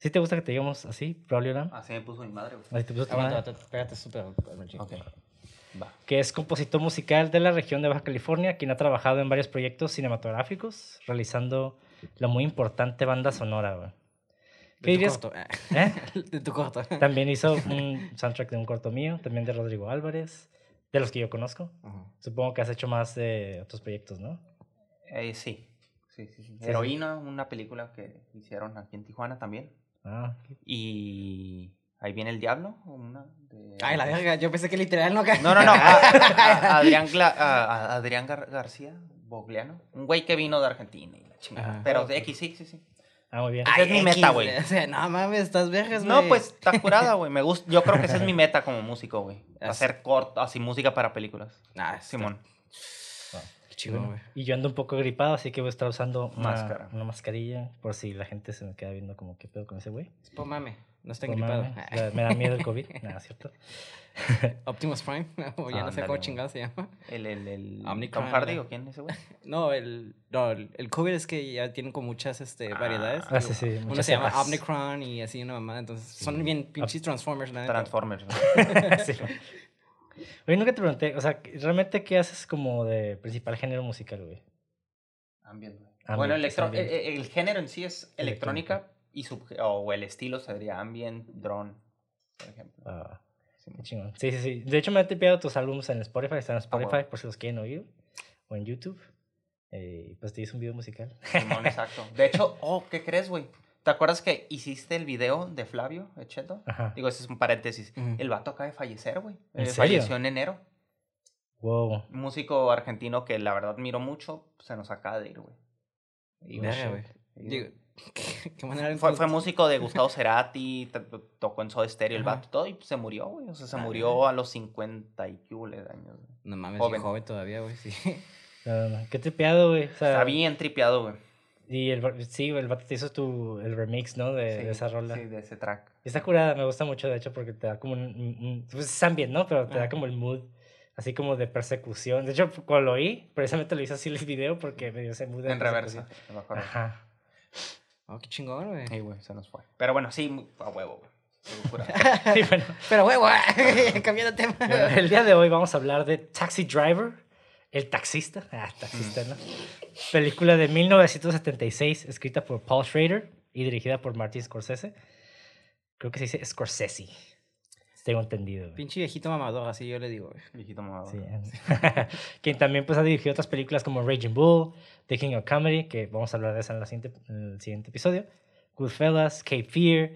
¿Sí te gusta que te digamos así, Braulio Lam? Así me puso mi madre, güey. Así te puso tu madre. aguanta, pégate súper. Ok. Va. que es compositor musical de la región de Baja California, quien ha trabajado en varios proyectos cinematográficos, realizando la muy importante banda sonora. güey. ¿Qué De tu dirías? corto. eh. De tu corto. También hizo un soundtrack de un corto mío, también de Rodrigo Álvarez, de los que yo conozco. Supongo que has hecho más de otros proyectos, ¿no? Eh. Sí, sí, sí. sí. Heroína, una película que hicieron aquí en Tijuana también. Ah, Y ahí viene el diablo, una de... Ay, la verga, yo pensé que literal no No, no, no. a- a- Adrián, Gla- a- a- Adrián Gar- García Bogliano. Un güey que vino de Argentina y la chingada. Ajá. Pero de X, sí, sí, sí. ah, muy bien. Esa es mi meta, güey. O sea, no mames, estás No, güey. pues está curada, güey. Me gusta. Yo creo que esa es mi meta como músico, güey. Hacer corto, así música para películas. Nah, está- Simón. Chingón, Bueno, güey. y yo ando un poco gripado, así que voy a estar usando Máscara. una mascarilla por si la gente se me queda viendo como qué pedo con ese güey. Es por mame, no está gripado. Me da miedo el COVID. Nada, ¿cierto? Optimus Prime, o ya no sé cómo chingado se llama. El, el, el Omnicron, Tom Hardy o quién es ese güey? No, el, no, el, el COVID es que ya tienen como muchas este, variedades. Ah, sí, sí, Uno muchas se llama. Omnicron y así una mamada. Entonces, son bien pinches Transformers, la. Transformers. ¿no? sí. Oye, nunca te pregunté, o sea, ¿realmente qué haces como de principal género musical, güey? Ambient, güey. Ambient, bueno, electro- ambient. el, el- género en sí es Electrónica. electrónica y sub- o el estilo sería ambient, drone, por ejemplo. Ah, Sí, qué chingón. Sí, sí, sí. De hecho, me he tipeado tus álbumes en Spotify, están en Spotify bueno. por si los quieren oír, o en YouTube. Eh, pues te hice un video musical. Simón, exacto. De hecho, oh, ¿qué crees, güey? ¿Te acuerdas que hiciste el video de Flavio Echeto? Ajá. Digo, ese es un paréntesis. El vato acaba de fallecer, güey. ¿En Eh, serio? Falleció en enero. Wow. Un músico argentino que la verdad miro mucho, se nos acaba de ir, güey. Y, güey. Digo, ¿qué, qué manera Fue, fue músico de Gustavo Cerati, tocó en Soda Stereo el vato, todo, y se murió, güey. O sea, se Ah. murió a los 50 y de años. güey. No mames, Joven. joven. todavía, güey, sí. No, no, Qué tripeado, güey. O sea, Está bien tripeado, güey. Y el, sí, el vato te hizo tu, el remix, ¿no? De, de Sí, esa rola. Sí, de ese track. Está curada, me gusta mucho, de hecho, porque te da como un... un- un- pues es ambient, ¿no? Pero te da como el mood, así como de persecución. De hecho, cuando lo oí, precisamente lo hice así el video porque me dio ese mood de En reversa. persecución. me acuerdo. Ajá. Oh, qué chingón, güey. Sí, güey, se nos fue. Pero bueno, sí, a huevo, güey. Y bueno, Pero, güey, cambiando de tema. bueno, el día de hoy vamos a hablar de Taxi Driver, el taxista. Ah, taxista, ¿no? Película de 1976, escrita por Paul Schrader y dirigida por Martin Scorsese. Creo que se dice Scorsese. Tengo entendido. güey. Pinche viejito mamador, así yo le digo, güey. Viejito mamador. Sí, quien también pues ha dirigido otras películas como Raging Bull, The King of Comedy, que vamos a hablar de esa en, la siguiente- en el siguiente episodio, Goodfellas, Cape Fear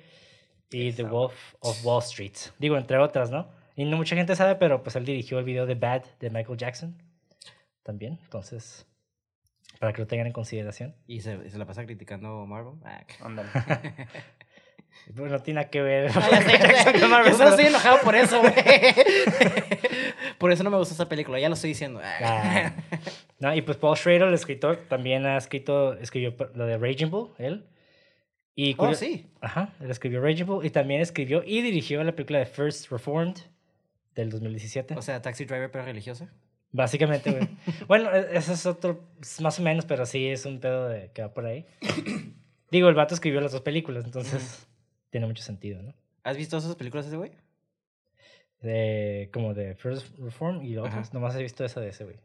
y The Wolf of Wall Street. Digo, entre otras, ¿no? Y no mucha gente sabe, pero pues él dirigió el video de Bad de Michael Jackson también, entonces, para que lo tengan en consideración. Y se, se la pasa criticando Marvel. Ah, Ándale. Bueno, no tiene nada que ver. Ah, ya sé, ya sé. Marvel, Yo solo pero- estoy enojado por eso, güey. Por eso no me gusta esa película, ya lo estoy diciendo. Ah. No, y pues Paul Schrader, el escritor, también ha escrito, escribió lo de Raging Bull, él. Y Oh, sí. Ajá, él escribió Raging Bull y también escribió y dirigió la película de First Reformed del 2017. O sea, Taxi Driver, pero religiosa. Básicamente, güey. bueno, e- ese es otro, es más o menos, pero sí es un pedo de, que va por ahí. Digo, el vato escribió las dos películas, entonces tiene mucho sentido, ¿no? ¿Has visto esas películas de ese güey? De, como de First Reform y otras, Ajá. nomás he visto esa de ese, güey.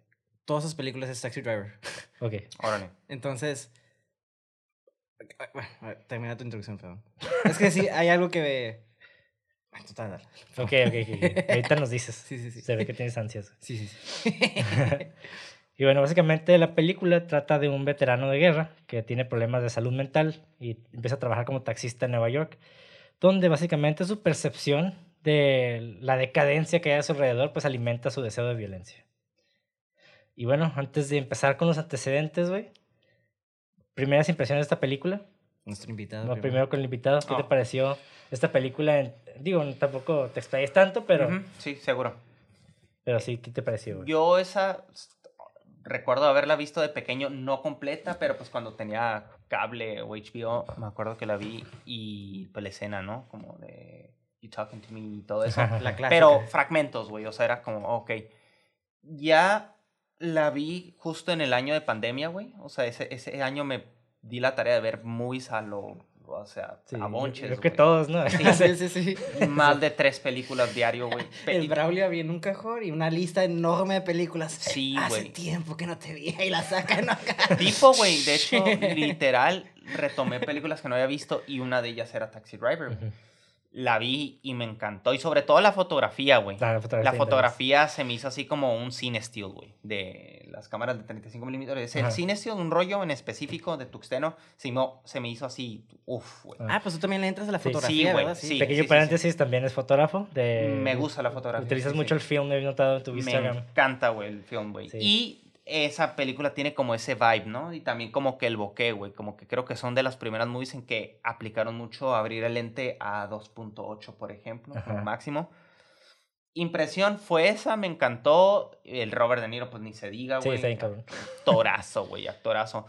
Todas esas películas es Taxi Driver. Ok. Órale. Entonces. Bueno, termina tu introducción, perdón. Es que sí, hay algo que Bueno, Total, dale. Ok, ok, ok. Ahorita nos dices. Sí, sí, sí. Se ve que tienes ansias. Sí, sí, sí. Y bueno, básicamente la película trata de un veterano de guerra que tiene problemas de salud mental y empieza a trabajar como taxista en Nueva York, donde básicamente su percepción de la decadencia que hay a su alrededor pues alimenta su deseo de violencia. Y bueno, antes de empezar con los antecedentes, güey, primeras impresiones de esta película. Nuestro invitado. No, primero con el invitado, ¿qué te Oh. pareció esta película, digo, tampoco te explayes tanto, pero, Ujú, Sí, seguro. pero sí, ¿qué te pareció? güey? Yo esa recuerdo haberla visto de pequeño, no completa, pero pues cuando tenía cable o HBO, me acuerdo que la vi y pues la escena, ¿no? Como de You Talking to Me y todo eso. La clásica. pero fragmentos, güey, o sea, era como, ok. Ya la vi justo en el año de pandemia, güey. O sea, ese, ese año me di la tarea de ver movies a lo, o sea, Sí, a bonches, Creo que güey. todos, ¿no? Sí, sí, sí, sí. Más de tres películas diario, güey. El Braulio había en un cajón y una lista enorme de películas. Sí, Hace güey. tiempo que no te vi y la sacan acá. Tipo, güey. De hecho, literal, retomé películas que no había visto y una de ellas era Taxi Driver. güey. Ujú. La vi y me encantó. Y sobre todo la fotografía, güey. La fotografía. La fotografía se me hizo así como un cine steel, güey. De las cámaras de 35 milímetros. El cine steel, un rollo en específico de tuxteno, se me, se me hizo así, uff, güey. Ah, pues tú también le entras a la Sí. fotografía, Sí, güey, ¿verdad? sí. Pequeño sí, paréntesis, también es fotógrafo. De, Me gusta la fotografía. Utilizas sí, mucho sí. el film, he notado en tu Me Instagram. encanta, güey, el film, güey. Sí. Y esa película tiene como ese vibe, ¿no? Y también como que el bokeh, güey. Como que creo que son de las primeras movies en que aplicaron mucho abrir el lente a 2.8, por ejemplo, como máximo. Impresión fue esa, me encantó. El Robert De Niro, pues ni se diga, Sí, güey. está bien cabrón. actorazo, güey, actorazo.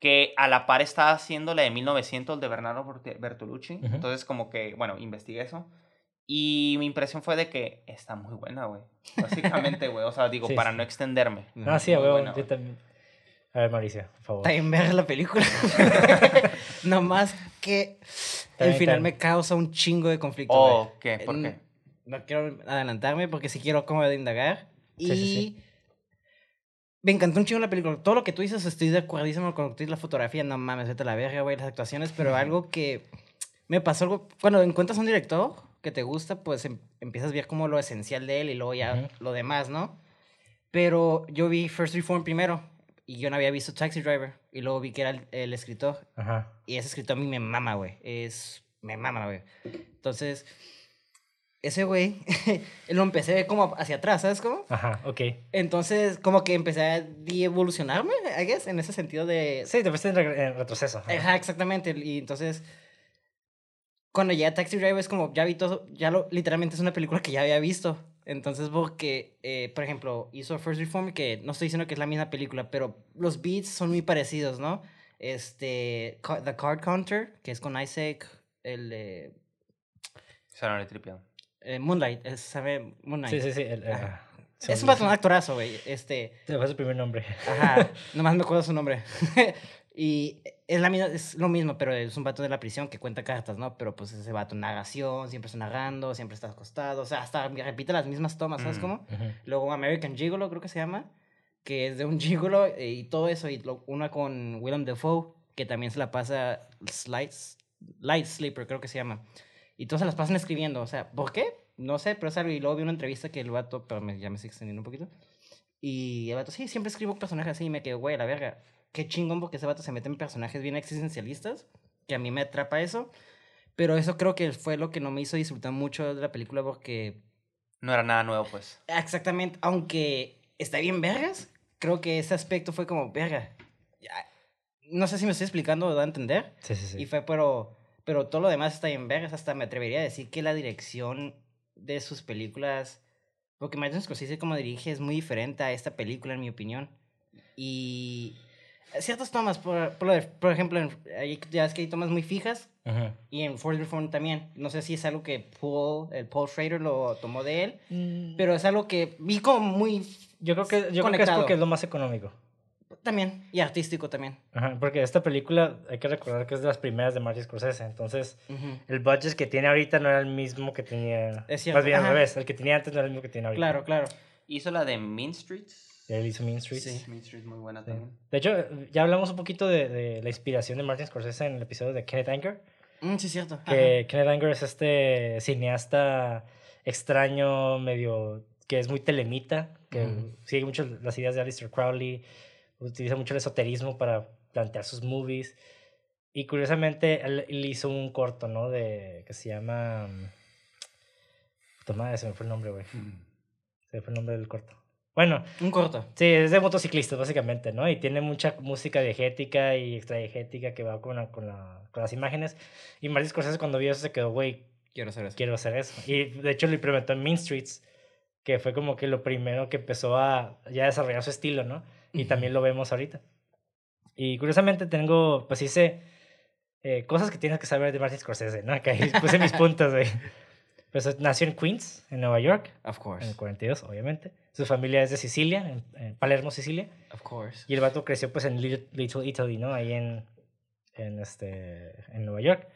Que a la par estaba haciendo la de 1900, el de Bernardo Bertolucci. Entonces, como que, bueno, investigué eso. Y mi impresión fue de que está muy buena, güey. Básicamente, güey. O sea, digo, Sí, para sí. no extenderme. Ah, sí, buena, yo güey. también. A ver, Mauricio, por favor. Bien ver la película. no más que el final está me causa un chingo de conflicto. Oh, güey. ¿qué? ¿Por qué? No quiero adelantarme porque sí quiero como de indagar. Y Sí, sí, sí. me encantó un chingo la película. Todo lo que tú dices, estoy de acuerdísimo con lo que tú dices, la fotografía. No mames, vete a la verga, güey, las actuaciones. Pero algo que me pasó algo. Cuando encuentras a un director que te gusta, pues em- empiezas a ver como lo esencial de él y luego ya Ujú. lo demás, ¿no? Pero yo vi First Reform primero y yo no había visto Taxi Driver y luego vi que era el, el escritor Ajá. y ese escritor a mí me mama, güey. Es. Me mama, güey. Entonces, ese güey, lo empecé como hacia atrás, ¿sabes cómo? Ajá, ok. Entonces, como que empecé a evolucionarme, I guess, en ese sentido de. Sí, te fuiste en, re- en retroceso. Ajá, exactamente. Y entonces, cuando ya Taxi Driver es como, ya vi todo, ya lo, literalmente es una película que ya había visto. Entonces, porque, eh, por ejemplo, hizo First Reform, que no estoy diciendo que es la misma película, pero los beats son muy parecidos, ¿no? Este, The Card Counter, que es con Isaac, el tripeado. eh, Moonlight, es, ¿sabe? Moonlight. Sí, sí, sí. el- ah, Es un actorazo, güey. Este, Se me fue su primer nombre. Ajá, nomás me acuerdo su nombre. y es, la, es lo mismo, pero es un vato de la prisión que cuenta cartas, ¿no? Pero pues ese vato narración, siempre está narrando, siempre está acostado, o sea, hasta repite las mismas tomas, ¿sabes Mm. cómo? Ujú. Luego American Gigolo, creo que se llama, que es de un gigolo eh, y todo eso, y lo- una con Willem Dafoe, que también se la pasa Slides, Light Sleeper, creo que se llama. Y todos se las pasan escribiendo, o sea, ¿por qué? No sé, pero es algo. Y luego vi una entrevista que el vato, pero me, ya me estoy extendiendo un poquito. Y el vato, sí, siempre escribo personajes así y me quedo, güey, la verga. Qué chingón porque ese vato se mete en personajes bien existencialistas, que a mí me atrapa eso. Pero eso creo que fue lo que no me hizo disfrutar mucho de la película porque No era nada nuevo, pues. Exactamente, aunque está bien vergas, creo que ese aspecto fue como, verga. ya- No sé si me estoy explicando o da a entender. Sí, sí, sí. Y fue, pero, pero todo lo demás está bien vergas. Hasta me atrevería a decir que la dirección de sus películas, porque Martin Scorsese como dirige es muy diferente a esta película, en mi opinión. Y ciertas tomas, por, por, por ejemplo, en- ya es que hay tomas muy fijas, Ujú. y en Ford Reform también. No sé si es algo que Paul, el Paul Schrader lo tomó de él, pero es algo que vi como muy Yo creo que, yo creo que es porque es lo más económico. también y artístico también. Ajá, porque esta película hay que recordar que es de las primeras de Martin Scorsese. Entonces, Ujú. el budget que tiene ahorita no era el mismo que tenía. Es cierto, Más bien al ajá. revés. El que tenía antes no era el mismo que tiene ahorita. Claro, claro. Hizo la de Mean Streets. Él hizo Mean Streets. Sí. Mean Streets muy buena también. De hecho, ya hablamos un poquito de, de la inspiración de Martin Scorsese en el episodio de Kenneth Anger. Mm, sí, cierto. Ajá. Que Kenneth Anger es este cineasta extraño, medio. que es muy telemita, que sigue mucho las ideas de Aleister Crowley, utiliza mucho el esoterismo para plantear sus movies. Y curiosamente, él, él hizo un corto, ¿no? De, que se llama. mm, Toma, se me fue el nombre, güey. Se me fue el nombre del corto. Bueno, Un corto. Sí, es de motociclistas, básicamente, ¿no? Y tiene mucha música diegética y extradiegética que va con, la- con, la- con las imágenes. Y Martin Scorsese cuando vio eso se quedó, güey, Quiero hacer eso. quiero hacer eso. Y de hecho lo implementó en Mean Streets, que fue como que lo primero que empezó a ya desarrollar su estilo, ¿no? Y Ujú. también lo vemos ahorita. Y curiosamente tengo, pues hice eh, cosas que tienes que saber de Martin Scorsese, ¿no? Acá ahí puse mis puntos, güey. Pues nació en Queens, en Nueva York, Of en course. el 42, obviamente. Su familia es de Sicilia, en, en Palermo, Sicilia. Of course. Y el vato creció pues en Little, Italy, ¿no? Ahí en, en, este, en Nueva York.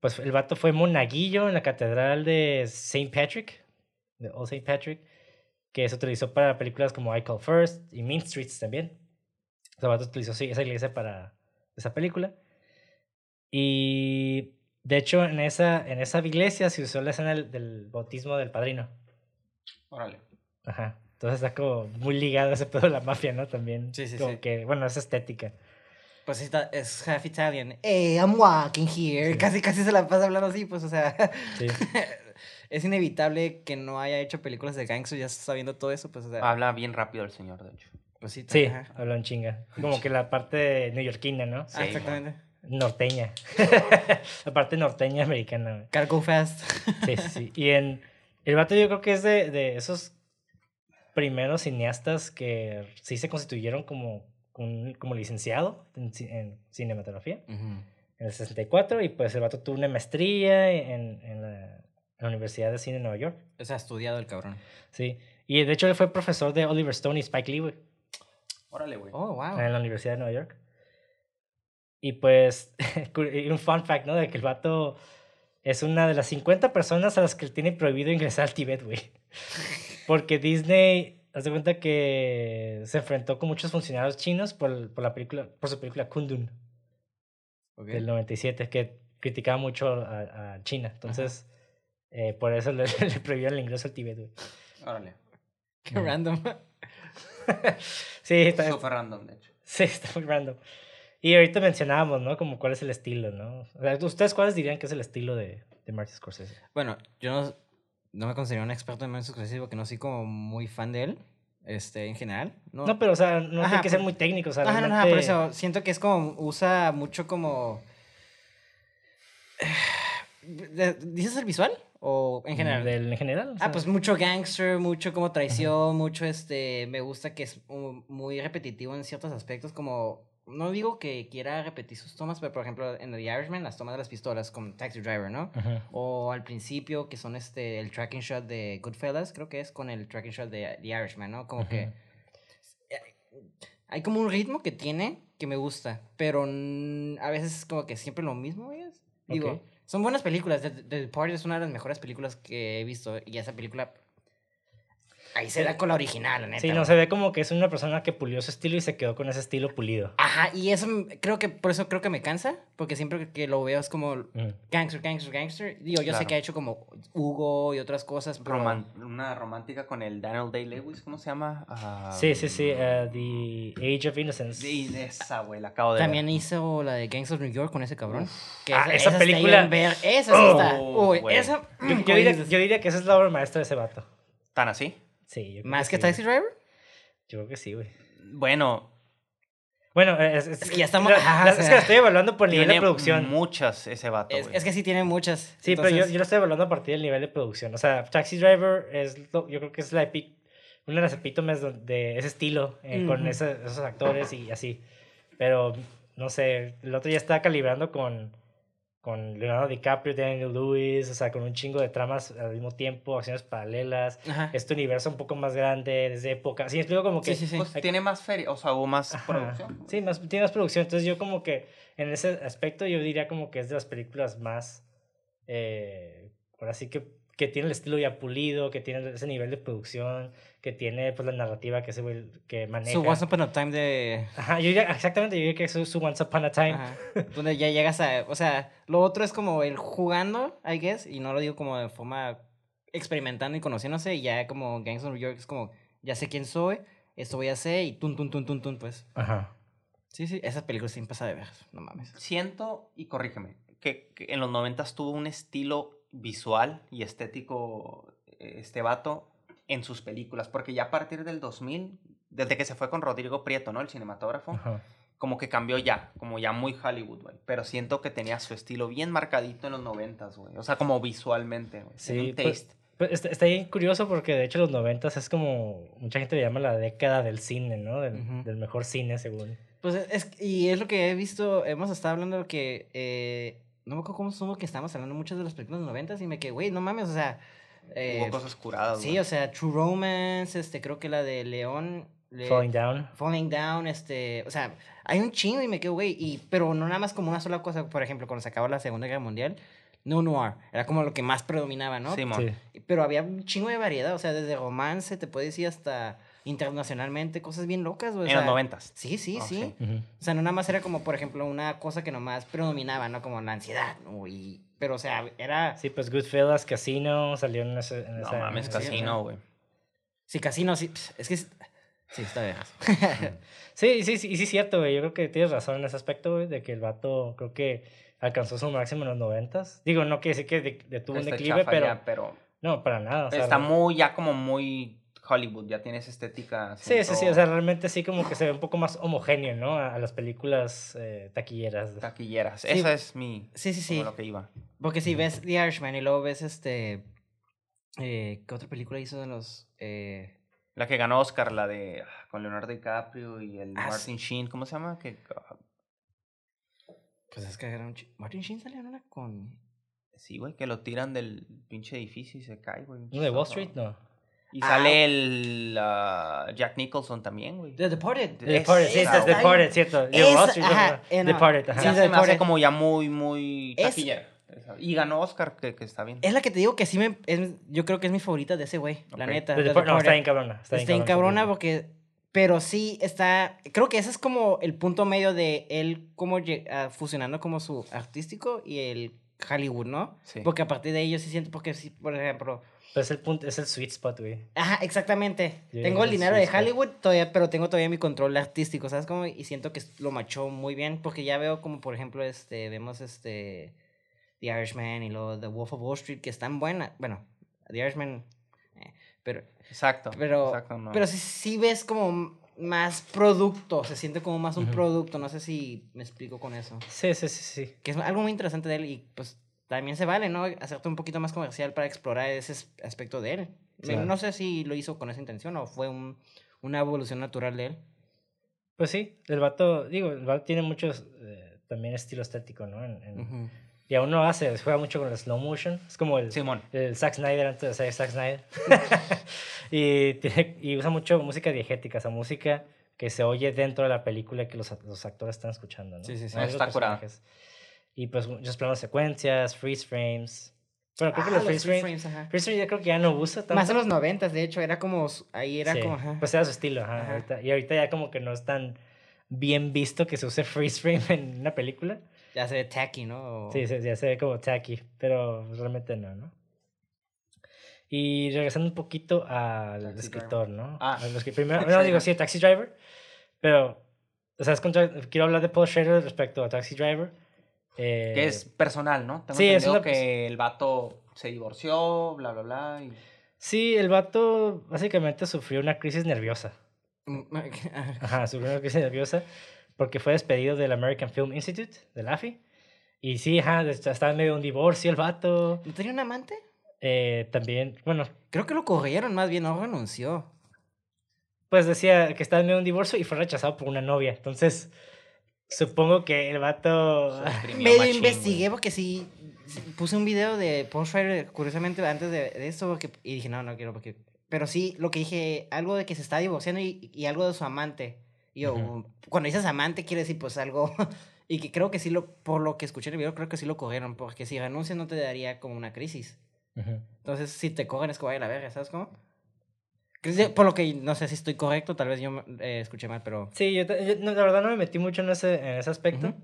Pues el vato fue monaguillo en la catedral de St. Patrick, de Old St. Patrick, que se utilizó para películas como I Call First y Mean Streets también. O sea, el vato utilizó sí, esa iglesia para esa película. Y de hecho en esa, en esa iglesia se usó la escena del, del bautismo del padrino. Órale. Ajá. Entonces está como muy ligado a ese pedo de la mafia, ¿no? También. Sí, sí, como sí. que, bueno, esa estética. Pues sí, está- es half Italian. Hey, I'm walking here. Sí. Casi, casi se la pasa hablando así, pues, o sea. Sí. es inevitable que no haya hecho películas de gangsters ya sabiendo todo eso, pues, o sea. Habla bien rápido el señor, de hecho. pues sí, Sí, ajá. hablan en chinga. Como que la parte neoyorquina, ¿no? Ah, Sí, exactamente. Norteña. la parte norteña americana. Cargo Fast. Sí, sí, sí. Y en. El vato yo creo que es de, de esos primeros cineastas que sí se constituyeron como, un- como licenciado en, ci- en cinematografía en el 64 y pues el vato tuvo una maestría en, en la, en la Universidad de Cine de Nueva York. O sea, estudiado el cabrón. Sí. Y de hecho él fue profesor de Oliver Stone y Spike Lee, güey. Órale, güey. Oh, wow. en la Universidad de Nueva York. Y pues, un fun fact, ¿no? De que el vato es una de las 50 personas a las que tiene prohibido ingresar al Tíbet, güey. Porque Disney, haz de cuenta que se enfrentó con muchos funcionarios chinos por, por la película, por su película Kundun Ok. del 97, que criticaba mucho a, a China. Entonces, eh, por eso le, le prohibieron el ingreso al Tíbet, güey. Órale. Qué random. Sí, está, Súper random, de hecho. Sí, está muy random. Y ahorita mencionábamos, ¿no? Como cuál es el estilo, ¿no? O sea, ¿Ustedes cuáles dirían que es el estilo de, de Martin Scorsese? Bueno, yo no, no me considero un experto en Martin Scorsese porque no soy como muy fan de él, este, en general. No, No, pero, o sea, no Ajá, tiene que ser muy técnico, o sea, Ajá, no, no, por eso siento que es como, usa mucho como... ¿De- ¿Dices el visual? ¿O en general? Del, en general. o sea, Ah, pues mucho gangster, mucho como traición, mucho este, me gusta que es muy repetitivo en ciertos aspectos, como, no digo que quiera repetir sus tomas, pero por ejemplo en The Irishman, las tomas de las pistolas con Taxi Driver, ¿no? O al principio, que son este, el tracking shot de Goodfellas, creo que es con el tracking shot de The Irishman, ¿no? Como que Ujú. hay como un ritmo que tiene que me gusta, pero a veces es como que siempre lo mismo, ¿ves? Digo, son buenas películas. The, The Departed es una de las mejores películas que he visto y esa película ahí se da con la original, la neta. Sí, no, se ve como que es una persona que pulió su estilo y se quedó con ese estilo pulido. Ajá, y eso creo que por eso creo que me cansa, porque siempre que lo veo es como Mm. gangster, gangster, gangster. Digo, yo sé Claro. que ha hecho como Hugo y otras cosas, pero Roman- una romántica con el Daniel Day-Lewis, ¿cómo se llama? Ah, Sí, sí, sí. eh, the Age of Innocence. Sí, esa, güey, la acabo de también ver. hizo la de Gangs of New York con ese cabrón. Que Ah, esa está película- ver- esa sí está. Oh, Uy, güey. esa. Yo, mm, yo diría, yo diría que esa es la obra maestra de ese vato. ¿Tan así? Sí. yo creo ¿Más que Taxi. Driver? Yo creo que sí, güey. Bueno, Bueno, es, es- Es que ya estamos- la- ajá, la- o es que la estoy evaluando por el nivel de tiene producción. muchas ese vato, Es, que sí tiene muchas. Sí, pero yo, yo lo estoy evaluando a partir del nivel de producción. O sea, Taxi Driver es, lo- yo creo que es la epi- una de las epítomes de, ese estilo, eh, con ese- esos actores y así. Pero, no sé, el otro ya está calibrando con, con Leonardo DiCaprio, Daniel Lewis, o sea, con un chingo de tramas al mismo tiempo, acciones paralelas. Ajá. Este universo un poco más grande, desde época. Sí, explico como que... Sí, sí, sí. Pues tiene más feria, o sea, hubo más Ajá. producción. Sí, más, tiene más producción. Entonces yo como que en ese aspecto yo diría como que es de las películas más... Eh, ahora sí que, que tiene el estilo ya pulido, que tiene ese nivel de producción, que tiene pues la narrativa que, ese güey que maneja. Su Once Upon a Time de. Ajá, yo diría, exactamente, yo diría que es su, su Once Upon a Time. Ajá, donde ya llegas a. O sea, lo otro es como el jugando, I guess, y no lo digo como de forma experimentando y conociéndose, y ya como Gangs of New York es como, ya sé quién soy, esto voy a hacer, y tun, tun, tun, tun, tun, pues. Ajá. Sí, sí, esa película sin pasa de ver, no mames. Siento, y corrígeme, que, que en los noventas tuvo un estilo visual y estético eh, este vato en sus películas, porque ya a partir del 2000, desde que se fue con Rodrigo Prieto, ¿no? El cinematógrafo, Ajá. como que cambió ya, como ya muy Hollywood, güey. Pero siento que tenía su estilo bien marcadito en los noventas, güey. O sea, como visualmente, güey. Sí, un pues, taste. pues, está, está bien curioso porque de hecho los noventas es como, mucha gente le llama la década del cine, ¿no? Del, del mejor cine, según. Pues es, y es lo que he visto, hemos estado hablando de que, eh, no me acuerdo cómo estuvo que estábamos hablando muchas de las películas de los noventas y me quedé, güey, no mames, o sea... eh, Hubo cosas curadas, sí, o sea, True Romance, este, creo que la de León... le- Falling Down. Falling Down, este, o sea, hay un chingo y me quedo, güey, y, pero no nada más como una sola cosa, por ejemplo, cuando se acabó la Segunda Guerra Mundial, no noir, era como lo que más predominaba, ¿no? Simón. Sí. Pero había un chingo de variedad, o sea, desde romance, te puedes decir hasta internacionalmente, cosas bien locas, güey. o En los noventas. Sí, sí, Oh, sí. O sea, no nada más era como, por ejemplo, una cosa que nomás predominaba, ¿no? Como la ansiedad, ¿no? Y, pero, o sea, era... Sí, pues Goodfellas, Casino, salió en, ese, en No esa... mames, casino, güey. Sí, casino, sí. Es que... Sí, está bien. Sí, sí, sí, sí es cierto, güey. Yo creo que tienes razón en ese aspecto, güey, de que el vato creo que alcanzó su máximo en los noventas. Digo, no quiere decir que de- detuvo un Está declive, pero... ya, pero No, para nada. o sea, está muy, ya como muy Hollywood, ya tienes estética. Sí, sí, sí, o sea, realmente sí como que se ve un poco más homogéneo, ¿no? A, a las películas eh, taquilleras. Taquilleras. Sí. Esa es mi. Sí, sí, sí. como lo que iba. Porque si ves The Irishman y luego ves este... Eh, ¿Qué otra película hizo de los... Eh, La que ganó Oscar, la de. ah, con Leonardo DiCaprio y el Ah, Martin Sheen, ¿cómo se llama? Que, ah, pues es que era un... Martin Sheen salió en una con... sí, güey, que lo tiran del pinche edificio y se cae, güey. ¿No de Wall. Street? No. Y Ah. sale el ah, Jack Nicholson también, güey. The Departed. The The Departed, sí, güey. Departed, cierto. No, eh. Departed, ajá. Ya Sí, se me hace Departed. como ya muy, muy Es- taquillera. Y ganó Oscar, que, que está bien. Es la que te digo que sí me... es- yo creo que es mi favorita de ese güey, la Ok. neta. The The Depart- no, está Departed. bien cabrona. Está, Está bien cabrona porque... Pero sí está... Creo que ese es como el punto medio de él como ah, fusionando como su artístico y el Hollywood, ¿no? Sí. Porque a partir de ello sí siento... Porque sí, por ejemplo... Pero es el, punto, es el sweet spot, güey. Ajá, exactamente. Tengo el dinero de. Hollywood todavía, pero tengo todavía mi control artístico, ¿sabes cómo? Y siento que lo machó muy bien, porque ya veo como, por ejemplo, este, vemos este, The Irishman y luego The Wolf of Wall Street, que están buenas. Bueno, The Irishman, eh, pero, Exacto. pero, exacto, no. pero sí, sí ves como más producto, se siente como más un producto, no sé si me explico con eso. Sí, sí, sí, sí. Que es algo muy interesante de él y pues también se vale, ¿no? Hacerte un poquito más comercial para explorar ese as- aspecto de él. Sí. No sé si lo hizo con esa intención o fue un, una evolución natural de él. Pues sí, el vato, digo, el vato tiene muchos, eh, también estilo estético, ¿no? En- en- Y aún no hace, juega mucho con el slow motion. Es como el, Simón. el Zack Snyder antes de ser Zack Snyder. y, tiene- y usa mucho música diegética, esa música que se oye dentro de la película que los, los actores están escuchando, ¿no? Sí, sí, sí. No Está curada. Y pues muchos planos secuencias, freeze frames. Bueno, creo que Ah, los los freeze freeze frames, ajá. freeze frames ya creo que ya no usa tanto. Más en los noventas, de hecho, era como, ahí era Sí, como, ajá. Pues era su estilo, ajá, Ajá. ahorita- y ahorita ya como que no es tan bien visto que se use freeze frame en una película. ya se ve tacky, ¿no? O- Sí, ya se ve como tacky, pero realmente no, ¿no? Y regresando un poquito al Taxi escritor, ¿no? Ah. Los que primero, no digo sí, Taxi Driver, pero, o sea, es contra- quiero hablar de Paul Schrader respecto a Taxi Driver. Eh, Que es personal, ¿no? Tengo sí, es una que el vato se divorció, bla, bla, bla. Y... Sí, el vato básicamente sufrió una crisis nerviosa. Mm, ajá. Ajá, sufrió una crisis nerviosa porque fue despedido del American Film Institute, del AFI. Y sí, ajá, estaba en medio de un divorcio el vato. ¿No tenía un amante? Eh, también, bueno, Creo que lo corrieron, más bien, no renunció. pues decía que estaba en medio de un divorcio y fue rechazado por una novia. Entonces, supongo que el vato... Medio investigué porque sí, puse un video de Paul Schrader, curiosamente, antes de, de esto, porque, y dije, no, no quiero, porque... Pero sí, lo que dije, algo de que se está divorciando y, y algo de su amante. Y yo, Ujú. cuando dices amante, quiere decir, pues, algo... y que creo que sí, lo, por lo que escuché en el video, creo que sí lo corrieron, porque si renuncias no te daría como una crisis. Ujú. Entonces, si te cogen es que vaya a la verga, ¿sabes cómo? Sí, Por lo que no sé si estoy correcto, tal vez yo eh, escuché mal, pero... Sí, yo, yo no, la verdad no me metí mucho en ese, en ese aspecto. Ujú.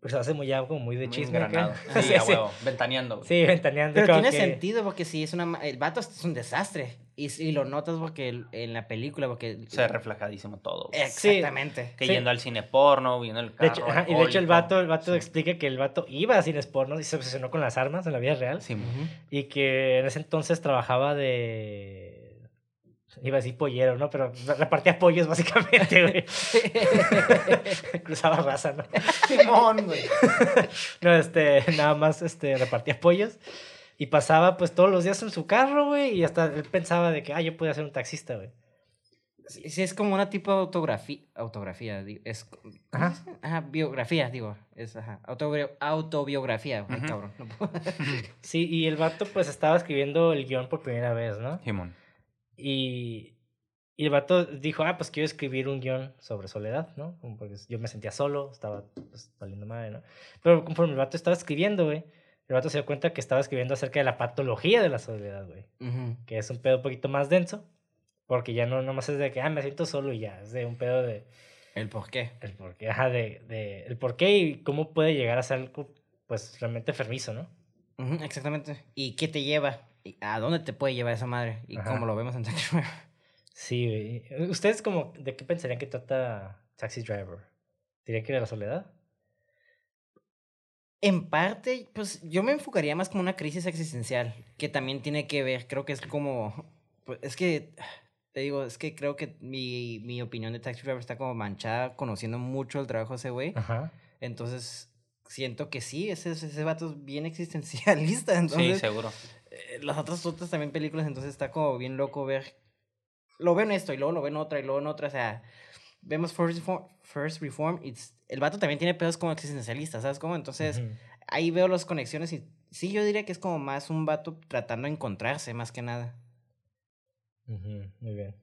Pues hace muy ya como muy de Muy chisme. Sí, sí, a sí. huevo, ventaneando. güey. Sí, ventaneando. Pero tiene que- sentido porque si es una... El vato es un desastre. Y, y lo notas porque el- en la película, porque... Se ve reflejadísimo todo. güey. Exactamente. Que sí. yendo al cine porno, viendo el De carro. hecho, ajá, y de hecho el vato, el vato Sí. explica que el vato iba a cines porno y se obsesionó con las armas en la vida real. Sí, Ujú. Y que en ese entonces trabajaba de... Iba a decir pollero, ¿no? Pero repartía pollos básicamente, güey. Cruzaba raza, ¿no? Simón, güey. No, este, nada más este, repartía pollos. Y pasaba pues todos los días en su carro, güey. Y hasta él pensaba de que, ah, yo podía ser un taxista, güey. Sí, es como una tipo de autografía. Autografía, digo, es. ¿cómo Ajá. Ajá, biografía, digo. Es, ajá. autobio- autobiografía. Ay, Ujú. cabrón. no puedo. Sí, y el vato pues estaba escribiendo el guion por primera vez, ¿no? Simón. Y, y el vato dijo, ah, pues quiero escribir un guion sobre soledad, ¿no? Como porque yo me sentía solo, estaba pues, valiendo madre, ¿no? Pero conforme el vato estaba escribiendo, güey, el vato se dio cuenta que estaba escribiendo acerca de la patología de la soledad, güey. Ujú. Que es un pedo un poquito más denso, porque ya no nomás es de que, ah, me siento solo y ya, es de un pedo de El por qué. el por qué, ajá, de, de el por qué y cómo puede llegar a ser algo, pues, realmente enfermizo, ¿no? Ujú, exactamente. ¿Y qué te lleva? ¿Y ¿A dónde te puede llevar esa madre? Y Ajá. como lo vemos en Taxi Driver. Sí, güey. ¿Ustedes como, de qué pensarían que trata Taxi Driver? ¿Diría que de la soledad? En parte, pues yo me enfocaría más como una crisis existencial, que también tiene que ver, creo que es como, pues, es que, te digo, es que creo que mi, mi opinión de Taxi Driver está como manchada conociendo mucho el trabajo de ese güey. Ajá. Entonces, siento que sí, ese, ese vato es bien existencialista. Sí, seguro. Eh, las otras otras también películas, entonces está como bien loco ver. Lo veo en esto y luego lo veo en otra y luego en otra. O sea, vemos First Reform, First Reform el vato también tiene pedos como existencialistas, ¿sabes cómo? Entonces, ahí veo las conexiones y sí, yo diría que es como más un vato tratando de encontrarse, más que nada. Muy bien.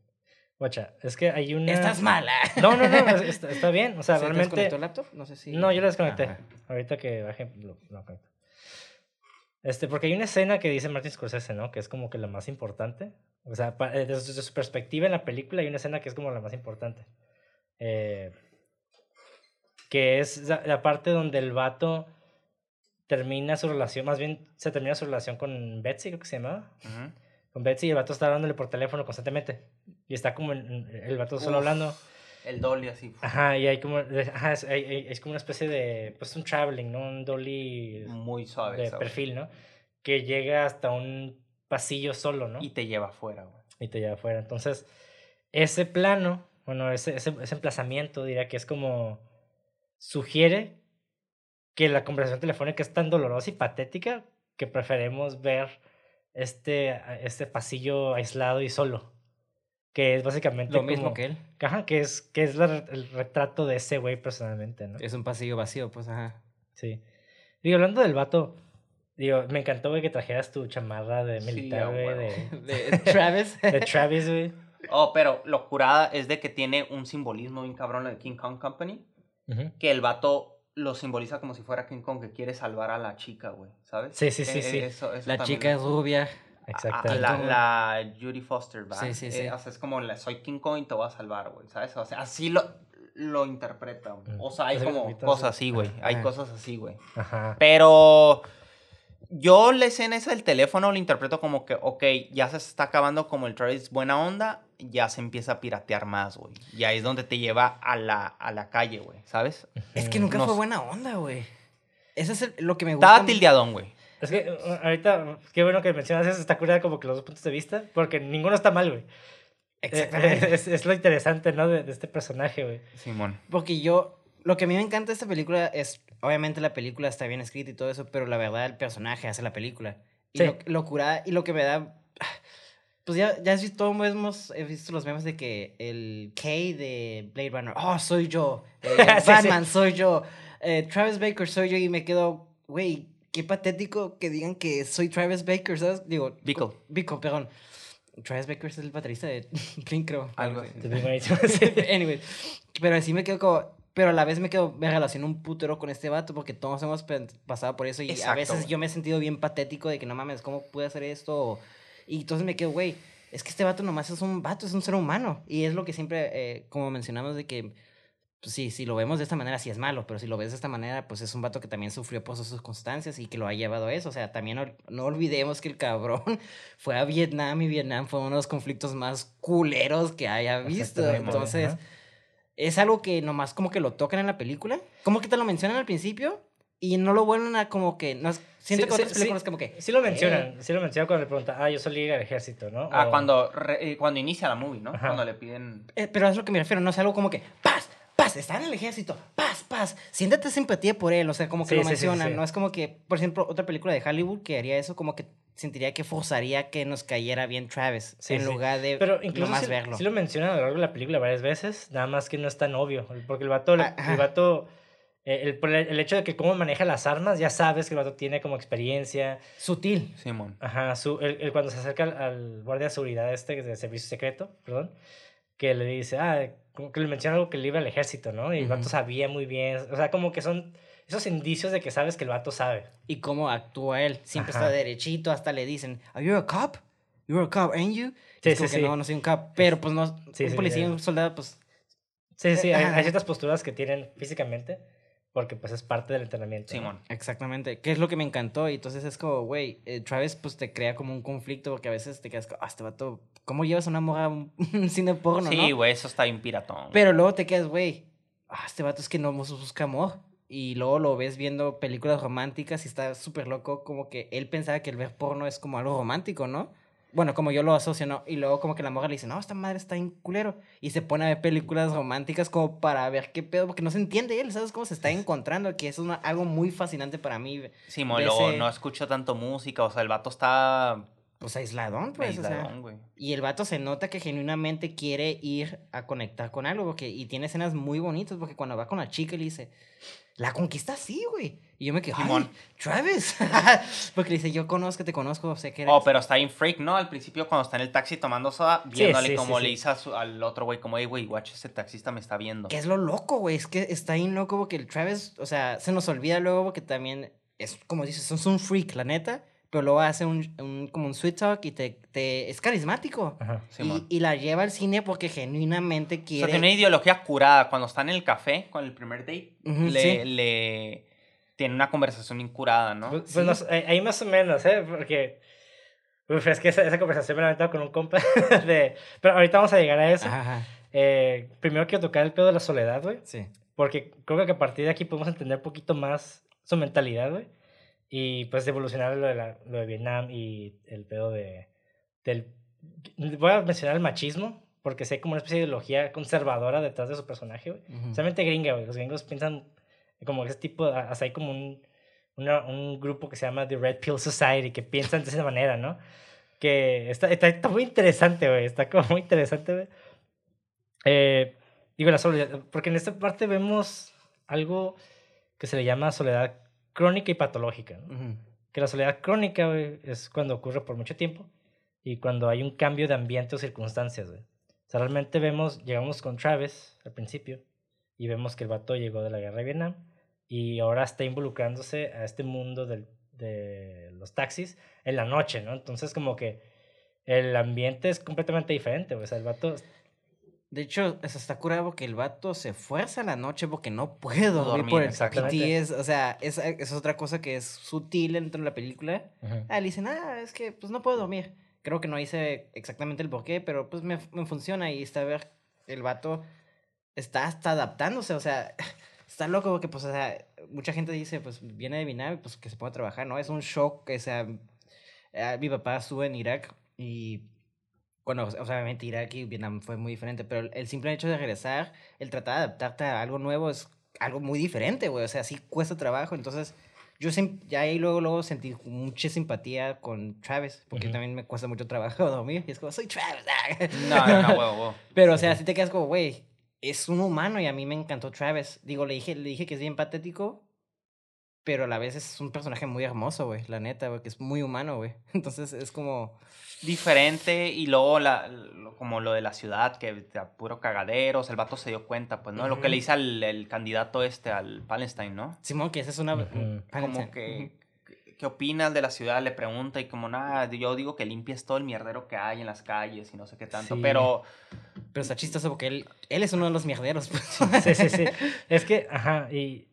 Guacha, es que hay una... Estás mala. No, no, no, es- está, está bien. O sea, ¿Se te realmente... desconectó el laptop? No sé si. No, yo lo desconecté. Ajá. Ahorita que baje, lo, lo conecto. Este, porque hay una escena que dice Martin Scorsese, ¿no? Que es como que la más importante. O sea, eh, desde, su perspectiva en la película hay una escena que es como la más importante. Eh, que es la, parte donde el vato termina su relación, más bien se termina su relación con Betsy, creo que se llamaba. Con Betsy y el vato está hablándole por teléfono constantemente. Y está como en- en- el vato solo Uf. hablando. El dolly así. Ajá, y hay como, ajá, es, hay- hay- es como una especie de, pues un traveling, ¿no? Un dolly Muy suave. de ¿sabes? perfil, ¿no? Que llega hasta un pasillo solo, ¿no? Y Y, te lleva afuera, güey. te lleva afuera. Entonces, ese plano, bueno, ese, ese, ese emplazamiento, diría que es como, sugiere que la conversación telefónica es tan dolorosa y patética que preferimos ver este, este pasillo aislado y solo. Que es básicamente Lo mismo que él. Ajá, que es, que es la- el retrato de ese güey personalmente, ¿no? Es un pasillo vacío, pues ajá. Sí. Digo, hablando del vato, digo, me encantó, güey, que trajeras tu chamarra de militar, güey, de, De Travis. de Travis, güey. Oh, pero lo curada es de que tiene un simbolismo bien cabrón de King Kong Company. Que el vato lo simboliza como si fuera King Kong que quiere salvar a la chica, güey. ¿Sabes? Sí, sí, sí, Eh, sí. eso- eso La chica es rubia. Exactamente. la, Judy Foster, ¿va? Sí, sí, Eh, sí. o sea, es como la, soy King Kong y te voy a salvar, güey, ¿sabes? O sea, así lo, lo interpreta, güey. O sea, hay como cosas así. güey. Hay Ajá. cosas así, güey. Ajá. Pero yo la escena esa del teléfono lo interpreto como que, ok, ya se está acabando como el Travis buena onda, ya se empieza a piratear más, güey. Ya es donde te lleva a la, a la calle, güey, ¿sabes? Es que nunca No fue buena onda, güey. Eso es el- lo que me gusta. Estaba tildeadón, güey. Es que uh, ahorita, qué bueno que mencionas eso, está curada como que los dos puntos de vista, porque ninguno está mal, güey. Eh, Exactamente. Es, es lo interesante, ¿no? De, de este personaje, güey. Simón. Porque yo, lo que a mí me encanta de esta película es, obviamente la película está bien escrita y todo eso, pero la verdad el personaje hace la película. Y Sí. lo, lo curada- y lo que me da, pues ya, ya has visto, todos hemos he visto los memes de que el K de Blade Runner, oh, soy yo, eh, Sí, sí. Batman, soy yo, eh, Travis Baker, soy yo, y me quedo, güey, qué patético que digan que soy Travis Baker, ¿sabes? Digo, Bickle. Bickle, perdón. Travis Baker es el baterista de Blink, creo. Algo Sí. así. Te digo buenísimo, sí. anyway, pero así me quedo como. Pero a la vez me quedo, me relaciono un putero con este vato porque todos hemos pasado por eso y a Exacto, veces güey. yo me he sentido bien patético de que no mames, ¿cómo pude hacer esto? Y entonces me quedo, güey, es que este vato nomás es un vato, es un ser humano. Y es lo que siempre, eh, como mencionamos, de que, pues sí, si lo vemos de esta manera, sí es malo, pero si lo ves de esta manera, pues es un vato que también sufrió por sus circunstancias y que lo ha llevado a eso. O sea, también ol- no olvidemos que el cabrón fue a Vietnam y Vietnam fue uno de los conflictos más culeros que haya visto. Exactamente, Entonces ajá. es algo que nomás como que lo tocan en la película. Como que te lo mencionan al principio, Y no lo vuelven a como que. No, siento Sí, que sí, otras películas sí. como que. Sí lo eh, mencionan, sí lo mencionan cuando le preguntan, ah, yo solía ir al ejército, ¿no? Ah, O- cuando, re- eh, cuando inicia la movie, ¿no? Ajá. Cuando le piden... Eh, pero es lo que me refiero, no es algo como que, paz, paz, está en el ejército, paz, paz, siéntate simpatía por él, o sea, como que Sí, lo sí, mencionan, sí. no es como que, por ejemplo, otra película de Hollywood que haría eso, como que sentiría que forzaría que nos cayera bien Travis, Sí, en sí. lugar de Pero incluso nomás sí, verlo. sí lo mencionan a lo largo de la película varias veces, nada más que no es tan obvio, porque el vato, Ah, el vato, eh, el, por el, el hecho de que cómo maneja las armas, ya sabes que el vato tiene como experiencia, Sutil. Simón. ajá, su, el, el cuando se acerca al, al guardia de seguridad este, de servicio secreto, perdón, que le dice, ah, como que le menciona algo que le iba al ejército, ¿no? Y el vato Ujú. sabía muy bien, o sea, como que son esos indicios de que sabes que el vato sabe. Y cómo actúa él, siempre Ajá. está derechito, hasta le dicen, ¿Are you a cop? You're a cop, ain't you? Sí, Es como sí, que sí. No, no soy un cop, pero pues no, Sí, un sí, policía ya. un soldado, pues Sí, sí, hay, Ajá. hay ciertas posturas que tienen físicamente, porque pues es parte del entrenamiento. ¿no? Simón. Exactamente, que es lo que me encantó. Y entonces es como, güey, eh, Travis pues te crea como un conflicto porque a veces te quedas como, ah, este vato, ¿cómo llevas una morra a un cine porno, Sí, no? güey, eso está bien piratón. Pero luego te quedas, güey, ah, este vato es que no busca amor. Y luego lo ves viendo películas románticas y está súper loco, como que él pensaba que el ver porno es como algo romántico, ¿no? Bueno, como yo lo asocio, ¿no? Y luego como que la morra le dice, no, esta madre está en culero. Y se pone a ver películas románticas como para ver qué pedo, porque no se entiende él, ¿sabes cómo se está encontrando? Que eso es una- algo muy fascinante para mí. Simón, de luego ese- no escucho tanto música, o sea, el vato está... Pues aisladón, pues, o sea. aisladón, güey. Y el vato se nota que genuinamente quiere ir a conectar con algo, porque, y tiene escenas muy bonitas, porque cuando va con la chica le dice, la conquista sí, güey. Y yo me quedo, Simón. ¡ay, Travis! porque le dice, yo conozco, te conozco, sé que eres... Oh, pero está bien freak, ¿no? Al principio cuando está en el taxi tomando soda, viéndole sí, como sí, le dice al otro güey, como, hey, güey, watch, ese taxista me está viendo. Que es lo loco, güey, es que está bien loco, porque el Travis, o sea, se nos olvida luego, porque también es, como dices, es un freak, la neta, pero luego hace un, un- como un sweet talk y te, te es carismático. Ajá. Y, y la lleva al cine porque genuinamente O sea, quiere... tiene una ideología curada. Cuando está en el café con el primer date, le, sí. le tiene una conversación incurada, ¿no? Pues, pues, ahí ahí más o menos, ¿eh? Porque. Uf, es que esa, esa conversación me la he con un compa. De, pero ahorita vamos a llegar a eso. Ajá, ajá, Eh, primero quiero tocar el pedo de la soledad, güey. sí. Porque creo que a partir de aquí podemos entender un poquito más su mentalidad, güey. Y pues evolucionar lo de, la- lo de Vietnam y el pedo de. Del, voy a mencionar el machismo, porque sé como una especie de ideología conservadora detrás de su personaje, güey. Ujú. Solamente gringa, güey. Los gringos piensan como ese tipo, hasta hay como un, una- un grupo que se llama The Red Pill Society que piensan de esa manera, ¿no? Que está, está, está muy interesante, güey. Está como muy interesante, güey. Eh, digo, la soledad, porque en esta parte vemos algo que se le llama soledad crónica y patológica, ¿no? Ujú. Que la soledad crónica, güey, es cuando ocurre por mucho tiempo y cuando hay un cambio de ambiente o circunstancias, güey. O sea, realmente vemos, llegamos con Travis al principio y vemos que el vato llegó de la guerra de Vietnam y ahora está involucrándose a este mundo del- de los taxis en la noche, ¿no? Entonces como que el ambiente es completamente diferente, güey. O sea, el vato... De hecho, eso está curado porque el vato se fuerza a la noche porque no puede dormir, por el. PTSD. O sea, esa es otra cosa que es sutil dentro de la película. Ah, le dicen, ah, es que pues no puedo dormir. Creo que no hice exactamente el porqué, pero pues me, me funciona y está a ver, el vato está hasta adaptándose, o sea, está loco porque pues, o sea, mucha gente dice, pues viene de Vietnam, pues que se puede trabajar, ¿no? Es un shock, o sea, eh, mi papá estuvo en Irak y, bueno, o sea, obviamente Irak y Vietnam fue muy diferente, pero el, simple hecho de regresar, el tratar de adaptarte a algo nuevo es algo muy diferente, güey, o sea, sí cuesta trabajo, entonces yo ya ahí luego, luego sentí mucha simpatía con Travis, porque Ujú. también me cuesta mucho trabajo dormir. Y es como, soy Travis. No, no, no, huevo, huevo. Pero, o sea, si te quedas como, güey, es un humano y a mí me encantó Travis. Digo, le dije, le dije que es bien patético, pero a la vez es un personaje muy hermoso, güey, la neta, güey, que es muy humano, güey. Entonces es como, Diferente y luego la, lo- como lo de la ciudad, que da puro cagaderos, el vato se dio cuenta, pues, ¿no? Lo que le hice al el candidato este, al Palestine, ¿no? Simón, que esa es una... Un- Como que, ¿qué- ¿qué opinas de la ciudad? Le pregunta y como, nada, yo digo que limpies todo el mierdero que hay en las calles y no sé qué tanto, Sí. pero Pero está chistoso porque él, él es uno de los mierderos. pues. Sí, sí, sí. Es que, ajá, y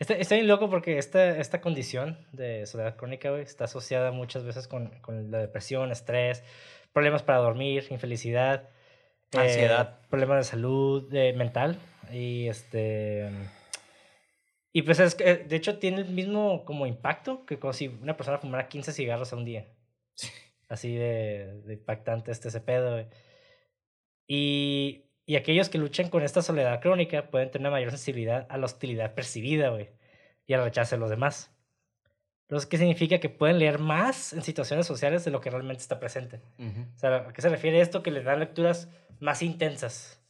está, está bien loco porque esta, esta condición de soledad crónica, güey, está asociada muchas veces con, con la depresión, estrés, problemas para dormir, infelicidad, eh, Ansiedad. problemas de salud eh, mental y este... Y pues es que, de hecho, tiene el mismo como impacto que como si una persona fumara 15 cigarros a un día. Así de, de impactante este ese pedo, güey. Y, y aquellos que luchan con esta soledad crónica pueden tener una mayor sensibilidad a la hostilidad percibida, güey, y al rechazo de los demás. Lo que significa que pueden leer más en situaciones sociales de lo que realmente está presente. Ujú. O sea, ¿a qué se refiere esto? Que le dan lecturas más intensas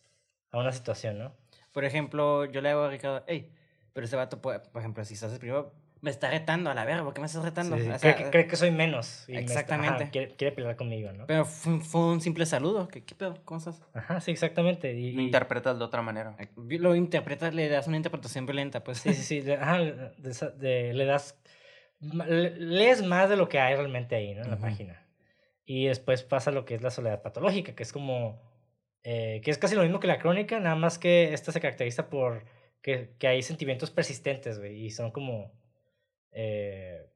a una situación, ¿no? Por ejemplo, yo le hago a Ricardo, hey, pero ese vato, puede- por ejemplo, si estás el primero, me está retando a la verga, ¿por qué me estás retando? Sí, sí, O cree, sea, que, cree que soy menos. y me está- ajá, Exactamente. quiere, quiere pelear conmigo, ¿no? Pero fue, un- fue un simple saludo. ¿Qué, qué pedo? ¿Cómo estás? Ajá, sí, exactamente. Y, Lo interpretas de otra manera. Lo interpretas, le das una interpretación violenta, pues. sí, sí, sí. de- ajá, de de- le das... le- Lees más de lo que hay realmente ahí, ¿no? En la Ujú. página. Y después pasa lo que es la soledad patológica, que es como... eh, que es casi lo mismo que la crónica, nada más que esta se caracteriza por que, que hay sentimientos persistentes, güey, y son como... eh,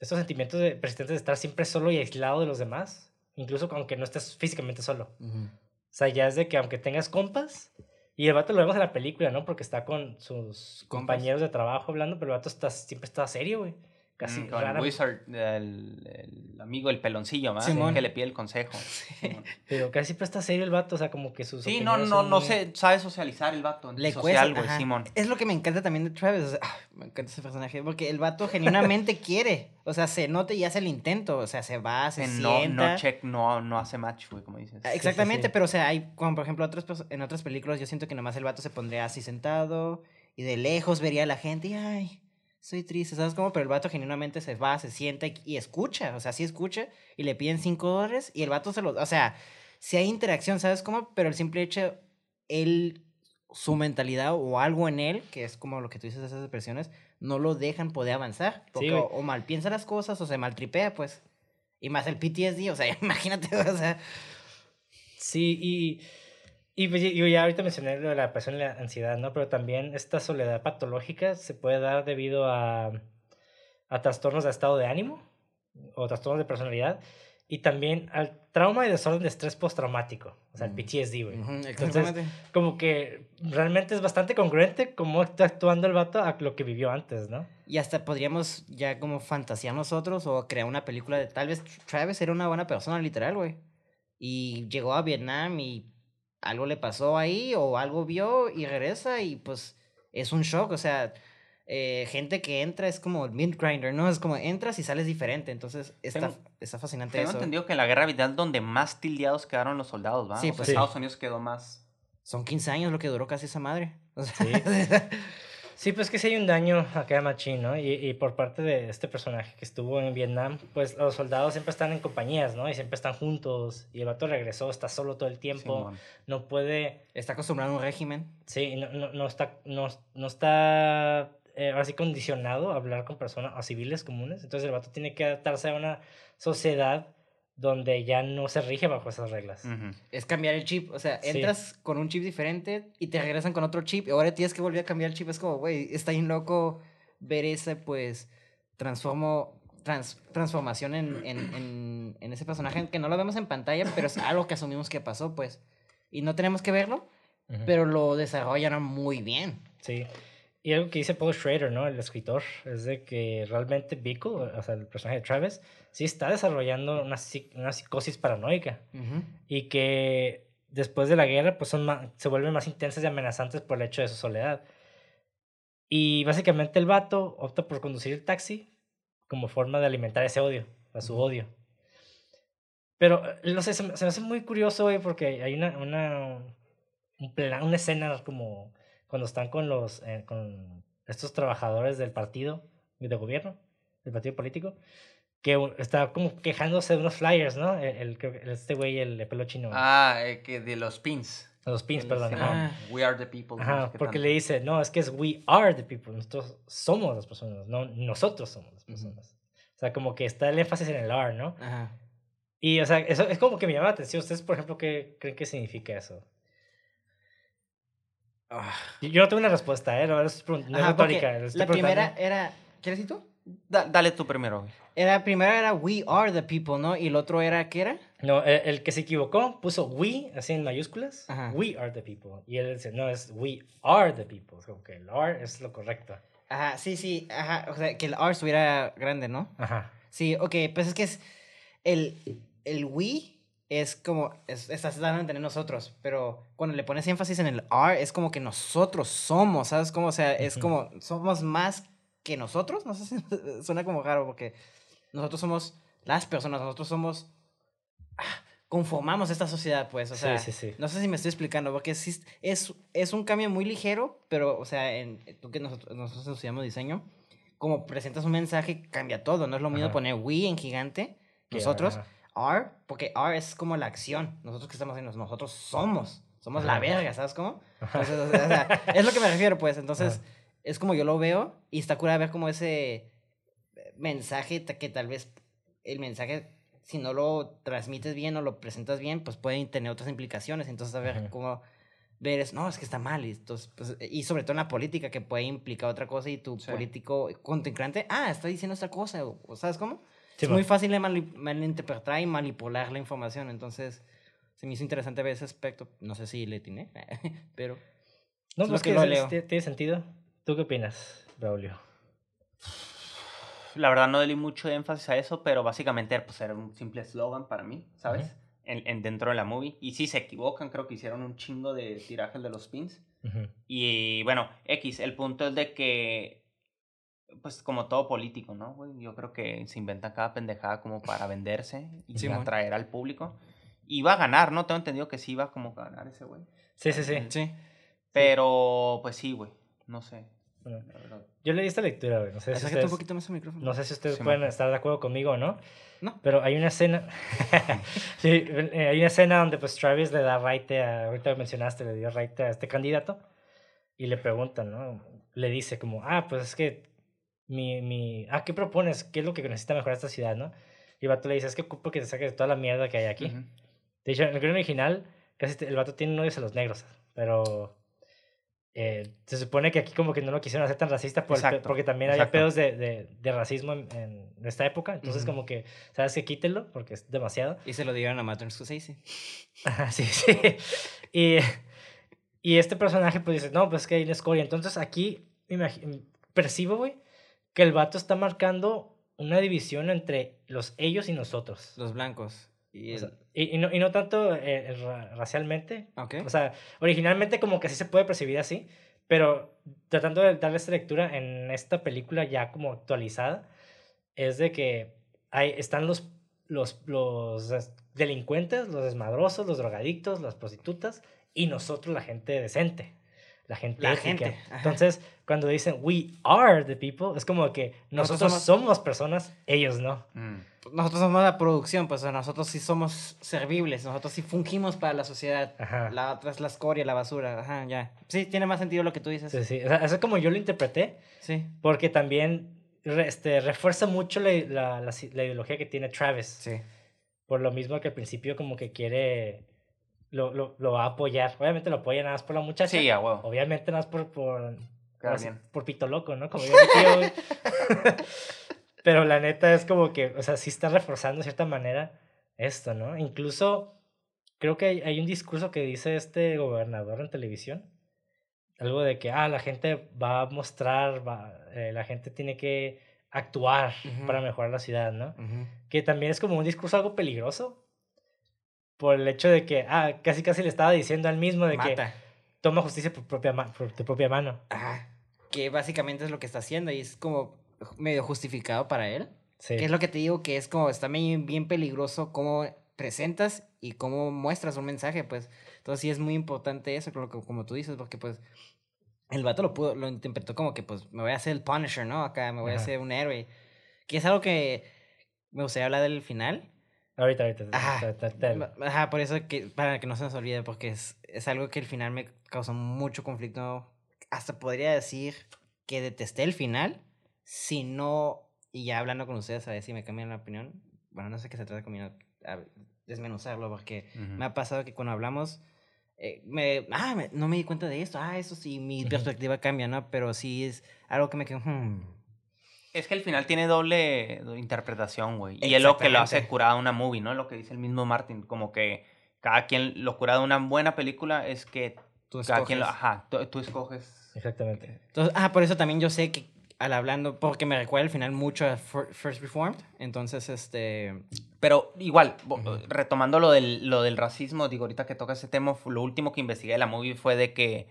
estos sentimientos de- persistentes de estar siempre solo y aislado de los demás, incluso aunque no estés físicamente solo. Ujú. O sea, ya es de que aunque tengas compas, y el vato lo vemos en la película, ¿no? Porque está con sus compañeros de trabajo hablando, pero el vato está, siempre está serio, güey. Casi Mm, con rara. Wizard, el, el amigo, el peloncillo, ¿verdad? Simón. Que le pide el consejo. Simón. Pero casi siempre está serio el vato, o sea, como que sus. Sí, no, no, no muy- sé, sabe socializar el vato. Le social, cuesta, güey. Simón. Es lo que me encanta también de Travis. o sea, ah, me encanta ese personaje. Porque el vato genuinamente quiere. O sea, se nota y hace el intento. O sea, se va, se no, sienta. no check, no, no hace match, güey, como dices. Ah, Exactamente, sí. pero o sea, hay, como por ejemplo pers- en otras películas, yo siento que nomás el vato se pondría así sentado y de lejos vería a la gente y, ay, soy triste, ¿sabes cómo? Pero el vato genuinamente se va, se sienta y, escucha, o sea, sí escucha y le piden cinco dólares y el vato se lo, o sea, si hay interacción, ¿sabes cómo? Pero el simple hecho, él, su mentalidad o algo en él, que es como lo que tú dices de esas depresiones, no lo dejan poder avanzar, porque o, o mal piensa las cosas o se maltripea, pues. Y más el PTSD, o sea, imagínate, o sea... Sí, y. Y pues, yo ya ahorita mencioné lo de la depresión y la ansiedad, ¿no? Pero también esta soledad patológica se puede dar debido a, a trastornos de estado de ánimo o trastornos de personalidad y también al trauma y desorden de estrés postraumático, o sea, el Mm. PTSD, güey. Ujú, Entonces, exactamente. como que realmente es bastante congruente cómo está actuando el vato a lo que vivió antes, ¿no? Y hasta podríamos ya como fantasear nosotros o crear una película de tal vez Travis era una buena persona, literal, güey. Y llegó a Vietnam y algo le pasó ahí o algo vio y regresa y pues es un shock. O sea, eh, gente que entra es como el mint grinder, ¿no? Es como entras y sales diferente. Entonces está, Tengo- está fascinante Tengo eso. entendido que en la guerra vital donde más tildeados quedaron los soldados, ¿va? Sí, O sea, pues sí. Estados Unidos quedó más... Son 15 años lo que duró casi esa madre. O sea, Sí. Sí, pues que sí hay un daño acá machín, ¿no? Y, y por parte de este personaje que estuvo en Vietnam, pues los soldados siempre están en compañías, ¿no? Y siempre están juntos. Y el vato regresó, está solo todo el tiempo. No puede, está acostumbrado a un régimen. sí, no, no, no está, no, no está eh, ahora sí condicionado a hablar con personas, a civiles comunes. Entonces el vato tiene que adaptarse a una sociedad donde ya no se rige bajo esas reglas. Es cambiar el chip. O sea, Sí. entras con un chip diferente y te regresan con otro chip. Y ahora tienes que volver a cambiar el chip. Es como, güey, está bien loco ver ese, pues, transformo, trans- transformación en, en, en, en ese personaje que no lo vemos en pantalla, pero es algo que asumimos que pasó, pues. Y no tenemos que verlo, pero lo desarrollan muy bien. Sí. Y algo que dice Paul Schrader, ¿no? El escritor, es de que realmente Vico, o sea, el personaje de Travis, sí está desarrollando una, una psicosis paranoica. Ujú. Y que después de la guerra, pues son se vuelven más intensas y amenazantes por el hecho de su soledad. Y básicamente el vato opta por conducir el taxi como forma de alimentar ese odio, a su odio. Pero, eh, no sé, se me, se me hace muy curioso, güey, porque hay una, una, un plan- una escena como cuando están con los, eh, con estos trabajadores del partido de gobierno, del partido político, que está como quejándose de unos flyers, ¿no? El, el- que este güey, el de pelo chino. Ah, eh, que de los pins. los pins, El- perdón. sí. Ah. We are the people. Ajá, porque tanto. le dice, no, es que es we are the people, nosotros somos las personas, no nosotros somos las personas. O sea, como que está el énfasis en el are, ¿no? Ajá. Y, o sea, eso es como que me llama la atención. ¿Ustedes, por ejemplo, qué creen que significa eso? Ah. Yo no tengo una respuesta, ¿eh? No, es, no Ajá, retórica. la primera era... ¿Quieres decir tú? Da- dale tú primero. Era, primero era we are the people, ¿no? Y el otro era, ¿qué era? No, el, el que se equivocó puso we, así en mayúsculas. Ajá. We are the people. Y él dice, no, es we are the people. Como que el are es lo correcto. Ajá, sí, sí, ajá. O sea, que el R estuviera grande, ¿no? Ajá. Sí, ok, pues es que es. El, el we es como. Es, estás dando a entender nosotros, pero cuando le pones énfasis en el R, es como que nosotros somos, ¿sabes? Como, o sea, es Ujú. como. Somos más que nosotros. No sé si suena como raro, porque nosotros somos las personas, nosotros somos. ah, Conformamos esta sociedad, pues, o Sí, sea. sí, sí. No sé si me estoy explicando, porque sí es, es un cambio muy ligero, pero, o sea, en, tú que nosotros, nosotros estudiamos diseño, como presentas un mensaje, cambia todo. No es lo mismo Ajá. poner we en gigante, nosotros, ajá. Are, porque are es como la acción. Nosotros que estamos haciendo, nosotros somos. Somos la verga, ¿sabes cómo? Entonces, o sea, o sea, es lo que me refiero, pues. Entonces, Ajá. es como yo lo veo y está cura ver como ese mensaje que tal vez el mensaje, si no lo transmites bien o lo presentas bien, pues pueden tener otras implicaciones. Entonces, a ver Ajá. cómo ver es, no, es que está mal. Y, entonces, pues, y sobre todo en la política, que puede implicar otra cosa y tu Sí. político contrincante, ah, está diciendo esta cosa, o ¿sabes cómo? Sí, es muy fácil de mali- malinterpretar y manipular la información. Entonces, se me hizo interesante ver ese aspecto. No sé si le tiene, pero... No, es pues que que lo es- leo. tiene sentido. ¿Tú qué opinas, Braulio? La verdad no le di mucho énfasis a eso, pero básicamente pues, era un simple eslogan para mí, ¿sabes? En, en- dentro de la movie. Y sí, se equivocan, creo que hicieron un chingo de tirajes de los pins. Y bueno, X, el punto es de que, pues como todo político, ¿no? güey? Yo creo que se inventan cada pendejada como para venderse y Simón. atraer al público. Y va a ganar, ¿no? Tengo entendido que sí iba como a ganar ese güey. Sí, sí, sí. Sí. Pero, pues sí, güey. No sé. Bueno, yo leí esta lectura, güey. No sé si ustedes, un poquito más al micrófono. no sé si ustedes Sí, pueden man. estar de acuerdo conmigo o no. No. Pero hay una escena. sí, eh, hay una escena donde pues Travis le da raite a. Ahorita mencionaste, le dio raite a este candidato. Y le preguntan, ¿no? Le dice como, ah, pues es que. Mi, mi, ah, ¿qué propones? ¿Qué es lo que necesita mejorar esta ciudad, no? Y el vato le dice, es que ocupo que te saques de toda la mierda que hay aquí. Ujú. De hecho, en el guion original, casi el vato tiene un odio a los negros, pero eh, se supone que aquí como que no lo quisieron hacer tan racista por el Exacto, porque también había exacto. pedos de, de, de racismo en, en esta época, entonces Ujú. como que, ¿sabes que Quítenlo, porque es demasiado. Y se lo dieron a Martin Scorsese. Sí, sí. Y, y este personaje pues dice, no, pues es que hay una escoria. Entonces aquí percibo, güey, que el vato está marcando una división entre los ellos y nosotros. Los blancos. Y O sea, el- y, y no, y no tanto eh, ra- racialmente. O sea, originalmente como que sí se puede percibir así, pero tratando de darle esta lectura en esta película ya como actualizada, es de que hay, están los, los, los delincuentes, los desmadrosos, los drogadictos, las prostitutas y nosotros la gente decente. La gente La ética. gente, ajá. Entonces, cuando dicen we are the people, es como que Nosotros nosotros somos- somos personas, ellos no. Mm. Nosotros somos la producción, pues nosotros sí somos servibles, nosotros sí fungimos para la sociedad. Ajá. La otra es la escoria, la basura. Ajá, ya. Sí, tiene más sentido lo que tú dices. Sí, sí. O sea, eso es como yo lo interpreté. Sí. Porque también re- este, refuerza mucho la, la, la la ideología que tiene Travis. Sí. Por lo mismo que al principio como que quiere... Lo, lo, lo va a apoyar. Obviamente lo apoya nada más por la muchacha. Sí. Obviamente nada más por... Por, pito loco, ¿no? Como yo tío. Pero la neta es como que... O sea, sí está reforzando de cierta manera esto, ¿no? Incluso creo que hay, hay un discurso que dice este gobernador en televisión. Algo de que, ah, la gente va a mostrar, va, eh, la gente tiene que actuar para mejorar la ciudad, ¿no? Que también es como un discurso algo peligroso. Por el hecho de que, ah, casi casi le estaba diciendo al mismo de que Mata. toma justicia por, propia por tu propia mano. Ajá. Que básicamente es lo que está haciendo y es como medio justificado para él. Sí. Que es lo que te digo que es como está bien, bien peligroso cómo presentas y cómo muestras un mensaje, pues. Entonces sí es muy importante eso, como, como tú dices, porque pues el vato lo pudo, lo interpretó como que pues me voy a hacer el Punisher, ¿no? Acá me voy a hacer un héroe. Que es algo que me gustaría hablar del final. Ahorita, ahorita. Ajá. te- Ajá, por eso que, para que no se nos olvide, porque es, es algo que el final me causó mucho conflicto. Hasta podría decir que detesté el final, si no, y ya hablando con ustedes a ver si me cambian la opinión. Bueno, no sé qué se trata conmigo, a desmenuzarlo, porque Ujú. me ha pasado que cuando hablamos, eh, me, ah, me- no me di cuenta de esto, ah, eso sí, mi Ujú. perspectiva cambia, ¿no? Pero sí es algo que me quedó, hmm, Es que el final tiene doble interpretación, güey. Y es lo que lo hace curada una movie, ¿no? Lo que dice el mismo Martin. Como que cada quien lo cura de una buena película es que tú cada quien lo. Ajá, tú, tú escoges. Exactamente. Entonces, ah, por eso también yo sé que al hablando, porque me recuerda al final mucho a Fir- First Reformed. Entonces, este. Pero igual, retomando lo del, lo del racismo, digo, ahorita que toca ese tema, lo último que investigué de la movie fue de que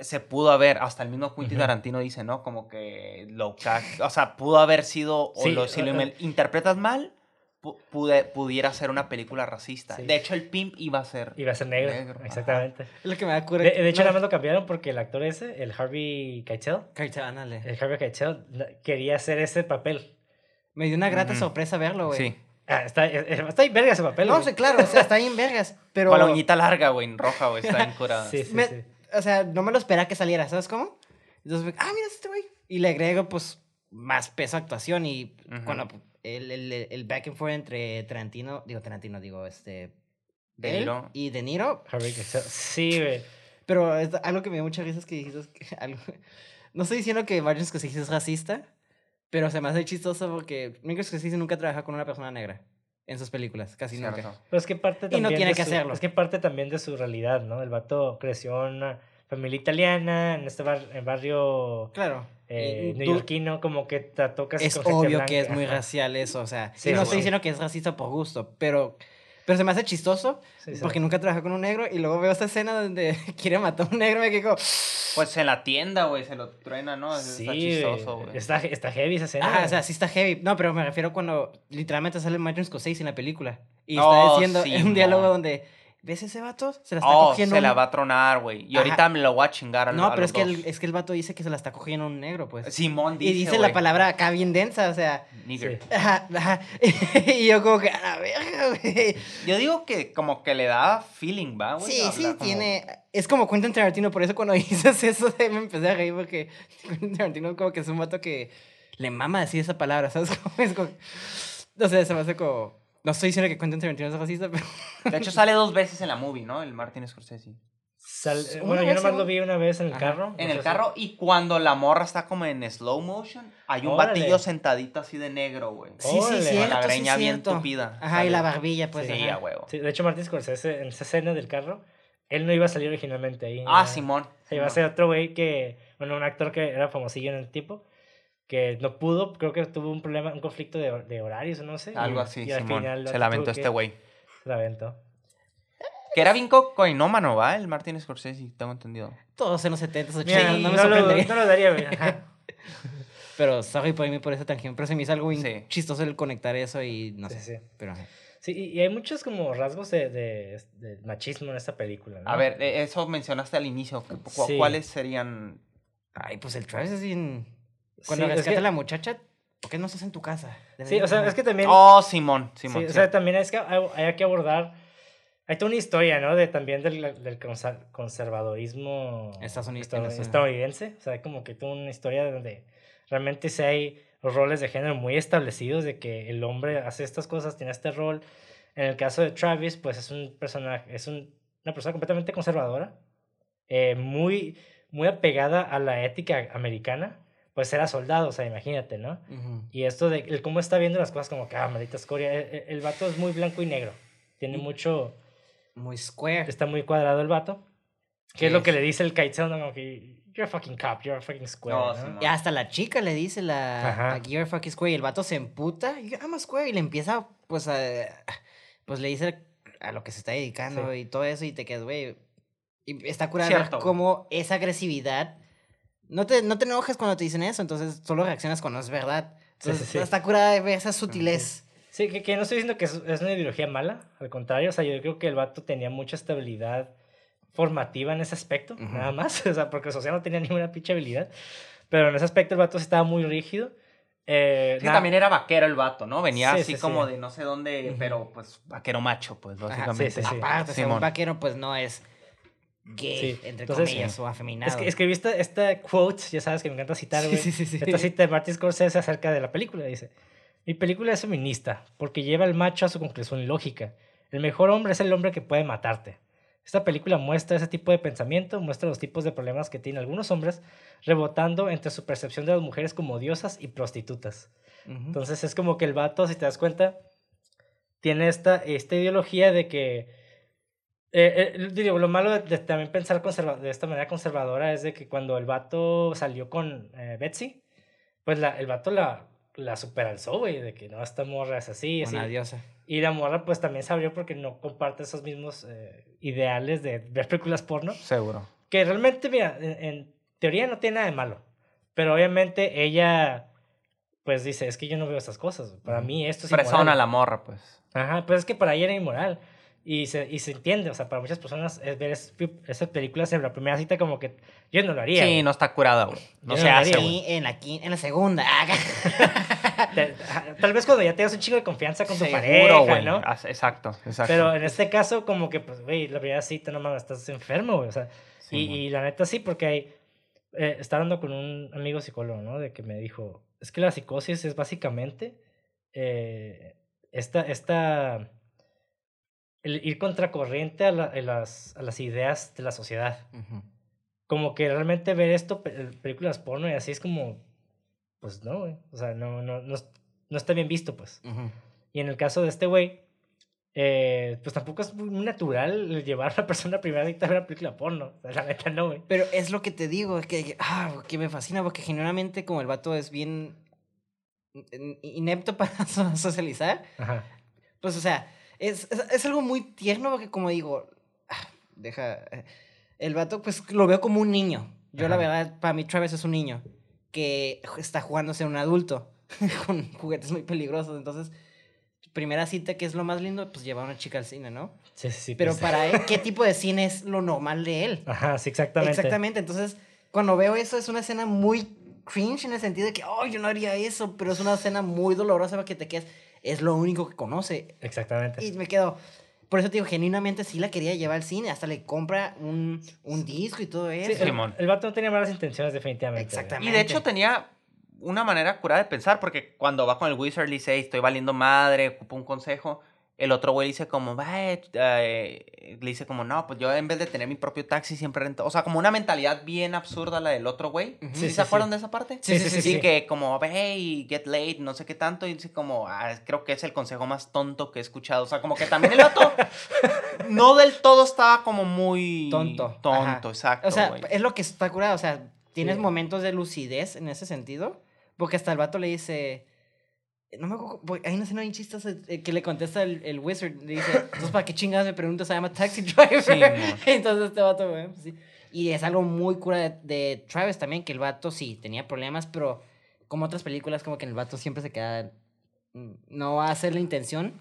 se pudo haber, hasta el mismo Quentin Ujú. Tarantino dice, ¿no? Como que lo o sea, pudo haber sido, o Sí, lo- si lo interpretas mal, pu- pude- pudiera ser una película racista. Sí. De hecho, el pimp iba a ser... Iba a ser negro, Negro, ajá. exactamente. Es lo que me da cura. De, de hecho, no, nada más lo cambiaron porque el actor ese, el Harvey Keitel, Cartel, ándale. el Harvey Keitel quería hacer ese papel. Me dio una grata sorpresa verlo, güey. Sí. Ah, está, eh, eh, está ahí verga ese papel. No, sí, claro, o sea, está bien vergas. Pero. Con la uñita larga, güey, en roja, güey, está bien curada. Sí, sí, me- sí. O sea, no me lo esperaba que saliera, ¿sabes cómo? Entonces, ah, mira este güey. Y le agrego, pues, más peso a actuación. Y Ujú. cuando el, el, el back and forth entre Tarantino, digo Tarantino, digo, este. De Niro. Y De Niro. Sí, güey. Pero es algo que me dio mucha risa es que dijiste. que algo- no estoy diciendo que Martin Scorsese es racista, pero se me hace chistoso porque Martin Scorsese nunca trabaja con una persona negra en sus películas, casi Cierto. nunca. Pero es que parte Y no tiene que su- hacerlo. Es que parte también de su realidad, ¿no? El vato creció en una familia italiana, en este bar- en barrio Claro. eh, y tú- neoyorquino, como que trató casi es con gente obvio que es muy racial eso, o sea, Sí, y no estoy diciendo que es racista por gusto, pero, pero se me hace chistoso Sí, porque nunca trabajé con un negro y luego veo esta escena donde quiere matar a un negro y me quedo, Pues en la tienda, güey, se lo truena, ¿no? Sí, está chistoso, güey. Está, está heavy esa escena. ah, o sea, sí está heavy. No, pero me refiero cuando literalmente sale Martin Scorsese en la película y está diciendo sí, en un diálogo donde, ¿ves ese vato? Se la está Oh, cogiendo se la un- va a tronar, güey. Y Ajá. ahorita me lo voy a chingar al No, pero es que, el, es que el vato dice que se la está cogiendo un negro, pues. Simón dice, y dice la palabra acá bien densa, o sea... nigger. Sí. Ajá, ajá. y yo como que, a la verga, güey. Yo digo que como que le da feeling, ¿va, güey? Sí, Habla sí, como- tiene. Es como Quentin Tarantino, por eso cuando dices eso me empecé a reír porque Quentin Tarantino como que es un vato que le mama decir esa palabra, ¿sabes? Como, es como- no sé, se me hace como. No estoy diciendo que Quentin Tarantino es racista, pero. De hecho, sale dos veces en la movie, ¿no? El Martin Scorsese. Sal- bueno, yo nomás ¿no? lo vi una vez en el Ajá. carro. En el carro, y cuando la morra está como en slow motion, hay un Órale. batillo sentadito así de negro, güey. Sí, Órale. sí, Con la sí, greña bien cierto. tupida. Ajá, y Sale. la barbilla, pues. sí, a huevo. Sí, de hecho, Martin Scorsese en esa escena del carro, él no iba a salir originalmente ahí. Ah, Simón. Se iba a ser otro güey que, bueno, un actor que era famosillo en el tiempo, que no pudo, creo que tuvo un problema, un conflicto de, de horarios, no sé. Algo y- así, y al Simón. final Se la aventó tuvo que- este güey. Se la aventó. Que era bien coinómano, ¿va? El Martin Scorsese, tengo entendido. Todos en los 70s, 80s, Mira, no no, me lo, no lo daría, ajá. Pero sorry por mí por esa tangente, pero se me hizo algo bien Sí. chistoso el conectar eso y no Sí, sé. sí. Pero. Sí, y y hay muchos como rasgos de, de- de machismo en esta película, ¿no? A ver, eh, eso mencionaste al inicio. ¿cu- cu- Sí. ¿Cuáles serían? Ay, pues el Travis es bien. Cuando Sí, es que- a la muchacha, ¿por qué no estás en tu casa? Sí, o sea, es que también... Oh, Simón, Sí, Simón. o sí. sea, también es que hay, hay que abordar. Hay toda una historia, ¿no? De también del, del conservadorismo Estados Unidos, estadoun- sí. estadounidense. O sea, hay como que toda una historia donde realmente sí hay los roles de género muy establecidos, de que el hombre hace estas cosas, tiene este rol. En el caso de Travis, pues es un personaje, es un- una persona completamente conservadora, eh, muy, muy apegada a la ética americana. Pues era soldado, o sea, imagínate, ¿no? Ujú. Y esto de el cómo está viendo las cosas como que, ah, maldita escoria. El, el- el vato es muy blanco y negro. Tiene Mm. mucho... Muy square. Está muy cuadrado el vato. ¿Qué Que es lo que es? le dice el Kaitel, ¿no? Como que, you're a fucking cop, you're a fucking square, No, ¿no? sí, no. Y hasta la chica le dice la Ajá. a You're fucking square y el vato se emputa y I'm a square y le empieza pues a pues le dice a lo que se está dedicando y todo eso y te quedas, güey. Y está curado cómo esa agresividad no te, no te enojas cuando te dicen eso, entonces solo reaccionas cuando es verdad. Sí, Entonces, sí, sí. está curada de ver esa sutilez. Sí, que, que no estoy diciendo que es, es una ideología mala, al contrario, o sea, yo creo que el vato tenía mucha estabilidad formativa en ese aspecto, Ujú. nada más, o sea, porque social no tenía ninguna pinche habilidad, pero en ese aspecto el vato sí estaba muy rígido. Eh, nada- también era vaquero el vato, ¿no? Venía Sí, así sí, como sí. de no sé dónde, pero pues vaquero macho, pues Ajá, básicamente. sí, sí. Aparte, o sea, un vaquero pues no es gay, Sí, entre entonces, comillas, o afeminado. Es que escribí esta, esta quote, ya sabes que me encanta citar, güey. sí, sí, sí. Esta cita de Martin Scorsese acerca de la película. Dice, mi película es feminista porque lleva al macho a su conclusión lógica. El mejor hombre es el hombre que puede matarte. Esta película muestra ese tipo de pensamiento, muestra los tipos de problemas que tienen algunos hombres, rebotando entre su percepción de las mujeres como diosas y prostitutas. Entonces es como que el vato, si te das cuenta, tiene esta, esta ideología de que... eh, eh, digo, lo malo de, de también pensar de esta manera conservadora es de que cuando el vato salió con eh, Betsy, pues la, el vato la, la superalzó, güey, de que no, esta morra es así, así. Una diosa. Y la morra pues también se abrió porque no comparte esos mismos eh, ideales de ver películas porno. Seguro. Que realmente, mira, en, en teoría no tiene nada de malo. Pero obviamente ella pues dice, es que yo no veo esas cosas. Para mí esto es Fresona inmoral. la morra, pues. Ajá, pues es que para ella era inmoral. Y se, y se entiende, o sea, para muchas personas es ver es- esas películas en la primera cita como que yo no lo haría. Sí, güey. no está curada, güey. No Yo se no hace, haría, en la, en la segunda. Tal vez cuando ya tengas un chico de confianza con tu Seguro, pareja, güey. ¿no? As- Exacto, exacto. Pero en este caso, como que, pues, güey, la primera cita, no mames, estás enfermo, güey. O sea, Sí, y, y la neta sí, porque hay. Eh, estaba hablando con un amigo psicólogo, ¿no? De que me dijo: es que la psicosis es básicamente. eh, esta. esta el ir contracorriente a, la- a las, a las ideas de la sociedad. Ujú. Como que realmente ver esto, pe- películas porno y así es como. Pues no, güey. O sea, no, no, no, no está bien visto, pues. Ujú. Y en el caso de este güey, eh, pues tampoco es muy natural llevar a una persona a primera cita a ver una película porno. O sea, la neta no, güey. Pero es lo que te digo, es que, ah, que me fascina porque genuinamente como el vato es bien in- inepto para so- socializar, Ajá. pues o sea, es, es, es algo muy tierno porque como digo, ah, deja, eh, el vato pues lo veo como un niño. Yo la verdad, para mí Travis es un niño que está jugándose a un adulto con juguetes muy peligrosos. Entonces, primera cita, que es lo más lindo, pues llevar a una chica al cine, ¿no? Sí, sí, sí. Pero pues, para él, ¿qué tipo de cine es lo normal de él? Ajá, sí, exactamente. Exactamente. Entonces, cuando veo eso, es una escena muy cringe en el sentido de que, oh, yo no haría eso, pero es una escena muy dolorosa porque te quedas, es lo único que conoce. Exactamente. Y me quedo, por eso te digo, genuinamente sí la quería llevar al cine, hasta le compra un, un disco y todo Sí, eso. el, Simón. el vato no tenía malas intenciones, definitivamente. Exactamente. Y de hecho tenía una manera curada de pensar, porque cuando va con el Wizard le dice, "Hey, estoy valiendo madre, ocupo un consejo. El otro güey le dice como, "Va, eh, eh", le dice como, no, pues yo en vez de tener mi propio taxi siempre rento. O sea, como una mentalidad bien absurda la del otro güey. Ujú. ¿Sí, Sí, se acuerdan sí. de esa parte? Sí, sí, sí, sí. que como, hey, get late, no sé qué tanto. Y dice como, ah, creo que es el consejo más tonto que he escuchado. O sea, como que también el vato no del todo estaba como muy... Tonto. Tonto, Ajá. exacto, O sea, güey. es lo que está curado, o sea, tienes momentos de lucidez en ese sentido, porque hasta el vato le dice... No me acuerdo, porque hay una escena bien chistosa eh, que le contesta el, el wizard, le dice, entonces ¿para qué chingadas me preguntas? Se llama taxi driver. Sí, entonces este vato, güey, pues sí. Y es algo muy cura de, de Travis también, que el vato sí tenía problemas, pero como otras películas, como que el vato siempre se queda, mm, no va a hacer la intención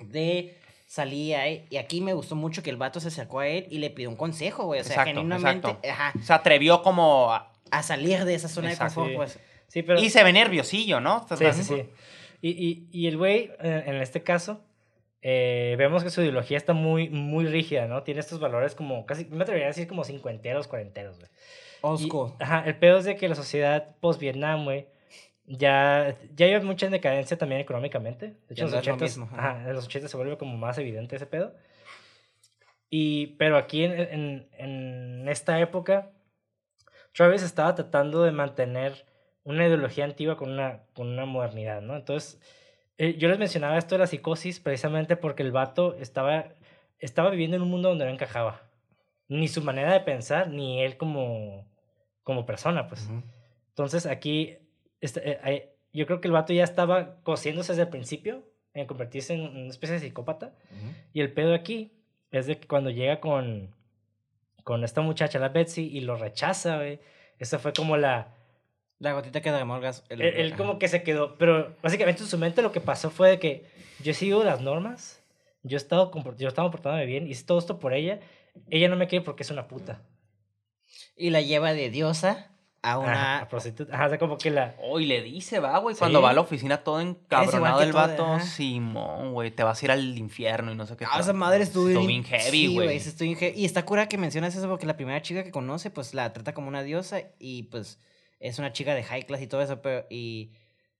de salir a él. Y aquí me gustó mucho que el vato se acercó a él y le pidió un consejo, güey. O sea, Exacto, genuinamente, exacto. ajá, Se atrevió como... a- a salir de esa zona Exacto. de confort, Sí. pues. Sí, pero. Y se ve nerviosillo, ¿no? Sí, sí, sí. Y, y, y el güey, eh, en este caso, eh, vemos que su ideología está muy, muy rígida, ¿no? Tiene estos valores como, casi, me atrevería a decir como cincuenteros, cuarenteros, güey. Old Y-. Ajá, el pedo es de que la sociedad post-Vietnam, güey, ya, ya hay mucha decadencia también económicamente. De hecho, en los es lo 80, mismo, ajá. ajá, en los 80 se vuelve como más evidente ese pedo. Y, pero aquí en, en, en esta época, Travis estaba tratando de mantener una ideología antigua con una, con una modernidad, ¿no? Entonces, eh, yo les mencionaba esto de la psicosis precisamente porque el vato estaba, estaba viviendo en un mundo donde no encajaba. Ni su manera de pensar, ni él como, como persona, pues. Entonces aquí, este, eh, yo creo que el vato ya estaba cosiéndose desde el principio en convertirse en una especie de psicópata. Y el pedo aquí es de que cuando llega con, con esta muchacha, la Betsy, y lo rechaza, güey. Esa fue como la... La gotita que derramó el gas. el- Él, él ajá. como que se quedó, pero básicamente en su mente lo que pasó fue de que yo he seguido las normas, yo he estado, comport- yo estaba portándome bien, hice todo esto por ella, ella no me quiere porque es una puta. Y la lleva de diosa a Ajá, una... a prostituta. Ajá, o sea, como que la... Oh, y le dice, va, güey, cuando Sí. va a la oficina todo encabronado el vato. ajá. Simón, güey, te vas a ir al infierno y no sé qué. Ah, esa madre estuvo Estuvo bien- bien heavy, güey. sí. Y está cura que mencionas eso porque la primera chica que conoce, pues la trata como una diosa y pues es una chica de high class y todo eso, pero y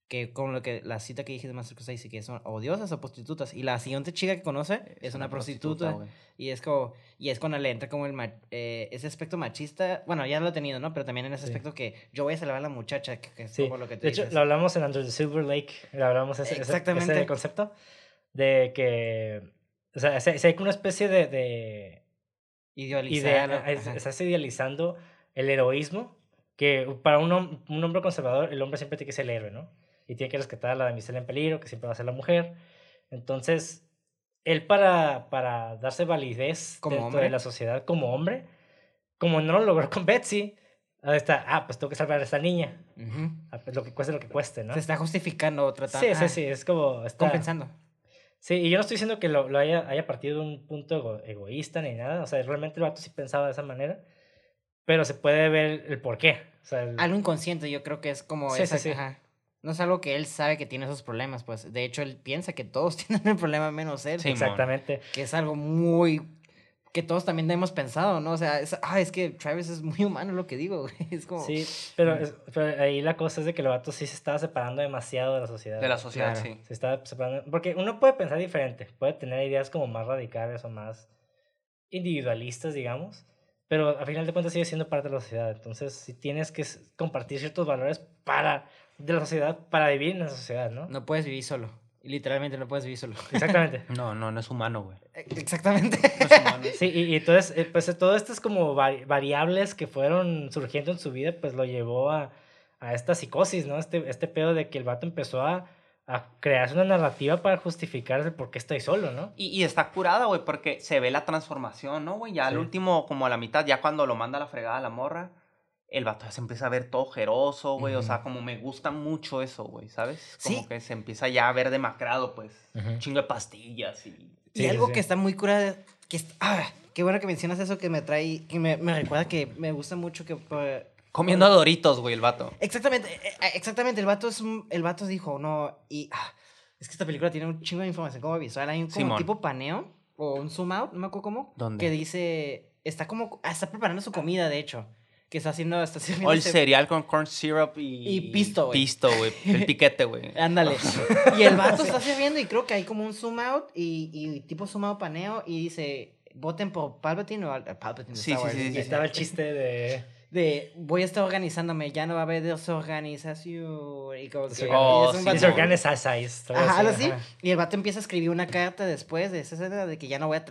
que con lo que la cita que dije de Master dice que son o diosas o prostitutas. Y la siguiente chica que conoce es, una, prostituta. güey. y es como, y es cuando le entra como el eh, ese aspecto machista. Bueno, ya lo he tenido, ¿no? Pero también en ese Sí. aspecto que yo voy a salvar a la muchacha, que, que es Sí, como lo que tú de hecho, dices. lo hablamos en Under the Silver Lake, lo hablamos ese, ese- Exactamente. ese concepto de que, o sea, se, se hay como una especie de, de Idealizar. es- estás idealizando el heroísmo que para un, hom- un hombre conservador, el hombre siempre tiene que ser el héroe, ¿no? Y tiene que rescatar a la damisela en peligro, que siempre va a ser la mujer. Entonces, él para, para darse validez Como dentro hombre. de la sociedad como hombre, como no lo logró con Betsy, ahí está, ah, pues tengo que salvar a esta niña, Ujú. ah, pues lo que cueste lo que cueste, ¿no? Se está justificando, tratando. Sí, sí, ah, sí, es como... Está, Compensando. Sí, y yo no estoy diciendo que lo, lo haya, haya partido de un punto ego- egoísta ni nada, o sea, realmente el vato sí pensaba de esa manera, pero se puede ver el por qué. O sea, el- Algo inconsciente, yo creo que es como Sí, esa, sí, sí. ajá. No es algo que él sabe que tiene esos problemas, pues. De hecho, él piensa que todos tienen el problema menos él. Sí. exactamente. Que es algo muy... Que todos también hemos pensado, ¿no? O sea, es, ah, es que Travis es muy humano lo que digo, güey. Es como... Sí, pero, es- pero ahí la cosa es de que el vato sí se estaba separando demasiado de la sociedad. De la sociedad, Claro. sí. Se estaba separando. Porque uno puede pensar diferente, puede tener ideas como más radicales o más individualistas, digamos, pero a final de cuentas sigue siendo parte de la sociedad. Entonces, si tienes que compartir ciertos valores para de la sociedad para vivir en la sociedad, ¿no? No puedes vivir solo. Y literalmente no puedes vivir solo. Exactamente. No, no, no es humano, güey. Eh, Exactamente. No es humano. Sí, y, y entonces, eh, pues eh, todo estas como vari- variables que fueron surgiendo en su vida, pues lo llevó a, a esta psicosis, ¿no? Este, este pedo de que el vato empezó a, a crearse una narrativa para justificar el por qué estoy solo, ¿no? Y, y está curada, güey, porque se ve la transformación, ¿no, güey? Ya al último, como a la mitad, ya cuando lo manda a la fregada a la morra, el vato ya se empieza a ver todo jeroso, güey. O sea, como me gusta mucho eso, güey, ¿sabes? Como Sí. que se empieza ya a ver demacrado, pues. Un chingo de pastillas y... Y Sí, sí, algo sí. que está muy curada, que ah, qué bueno que mencionas eso que me trae, que me, me recuerda que me gusta mucho que... Comiendo doritos, güey, el vato. Exactamente, eh, eh, exactamente, el vato, es un- el vato dijo, no, y ah, es que esta película tiene un chingo de información como visual, hay un como Simón. tipo paneo, o un zoom out, no me acuerdo cómo, ¿Dónde? que dice, está como, ah, está preparando su comida, de hecho, que está haciendo, está O sirviendo el cereal con corn syrup y... Y pisto, güey. Pisto, güey. El piquete, güey. Ándale. Y el vato está sirviendo y creo que hay como un zoom out y, y tipo zoom out paneo y dice, voten por Palpatine o al- Palpatine de Sí, Star sí, Wars. sí, Y sí, estaba el chiste de... De, voy a estar organizándome, ya no va a haber desorganización. Y como que, Oh, y es un sí, vato- Ajá, algo así. ajá. Y el vato empieza a escribir una carta después de esa escena de que ya no voy a,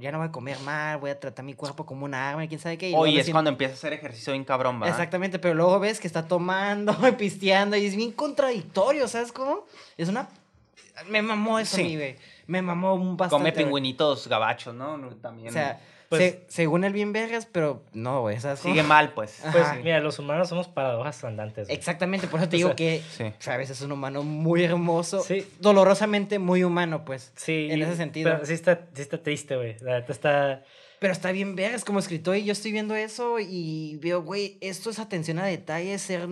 ya no voy a comer mal, voy a tratar mi cuerpo como una arma y quién sabe qué. y Oye, es cuando empieza a hacer ejercicio bien cabrón, ¿va? Exactamente, pero luego ves que está tomando y pisteando y es bien contradictorio, ¿sabes cómo? Es una... Me mamó eso, Sí. mi güey. Me mamó un bastante. Come pingüinitos gabachos, ¿no? No, También. O sea, Pues- se- según él bien vergas, pero no, güey, ¿sabes sigue mal, pues. Ajá. Pues mira, los humanos somos paradojas andantes. güey. Exactamente, por eso te O digo sea, que Sí. Travis es un humano muy hermoso, Sí. dolorosamente muy humano, pues. Sí. en ese sentido. Pero sí está, sí está triste, güey. La neta está... Pero está bien vergas como escritor y yo estoy viendo eso y veo, güey, esto es atención a detalles, ser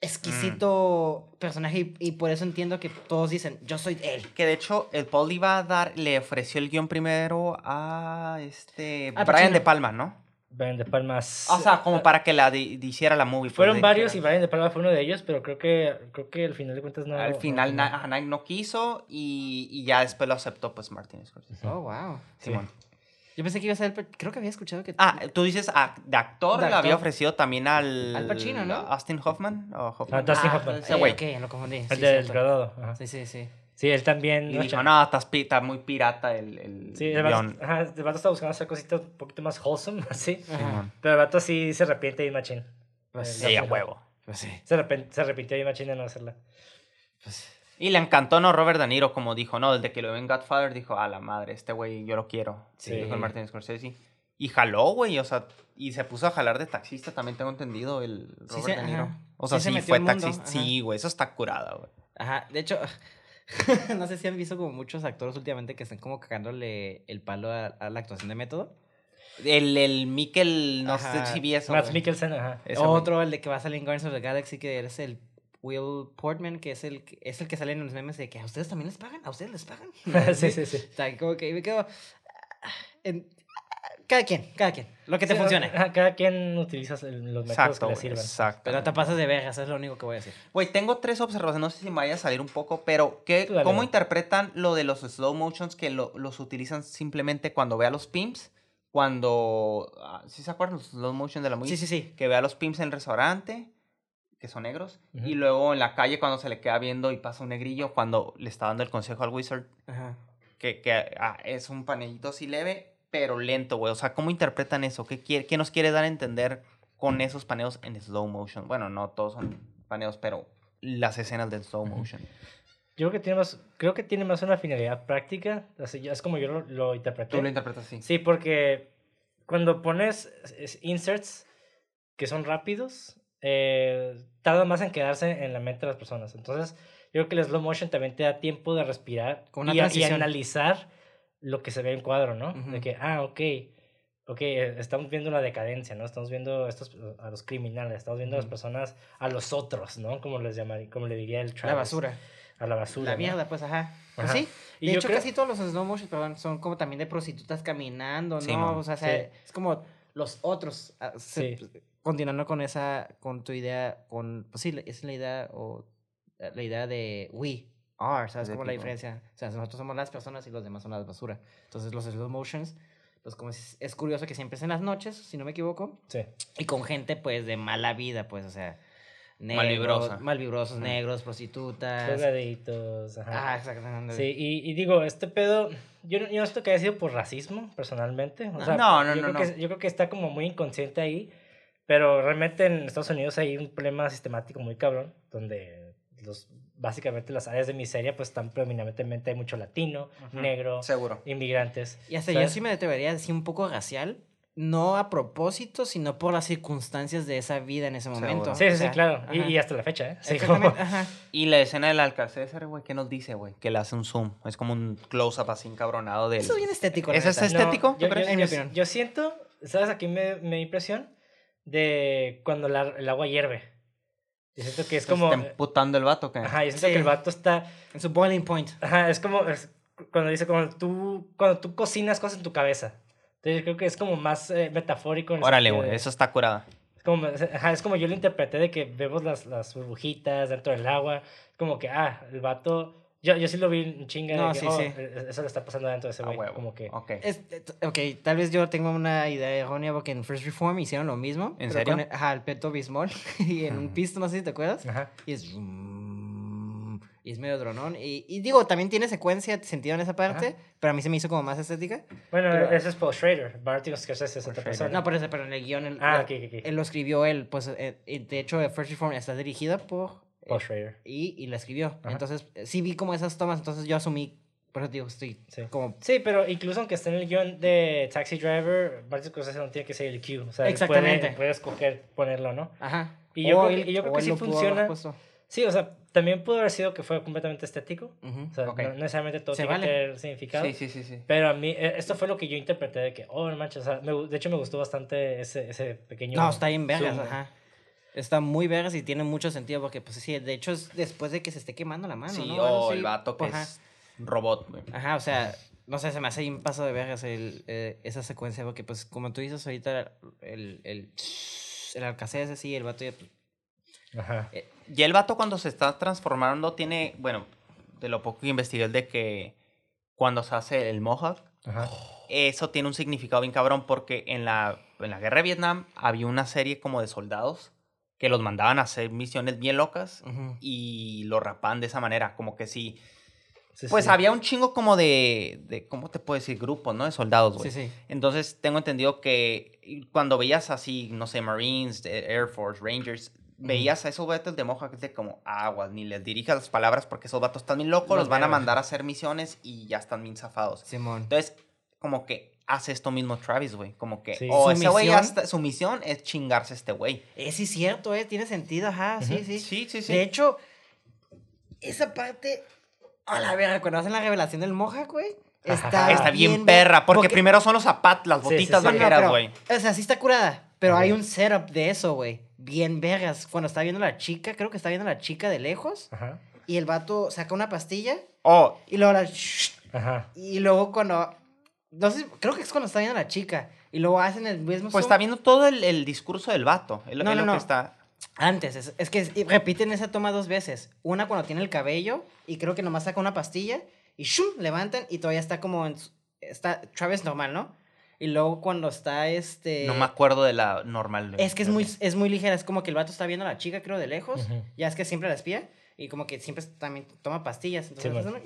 exquisito Mm. personaje y, y por eso entiendo que todos dicen, yo soy él. Que de hecho, el Paul iba a dar, le ofreció el guion primero a este A Brian Pacino. De Palma, ¿no? Brian De Palmas. O sea, como para que la di- hiciera la movie. pues, Fueron varios y Brian De Palma fue uno de ellos, pero creo que, creo que al final de cuentas no... Al final no- Na- Nike no quiso y, y ya después lo aceptó pues Martin Scorsese. Oh, wow. Sí. Yo pensé que iba a ser, el creo que había escuchado que... Ah, tú dices ah, de actor De le había ofrecido también al... Al Pacino, ¿no? Austin Hoffman. ¿o Hoffman? Ah, Dustin Ah, Hoffman. ese güey. Ok, lo confundí. El sí, del graduado. ajá. Sí, sí, sí. Sí, él también... Y no, dijo, no, estás pi- está muy pirata el, el Sí, el vato, ajá, el vato está buscando hacer cositas un poquito más wholesome, así. Ajá. Pero el vato sí se arrepiente y machín. Pues Eh, sí, a huevo. pues sí. Se, arrepen- se arrepintió y machín de no hacerla. Pues, Y le encantó, ¿no? Robert De Niro, como dijo, ¿no? Desde que lo vio en Godfather, dijo, a la madre, este güey yo lo quiero. Sí. Sí. Dijo el Martin Scorsese. Y jaló, güey, o sea, y se puso a jalar de taxista, también tengo entendido, el Sí Robert se- De Niro. ajá. O sea, Sí se sí, fue taxista. Sí, güey, eso está curada, güey. Ajá, de hecho, no sé si han visto como muchos actores últimamente que están como cagándole el palo a, a la actuación de método. El, el Mikkel, no sé si vi eso, Matt. Mikkelsen, ajá. Ese. Otro, el de que va a salir en Guardians of the Galaxy, que es el Will Portman, que es el, que- es el que sale en los memes de que a ustedes también les pagan, a ustedes les pagan. sí, sí, sí. Está como que me quedo... en- cada quien, cada quien, lo que te Sí, funcione. ajá, cada quien utiliza los métodos Exacto, que le güey, sirvan. exacto. Pero no te pasas de vergas, eso es lo único que voy a decir. Güey, tengo tres observaciones, no sé si me vaya a salir un poco, pero ¿qué, dale, ¿cómo interpretan lo de los slow motions que lo- los utilizan simplemente cuando ve a los pimps? Cuando... ah, ¿Sí se acuerdan los slow motion de la movie? Sí, sí, sí. Que ve a los pimps en el restaurante, que son negros, y luego en la calle cuando se le queda viendo y pasa un negrillo, cuando le está dando el consejo al wizard, que, que ah, es un panellito así leve, pero lento, güey. O sea, ¿cómo interpretan eso? ¿Qué, quiere, ¿Qué nos quiere dar a entender con esos paneos en slow motion. Bueno, no todos son paneos, pero las escenas de slow motion. Yo creo que tiene más, creo que tiene más una finalidad práctica. Así, es como yo lo, lo interpreté. Tú lo interpretas así. Sí, porque cuando pones es- inserts que son rápidos, eh, tarda más en quedarse en la mente de las personas. Entonces, yo creo que el slow motion también te da tiempo de respirar y, y analizar lo que se ve en cuadro, ¿no? De Ujú. que, ah, ok, ok, eh, estamos viendo la decadencia, ¿no? Estamos viendo estos, a los criminales, estamos viendo a las personas, a los otros, ¿no? Como les llamaría, como le diría el La Travis. basura. A la basura. La ¿no? mierda, pues, ajá. Pues Ajá. sí. Y de hecho, creo- casi todos los slow motion, perdón, son como también de prostitutas caminando, ¿no? Sí, o sea, Sí. es como los otros. ah, se- Sí. Continuando con esa, con tu idea, con, pues sí, es la idea, o eh, la idea de we are, ¿sabes? De Como la diferencia. O sea, nosotros somos las personas y los demás son las basura. Entonces, los slow motions, pues como es, es curioso que siempre es en las noches, si no me equivoco, Sí. y con gente, pues, de mala vida, pues, o sea, negros, Malvibrosa. malvibrosos, Ujú. negros, prostitutas. Drogaditos, ajá. Ah, exactamente. Sí, y, y digo, este pedo, yo, no- yo no siento que haya sido por racismo, personalmente. O sea, No, no, yo no, creo no. Que, yo creo que está como muy inconsciente ahí, pero realmente en Estados Unidos hay un problema sistemático muy cabrón, donde los, básicamente las áreas de miseria pues están predominantemente, hay mucho latino, negro, Seguro. inmigrantes. Y hasta yo ¿sabes? sí me atrevería a decir un poco racial, no a propósito, sino por las circunstancias de esa vida en ese momento. Seguro. Sí, O sí, sí, sea, claro. Y, y hasta la fecha, ¿eh? Sí, como- ajá. Y la escena del Alcacézar, güey, ¿qué nos dice, güey? Que le hace un zoom. Es como un close-up así encabronado del... Eso es bien estético. ¿Ese es. No, estético? ¿Tú yo, yo- En mi yo- opinión. yo siento, ¿sabes? Aquí me, me da impresión de cuando la- el agua hierve. Yo siento que es ¿Se como... está emputando el vato, ¿qué? Ajá, yo siento Sí. que el vato está... En su boiling point. Ajá, es como... es cuando dice, cuando tú, cuando tú cocinas cosas en tu cabeza. Entonces yo creo que es como más eh, metafórico. Órale, sentido güey, eso está curada. Es como, ajá, es como yo lo interpreté de que vemos las, las burbujitas dentro del agua. Como que, ah, el vato... Yo, yo sí lo vi en chinga No, de que, sí, oh, sí. eh, eso le está pasando dentro de ese A güey. huevo. Como que... Ok. Es- ok, tal vez yo tengo una idea errónea porque en First Reform hicieron lo mismo. ¿En pero serio? Con el, ajá, el Peto Bismol y en un pisto, no sé si te acuerdas. Ajá. Y es... Y es medio dronón. Y, y digo, también tiene secuencia, sentido en esa parte, pero a mí se me hizo como más estética. Bueno, Pero- ese es Paul Schrader. Martin Scorsese es otra persona. No, pero, ese- pero en el guion, él, Ah, él- ok, ok, ok. él lo escribió él. Pues, eh, de hecho, First Reform está dirigida por... Paul Schrader. y, y la escribió. Ajá. Entonces, eh, sí vi como esas tomas, entonces yo asumí, por eso digo, estoy Sí. como... Sí, pero incluso aunque esté en el guion de Taxi Driver, Martin Scorsese no tiene que ser el cue. O sea, Exactamente. Puede, puede escoger ponerlo, ¿no? Ajá. Y yo creo que- y yo creo que sí funciona. Sí, o sea, también pudo haber sido que fue completamente estético. Ujú. O sea, Ok. no necesariamente todo Se tiene vale. que tener significado. Sí, sí, sí, sí. Pero a mí, eh, esto fue lo que yo interpreté de que, oh, no manches, o sea, me de hecho me gustó bastante ese, ese pequeño... No, está bien vergas, zoom. ajá. Está muy vergas y tiene mucho sentido porque, pues sí, de hecho es después de que se esté quemando la mano, Sí, o así. el vato que Ajá. es robot, güey. Ajá, o sea, no sé, se me hace ahí un paso de vergas el, eh, esa secuencia porque, pues, como tú dices ahorita, el, el, el alcacé ese sí, el vato ya... Ajá. Y el vato cuando se está transformando tiene, bueno, de lo poco que investigué es de que cuando se hace el mohawk, Ajá. eso tiene un significado bien cabrón porque en la, en la guerra de Vietnam había una serie como de soldados que los mandaban a hacer misiones bien locas y lo rapaban de esa manera, como que sí. Sí, Pues sí. había un chingo como de, de, ¿cómo te puedo decir? Grupos, ¿no? De soldados, güey. Sí, sí. Entonces tengo entendido que cuando veías así, no sé, Marines, eh, Air Force, Rangers, veías a esos vatos de moja que de como aguas, ni les dirijas las palabras porque esos vatos están bien locos, Los los van a mandar a hacer misiones y ya están bien zafados. Simón. Entonces, como que hace esto mismo Travis, güey. Como que, Sí. oh, Su ese güey su misión es chingarse a este güey. Eh, sí, cierto, eh, tiene sentido, ajá, sí, sí. Sí, sí, sí. De hecho, esa parte... A la verga, cuando hacen la revelación del Mohawk, güey. Está, Está bien, perra, porque, primero son los zapatos, las Sí, sí, botitas sí. No, no, vaqueras, güey. O sea, sí está curada. Pero hay un setup de eso, güey. Bien vergas. Cuando está viendo a la chica, creo que está viendo a la chica de lejos. Ajá. Y el vato saca una pastilla. Oh, Y luego la. Ajá. Y luego cuando. No sé, creo que es cuando está viendo a la chica. Y luego hacen el mismo. pues zoom. está viendo todo el, el discurso del vato. Es lo, No, es no, lo no. que está. Antes, es, es que es- y repiten esa toma dos veces. Una cuando tiene el cabello y creo que nomás saca una pastilla y ¡shum! levantan y todavía está como en está Travis normal, ¿no? Y luego cuando está este No me acuerdo de la normal. es que es muy es muy ligera, es como que el vato está viendo a la chica creo de lejos, Ujú. ya es que siempre la espía y como que siempre también toma pastillas. Entonces sí, es, un,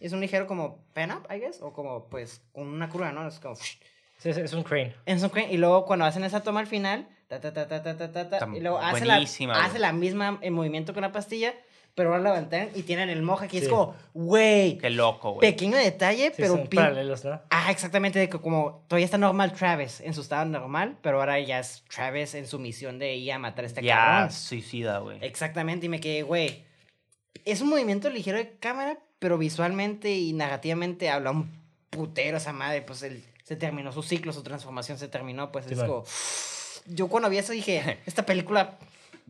es, un, ligero como pen up, I guess. O como pues con una curva, ¿no? Es como. Sí, es, un crane. Es un crane. Y luego cuando hacen esa toma al final, ta, ta, ta, ta, ta, ta, ta y luego hace la, hace la misma en movimiento con la pastilla, pero ahora levantan y tienen el moja que sí. es como, güey. Qué loco, güey. Pequeño detalle, sí, pero. Son pin... paralelos, ¿no? Ah, exactamente. De que como todavía está normal Travis en su estado normal, pero ahora ya es Travis en su misión de ir a matar a este ya, cabrón. Ya, suicida, güey. Exactamente. Y me quedé, güey es un movimiento ligero de cámara, pero visualmente y narrativamente habla un putero esa madre. Pues él se terminó su ciclo, su transformación se terminó. Pues Sí, es como. Yo cuando vi eso dije, esta película.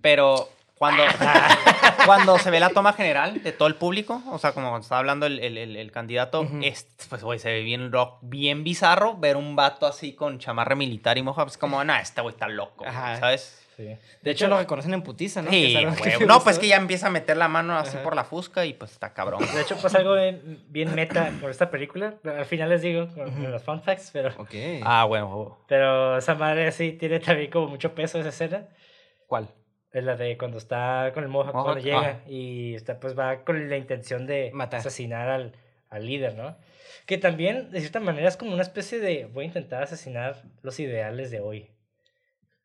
Pero cuando, cuando se ve la toma general de todo el público, o sea, como cuando estaba hablando el, el- el- el candidato, es, pues, güey, se ve bien rock, bien bizarro ver un vato así con chamarra militar y moja, pues como, nah, este güey está loco, güey", Ajá. ¿sabes? Sí. De hecho, lo reconocen en putiza, ¿no? Sí, es que No, pues que ya empieza a meter la mano así Ajá. por la fusca y pues está cabrón. De hecho, pasa algo bien, bien meta con esta película. Al final les digo con, con los fun facts, pero, Ok. Ah, bueno. pero esa madre sí tiene también como mucho peso esa escena. ¿Cuál? Es la de cuando está con el Mohawk, Mohawk, cuando llega y está, pues va con la intención de Matar. asesinar al, al líder, ¿no? Que también, de cierta manera, es como una especie de voy a intentar asesinar los ideales de hoy.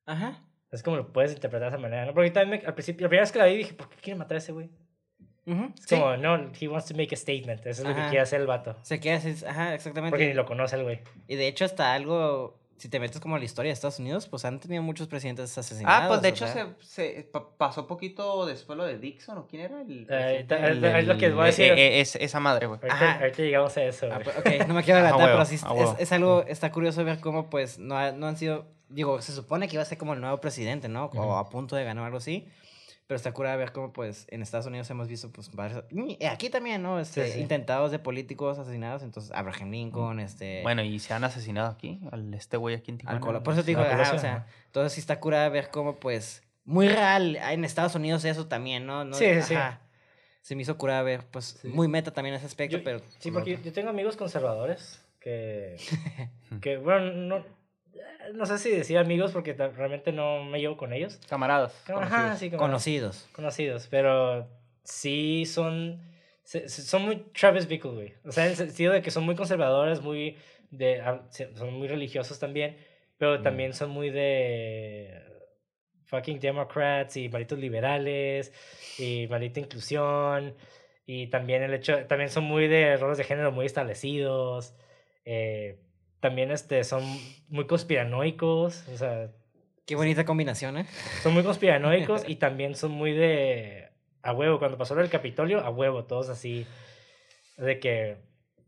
Ajá. Es como lo puedes interpretar de esa manera, ¿no? Porque también me- al principio, la primera vez que la vi dije, ¿por qué quiere matar a ese güey? Es sí. como, no, he wants to make a statement. Eso es lo que quiere hacer el vato. Se queda así. Ajá, exactamente. Porque ni lo conoce el güey. Y de hecho, hasta algo. Si te metes como a la historia de Estados Unidos, pues han tenido muchos presidentes asesinados. Ah, pues de hecho sea. se, se pa- pasó poquito después lo de Dixon, ¿o quién era? El, Eh, es lo que voy a Eh, decir. eh, es, esa madre, güey. Ahorita, llegamos a eso. Ah, pues, ok, no me quiero adelantar, huevo, pero sí a es, algo, está curioso ver cómo pues no, ha- no han sido, digo, se supone que iba a ser como el nuevo presidente, ¿no? O a punto de ganar algo así, pero está curado ver cómo pues en Estados Unidos hemos visto pues varios, aquí también, ¿no? Este, Sí, sí. Intentados de políticos asesinados, entonces Abraham Lincoln, este... Bueno, y se han asesinado aquí, al este güey aquí en al Tijuana. Colo- Por eso te digo, al ajá, Colosio, o sea, ajá. entonces sí está curada ver cómo pues, muy real en Estados Unidos eso también, ¿no? no Sí, sí, sí. ajá. Se me hizo curada ver, pues, Sí. muy meta también ese aspecto, Yo- pero... Sí, como porque yo tengo amigos conservadores que, que bueno, no, no sé si decir amigos porque realmente no me llevo con ellos. Camaradas. Ajá, conocidos. sí, como Conocidos. conocidos, pero sí son, son muy Travis Bickle, güey. O sea, en el sentido de que son muy conservadores, muy de, ah, son muy religiosos también, pero Mm. también son muy de fucking Democrats y malditos liberales y maldita inclusión y también el hecho, también son muy de roles de género muy establecidos. eh, también este, son muy conspiranoicos, o sea, Qué bonita combinación, ¿eh? son muy conspiranoicos y también son muy de a huevo. Cuando pasó del Capitolio, a huevo, todos así de que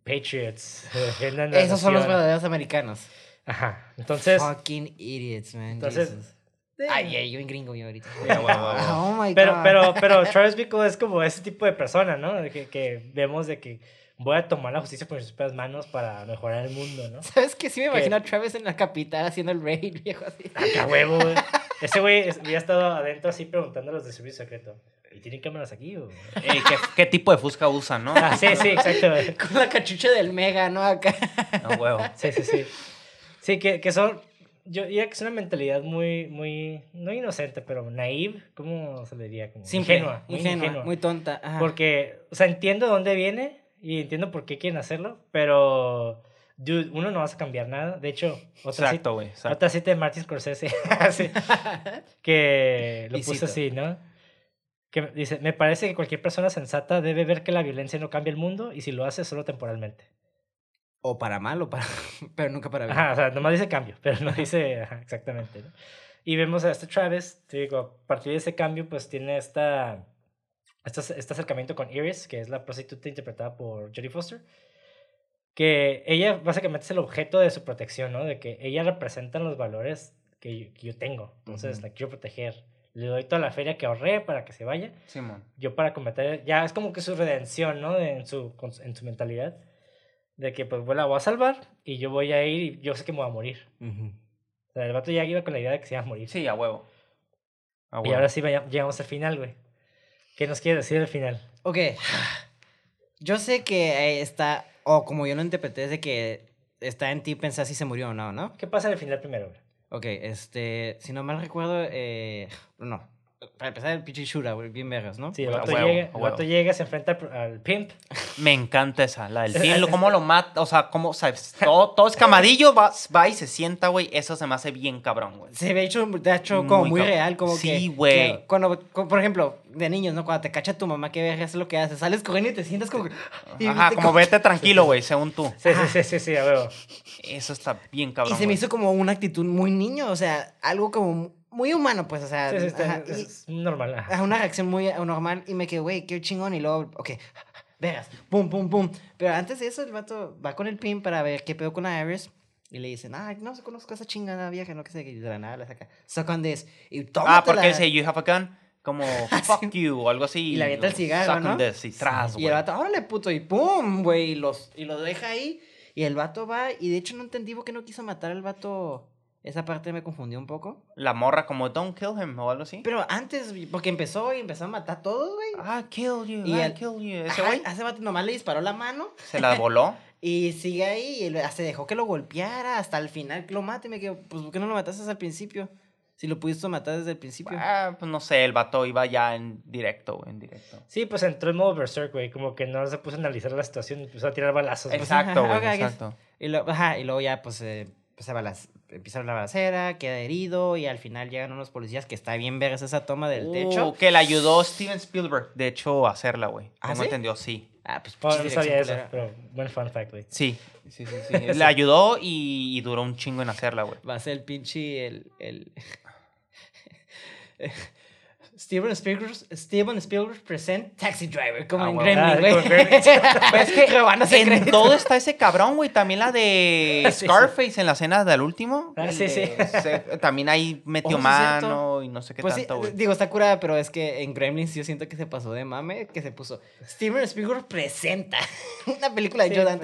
Patriots. Esos son los verdaderos americanos. Ajá. Entonces, Fucking idiots, man. entonces Jesus. Ay, ay, yo en gringo yo ahorita. Ya, huevo, huevo. Oh my pero, God. pero, pero Travis Bickle es como ese tipo de persona, ¿no? Que, que vemos de que voy a tomar la justicia por mis propias manos para mejorar el mundo, ¿no? ¿Sabes qué? Sí me ¿Qué? imagino a Travis en la capital haciendo el raid, viejo, así. A huevo, güey. Ese güey había estado adentro así preguntando a los de servicio secreto. ¿Y tienen cámaras aquí o...? ¿qué, qué tipo de fusca usan, no? Ah, sí, sí, exacto. güey. Con la cachucha del mega, ¿no? Acá. No, huevo. Sí, sí, sí. Sí, que, que son. Yo diría que es una mentalidad muy, muy. No inocente, pero naive. ¿Cómo se le diría? Como Simple, ingenua. Muy ingenua, ingenua. muy tonta. Ajá. Porque, o sea, entiendo de dónde viene y entiendo por qué quieren hacerlo, pero. Dude, uno no vas a cambiar nada. De hecho, otra, cita, Exacto, güey. exacto. otra cita de Martin Scorsese. sí, que lo puso así, ¿no? Que dice: Me parece que cualquier persona sensata debe ver que la violencia no cambia el mundo y si lo hace, solo temporalmente. O para mal o para... Pero nunca para bien. Ajá, o sea, nomás dice cambio, pero no dice ajá, exactamente. ¿no? Y vemos a este Travis, te digo, a partir de ese cambio, pues tiene esta, este, este acercamiento con Iris, que es la prostituta interpretada por Jodie Foster, que ella básicamente es el objeto de su protección, ¿no? De que ella representa los valores que yo, que yo tengo, entonces Ujú. la quiero proteger. Le doy toda la feria que ahorré para que se vaya Simón. yo para cometer, ya es como que su redención, ¿no? En, su, en su mentalidad, de que pues la voy a salvar y yo voy a ir y yo sé que me voy a morir. Ujú. O sea, el vato ya iba con la idea de que se iba a morir. Sí, a huevo. A y huevo. ahora sí vaya- llegamos al final, güey. ¿Qué nos quiere decir el final? Ok. Yo sé que eh, está... O como yo lo interpreté, es de que está en ti pensar si se murió o no, ¿no? ¿Qué pasa en el final primero? Ok, este... Si no mal recuerdo... Eh, no. Para empezar, el pinche Shura, güey, bien vergas, ¿no? Sí, el vato, huevo, llega, a el huevo. vato llega, se enfrenta al, al pimp. Me encanta esa, la del film, cómo lo mata, o sea, cómo, sabes, todo, todo escamadillo, va, va y se sienta, güey, eso se me hace bien cabrón, güey. Se ve hecho, de hecho, como Muy real, como Sí, que... güey. que Cuando, por ejemplo, de niños, ¿no? Cuando te cacha tu mamá, que vergas es lo que haces. Sales corriendo y te sientas como... que- y Ajá, como vete tranquilo, güey, según tú. Sí, sí, sí, sí, sí, a huevo. Eso está bien Y cabrón, se me güey. hizo como una actitud muy niño, o sea, algo como muy humano, pues, o sea... Sí, sí, está- ajá, y- es normal. ajá. Una reacción muy normal y me quedé, güey, qué chingón. Y luego, ok, veas, pum, pum, pum. Pero antes de eso, el vato va con el pin para ver qué pedo con Iris. Y le dicen, ay, no se conozco a esa chingada vieja, no que sé, y de la nada la saca. Suck on this. Y Ah, tómatela. porque dice, you have a gun, como, fuck you, o algo así. Y le avienta el cigarro, Suck on ¿no? this, y tras, Y güey. el vato, órale, puto, y pum, güey, y, los, y lo deja ahí. Y el vato va, y de hecho no entendí por qué no quiso matar al vato. Esa parte me confundió un poco. La morra como, don't kill him, o algo así. Pero antes, porque empezó y empezó a matar a todos, güey. Ah, kill you, Y I el- kill you. Ese güey ese vato nomás le disparó la mano. se la voló. Y sigue ahí, y se dejó que lo golpeara hasta el final que lo mate. Y me quedo, pues, ¿por qué no lo mataste al principio? Si lo pudiste matar desde el principio. Ah, pues no sé, el vato iba ya en directo, güey, en directo. Sí, pues entró en modo Berserk, güey. Como que no se puso a analizar la situación y empezó a tirar balazos. Exacto, güey, exacto. Y, lo- ajá, y luego ya, pues, eh, pues, se balaz- empieza la balacera, queda herido, y al final llegan unos policías que está bien vergas esa toma del techo. Uh, que le ayudó Steven Spielberg, de hecho, a hacerla, güey. ¿Ah, sí? entendido, sí. Ah, pues, Oh, no sabía eso, pero buen fun fact, güey. Sí, sí, sí, sí. Le ayudó y, y duró un chingo en hacerla, güey. Va a ser el pinche, el... el... Steven Spielberg, Steven Spielberg present Taxi Driver, como Ah, en huevo. Ah, Gremlin, güey. Gremlin. Pues es que en crédito. todo está ese cabrón, güey. También la de Sí, sí. Scarface en la escena del último. Ah, sí, de- sí. se- también ahí metió Oh, sí, mano y no sé qué Pues sí, tanto, güey. digo, está curada, pero es que en Gremlins yo siento que se pasó de mame, que se puso Steven Spielberg presenta una película de Sí, Joe pues.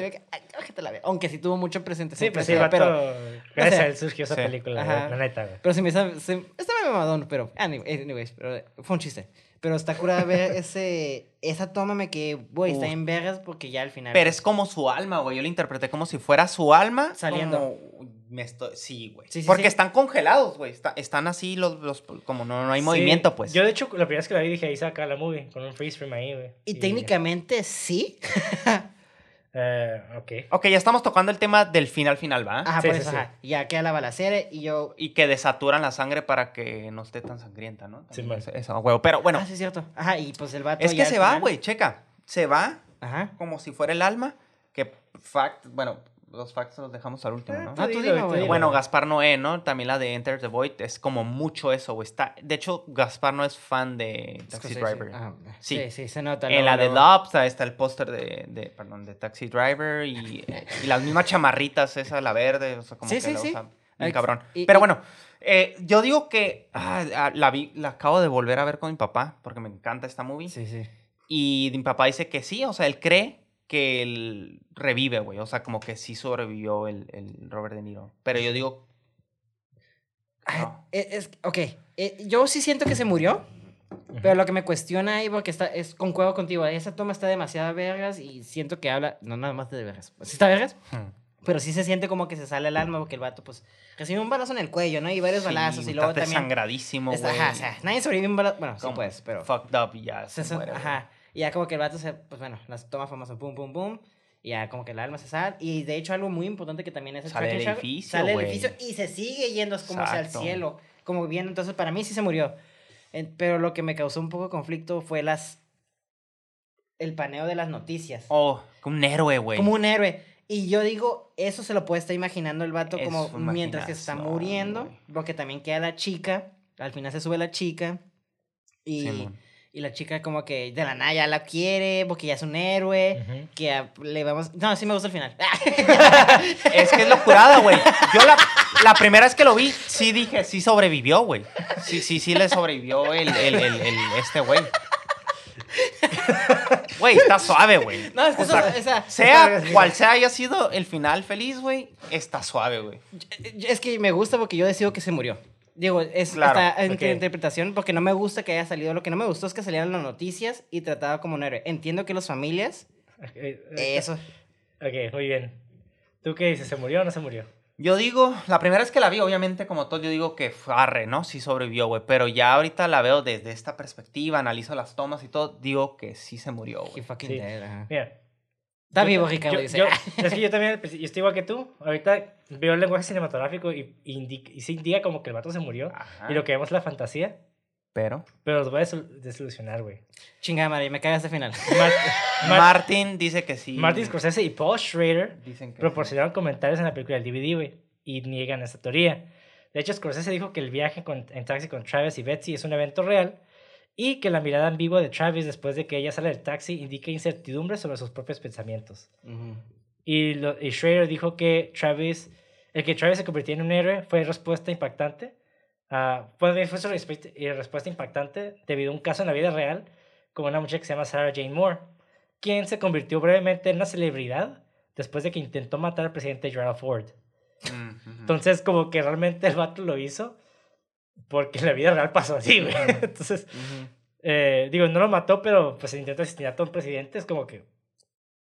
La. Aunque sí tuvo mucha presentación. Sí, pues sí, el pero. Gracias sea, a él surgió esa sí. película, Ajá. la neta, güey. pero se me hizo, se, estaba mamadón, pero anyway, anyways, pero fue un chiste. Pero está curada ver ese, esa toma me que, güey, está en vergas porque ya al final. Pero es como su alma, güey. Yo la interpreté como si fuera su alma. Saliendo. como- me estoy... Sí, güey. Sí, sí, Porque sí. están congelados, güey. Está- están así los... los como no, no hay Sí, movimiento, pues. Yo, de hecho, la primera vez que la vi dije, ahí saca la movie, con un freeze frame ahí, güey. Y técnicamente sí. Eh, ok. Ok, ya estamos tocando el tema del final final, ¿va? Ajá, Sí, por sí, eso, sí. ajá. Ya queda la balacera y yo. Y que desaturan la sangre para que no esté tan sangrienta, ¿no? Sí, También man. eso, huevo. Pero bueno, Ah, sí, es cierto. Ajá, y pues el vato. es que se va, güey, checa. Se va Ajá. como si fuera el alma. Que fact, bueno, los facts los dejamos al último, Ah, ¿no? Ah, tú dilo, dilo, tú güey. dilo. Bueno, Gaspar Noé, ¿no? También la de Enter the Void es como mucho eso, güey. Está... De hecho, Gaspar no es fan de Taxi. Driver. Ajá. Sí. Sí, sí, se nota. En luego, la de luego. Lobs ahí está el póster de, de, perdón, de Taxi Driver y, y las mismas chamarritas, esa, la verde, o sea, como Sí, que sí, la sí. usa bien cabrón. y- Pero bueno, eh, yo digo que ah, ah, la vi, la acabo de volver a ver con mi papá, porque me encanta esta movie. Sí, sí. Y mi papá dice que sí, o sea, él cree que él revive, güey. O sea, como que sí sobrevivió el, el Robert De Niro. Pero yo digo, No. Es, es- ok, eh, yo sí siento que se murió, pero lo que me cuestiona ahí, porque está, es concuerdo contigo, esa toma está demasiado vergas y siento que habla, no nada más de vergas, sí está vergas, hmm, pero sí se siente como que se sale el alma porque el vato pues recibe un balazo en el cuello, ¿no? Y varios balazos y luego también... desangradísimo, está- güey. ajá, o sea, nadie sobrevive un balazo, bueno, sí Como pues, pero... Fucked up ya se, se- ajá, y ya como que el vato se, pues bueno, las tomas famosas, pum, pum, pum, y ya como que el alma se sale, y de hecho algo muy importante que también es el Sale del edificio, sale del edificio y se sigue yendo como hacia el cielo, como viendo, entonces para mí sí se murió, pero lo que me causó un poco de conflicto fue las, el paneo de las noticias, Oh, como un héroe, güey. como un héroe, y yo digo, eso se lo puede estar imaginando el vato como mientras que se está muriendo, porque también queda la chica, al final se sube la chica, y... Simón. Y la chica como que de la nada ya la quiere porque ya es un héroe. Que le vamos... No, sí me gusta el final. Es que es locurada, güey. Yo la, la primera vez que lo vi, sí dije, sí sobrevivió, güey. Sí, sí, sí le sobrevivió el, el, el, el- este güey. Güey, está suave, güey. No, es que O eso- sea, esa... sea cual sea haya sido el final feliz, güey, está suave, güey. Es que me gusta porque yo decido que se murió. Digo, es Claro, ok. interpretación porque no me gusta que haya salido. Lo que no me gustó es que salieran las noticias y trataba como un héroe. Entiendo que las familias... Ok, eh, Eso. Ok, muy bien. ¿Tú qué dices? ¿Se murió o no se murió? Yo digo, la primera vez que la vi, obviamente, como todo, yo digo que fue arre, ¿no? Sí sobrevivió, güey. Pero ya ahorita la veo desde esta perspectiva, analizo las tomas y todo, digo que sí se murió, güey. fucking Sí. Mira. Está vivo, Ricardo, yo- dice. yo- es que yo también, principio- yo estoy igual que tú. Ahorita veo el lenguaje cinematográfico y, y, indica, y sí indica como que el vato se murió. Ajá. Y lo que vemos es la fantasía. Pero. Pero los voy a desil- desilusionar, güey. Chingada madre, me caga este final. Mar- Mar- Martin dice que sí. Martin Scorsese y Paul Schrader Dicen que proporcionaron comentarios en la película del DVD, güey, y niegan esa teoría. De hecho, Scorsese dijo que el viaje con- en taxi con Travis y Betsy es un evento real y que la mirada ambigua de Travis después de que ella sale del taxi indica incertidumbre sobre sus propios pensamientos. Ujú. Y, lo- y Schrader dijo que Travis, el que Travis se convirtió en un héroe fue respuesta impactante. ah, fue, fue su respuesta, y respuesta impactante debido a un caso en la vida real con una muchacha que se llama Sarah Jane Moore, quien se convirtió brevemente en una celebridad después de que intentó matar al presidente Gerald Ford. Mm. Entonces, como que realmente el vato lo hizo porque en la vida real pasó así, güey. Entonces, Ujú. eh, digo, no lo mató, pero pues intentó asesinar a un presidente, es como que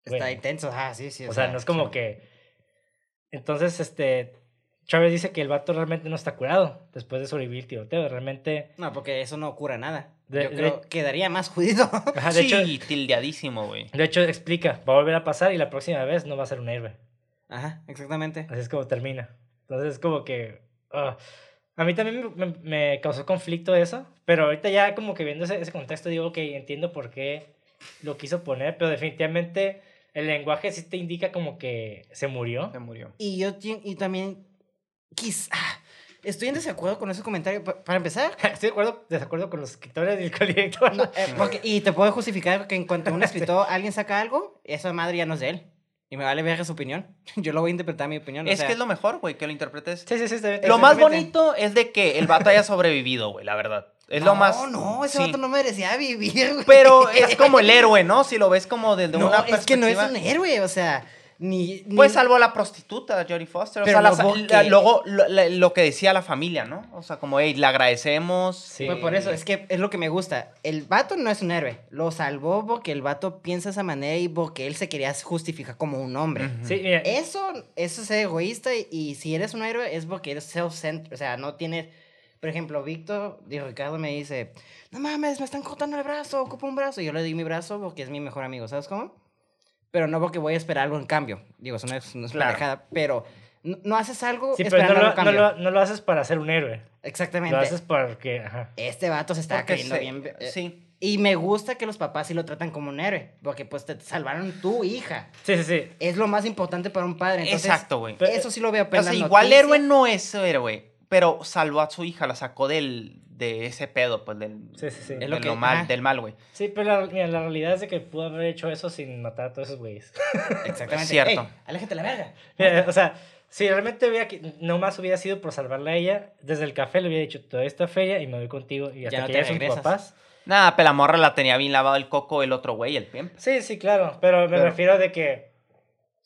Está intenso, ah, sí, sí. o sea, no es como que. Entonces, este. Chávez dice que el vato realmente no está curado después de sobrevivir el tiroteo. Realmente. No, porque eso no cura nada. De- Yo de- creo que quedaría más jodido. Ajá, de, hecho, sí, tildeadísimo, güey. de hecho, explica, va a volver a pasar y la próxima vez no va a ser un héroe. Ajá, exactamente. Así es como termina. Entonces, es como que. ah, a mí también me, me- me causó conflicto eso, pero ahorita ya como que viendo ese, ese contexto digo que entiendo por qué lo quiso poner, pero definitivamente el lenguaje sí te indica como que se murió. Se murió. Y yo y también quizá estoy en desacuerdo con ese comentario. Pa- Para empezar, Estoy de acuerdo, desacuerdo con los escritores y el director. no, eh, porque- y te puedo justificar que en cuanto un escritor, alguien saca algo, esa madre ya no es de él. Y me vale ver su opinión. Yo lo voy a interpretar a mi opinión. o Es sea, que es lo mejor, güey, que lo interpretes. Sí, sí, sí, está bien. Lo más bonito es de que el vato haya sobrevivido, güey, la verdad. Es no, lo más. No, ese sí. vato no merecía vivir, güey. Pero es como el héroe, ¿no? Si lo ves como desde no, una es que no es perspectiva- un héroe, o sea, ni... ni- Pues salvo a la prostituta, Jodie Foster. O Pero sea, la- luego la- que- luego lo, la- lo que decía la familia, ¿no? O sea, como, hey, le agradecemos. Sí. Pues por eso, es que es lo que me gusta. El vato no es un héroe. Lo salvó porque el vato piensa de esa manera y porque él se quería justificar como un hombre. Sí, mira, Eso, eso es ser egoísta y, y si eres un héroe es porque eres self-centered. O sea, no tienes... Por ejemplo, Víctor, Ricardo me dice, no mames, me están cortando el brazo, ocupo un brazo. Y yo le di mi brazo porque es mi mejor amigo, ¿sabes cómo? Pero no porque voy a esperar algo en cambio. Digo, eso no es, no es Claro. pendejada, pero no, no haces algo sí, pero esperando no algo lo, no, cambio. lo, no lo haces para ser un héroe. Exactamente. Lo haces porque. Ajá. Este vato se está se- bien... eh, Sí. Y me gusta que los papás sí lo tratan como un héroe, porque pues te salvaron tu hija. Sí, sí, sí. Es lo más importante para un padre. Entonces, Exacto, güey. Eso sí lo veo. pero O sea, igual noticia- héroe no es héroe, pero salvó a su hija, la sacó del, de ese pedo, pues, del, Sí, sí, sí. de Es lo lo que- mal, ajá. del mal, güey. Sí, pero la, mira, la realidad es de que pudo haber hecho eso sin matar a todos esos güeyes. Exactamente. Cierto. Ey, aléjate la verga. Mira, o sea, si realmente hubiera, que- nomás hubiera sido por salvarla a ella, desde el café le hubiera dicho toda esta feria y me voy contigo y hasta no que te ya son regresas. papás. Nada, pero la morra la tenía bien lavado el coco el otro güey, el pimp. Sí, sí, claro, pero me Pero- refiero de que...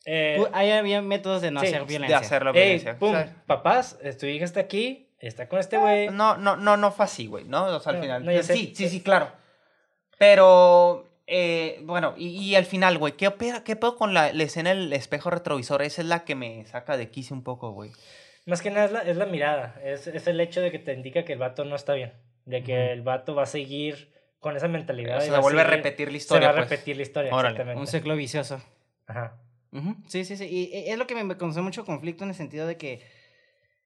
eh, Ahí había métodos de no sí, hacer violencia. De hacer la Ey, violencia. pum, O sea, papás, eh, tu hija está aquí, está con este güey. No, no, no, no fue así, güey, ¿no? O sea, al No, final. no, ya sé. sí, sí, sí, claro. Pero, eh, bueno, y, y al final, güey, ¿qué, ¿qué pedo con la, la escena del espejo retrovisor? Esa es la que me saca de quicio un poco, güey. Más que nada es la, es la mirada, es, es el hecho de que te indica que el vato no está bien, de que el vato va a seguir con esa mentalidad. y Se vuelve a seguir- repetir la Se historia, va a pues. repetir la historia, Órale. exactamente. Un ciclo vicioso. Ajá. Ujú, Sí, sí, sí. Y y es lo que me, me causó mucho conflicto en el sentido de que,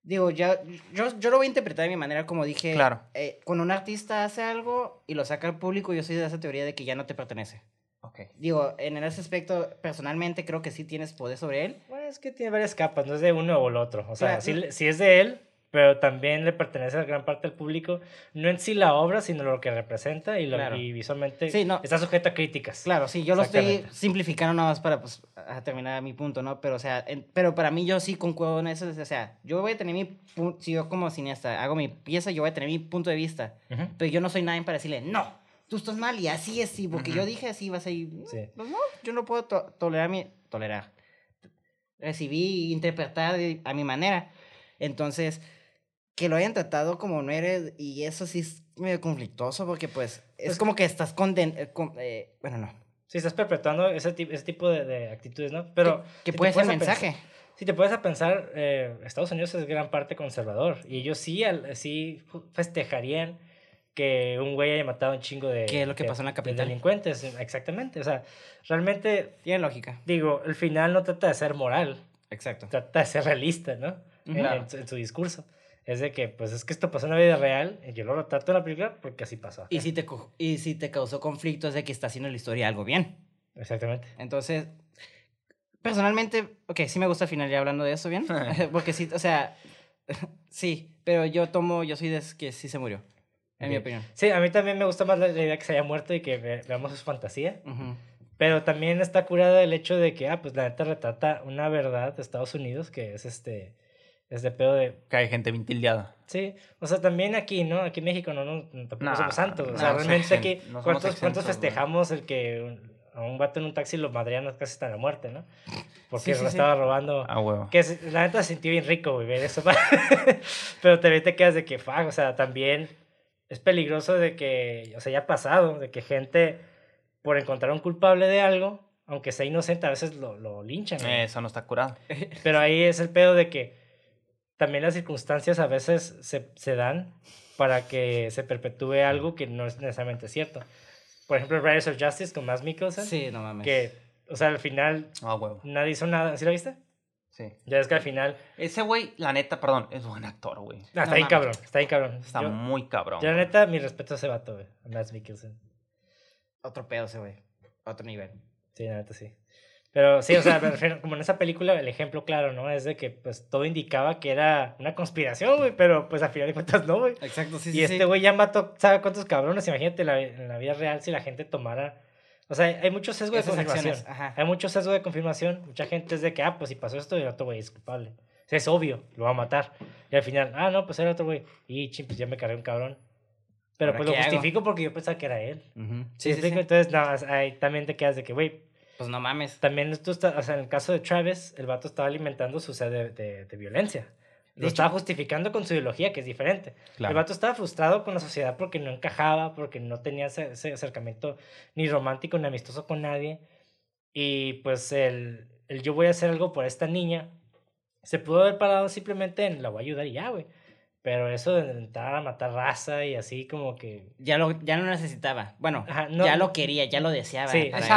digo, ya, yo, yo lo voy a interpretar de mi manera, como dije. Claro. eh, cuando un artista hace algo y lo saca al público, yo soy de esa teoría de que ya no te pertenece. Ok. Digo, en ese aspecto, personalmente creo que sí tienes poder sobre él. Bueno, es que tiene varias capas, no es de uno o el otro. O sea, Claro. le- sí es de él, pero también le pertenece a gran parte del público. No en sí la obra, sino lo que representa y, lo, Claro. y visualmente Sí, no. está sujeto a críticas. Claro, sí, yo lo estoy simplificando nada más para pues, a terminar mi punto, ¿no? Pero, o sea, en- pero para mí yo sí concuerdo en eso. O sea, yo voy a tener mi si yo como cineasta hago mi pieza, yo voy a tener mi punto de vista. Ujú. Pero yo no soy nadie para decirle, no, tú estás mal y así es, y porque Ujú. yo dije así vas a ir. No, Sí. pues no, yo no puedo to- tolerar mi. Tolerar. Recibí interpretar a mi manera. Entonces, que lo hayan tratado como no eres, y eso sí es medio conflictuoso, porque pues es Pues- como que estás conden. eh, con- eh, bueno, no. Sí, estás perpetuando ese, ese tipo de, de actitudes, ¿no? Pero que si te puede ser mensaje. pensar- si te puedes a pensar, eh, Estados Unidos es gran parte conservador y ellos sí, al- sí festejarían que un güey haya matado a un chingo de, ¿Qué es lo que de- pasó en la de capital? delincuentes. Exactamente, o sea, realmente, Tiene lógica. digo, el final no trata de ser moral, Exacto. trata de ser realista, ¿no? En- Claro. en, su, en su discurso. Es de que, pues es que esto pasó en la vida real, y yo lo retrato en la película porque así pasó. Y si, te, y si te causó conflicto es de que está haciendo la historia algo bien. Exactamente. Entonces, personalmente, ok, sí me gusta el final ya hablando de eso bien. Porque sí, o sea, sí, pero yo tomo, yo soy de que sí se murió, en mi opinión. Sí, a mí también me gusta más la, idea que se haya muerto y que ve- veamos su fantasía. Ujú. Pero también está curada el hecho de que, ah, pues la neta retrata una verdad de Estados Unidos que es este, es de pedo de, Que hay gente bien tildeada. sí, o sea, también aquí, ¿no? Aquí en México no, no tampoco Nah, somos santos, o no, sea, no realmente aquí, no ¿cuántos, ¿cuántos exentos, güey. festejamos el que un- a un vato en un taxi lo madrean casi hasta la muerte, ¿no? Porque Sí, sí, lo sí. estaba robando. Ah, huevo. Que la neta se sintió bien rico, güey, ver eso. Pero también te quedas de que, fuck, o sea, también es peligroso de que, o sea, ya ha pasado, de que gente, por encontrar un culpable de algo, aunque sea inocente, a veces lo, lo linchan. güey. Eso no está curado. Pero ahí es el pedo de que también las circunstancias a veces se, se dan para que se perpetúe algo que no es necesariamente cierto. Por ejemplo, Riders of Justice con Mads Mikkelsen, Sí, no mames. que, o sea, al final Ah, huevo. nadie hizo nada. ¿Sí lo viste? Sí. Ya es que al final Ese güey, la neta, perdón, es buen actor, güey. Ah, está No bien mames. cabrón, está bien cabrón. Está yo, muy cabrón. yo, la neta, mi respeto a ese vato, güey. A Mads Mikkelsen. Otro pedo ese, güey. Otro nivel. Sí, la neta, sí. Pero sí, o sea, refiero, como en esa película, el ejemplo claro, ¿no? Es de que, pues, todo indicaba que era una conspiración, güey, pero, pues, al final de cuentas no, güey. Exacto, sí, y este güey ya mató, ¿sabe cuántos cabrones? Imagínate la- en la vida real si la gente tomara... O sea, hay mucho sesgo de Esas confirmación. acciones, ajá. Hay mucho sesgo de confirmación. Mucha gente es de que, ah, pues, si pasó esto, el otro güey es culpable. O sea, es obvio, lo va a matar. Y al final, ah, no, pues era otro güey. Y, ching, pues ya me cargué un cabrón. Pero ¿Ahora pues lo qué hago? justifico porque yo pensaba que era él. Ujú. Sí, Sí, sí, sí. Entonces, no, ahí también te quedas de que, güey, Pues no mames. también tú estás, o sea, en el caso de Travis, el vato estaba alimentando su sed de, de- de violencia. Lo De hecho- estaba justificando con su ideología, que es diferente. Claro. El vato estaba frustrado con la sociedad porque no encajaba, porque no tenía ese, ese acercamiento ni romántico ni amistoso con nadie. Y pues el, el yo voy a hacer algo por esta niña, se pudo haber parado simplemente en la voy a ayudar y ya, güey. Pero eso de entrar a matar raza y así como que... Ya lo, ya lo necesitaba. Bueno, Ajá, no- ya lo quería, ya lo deseaba. Sí, para él.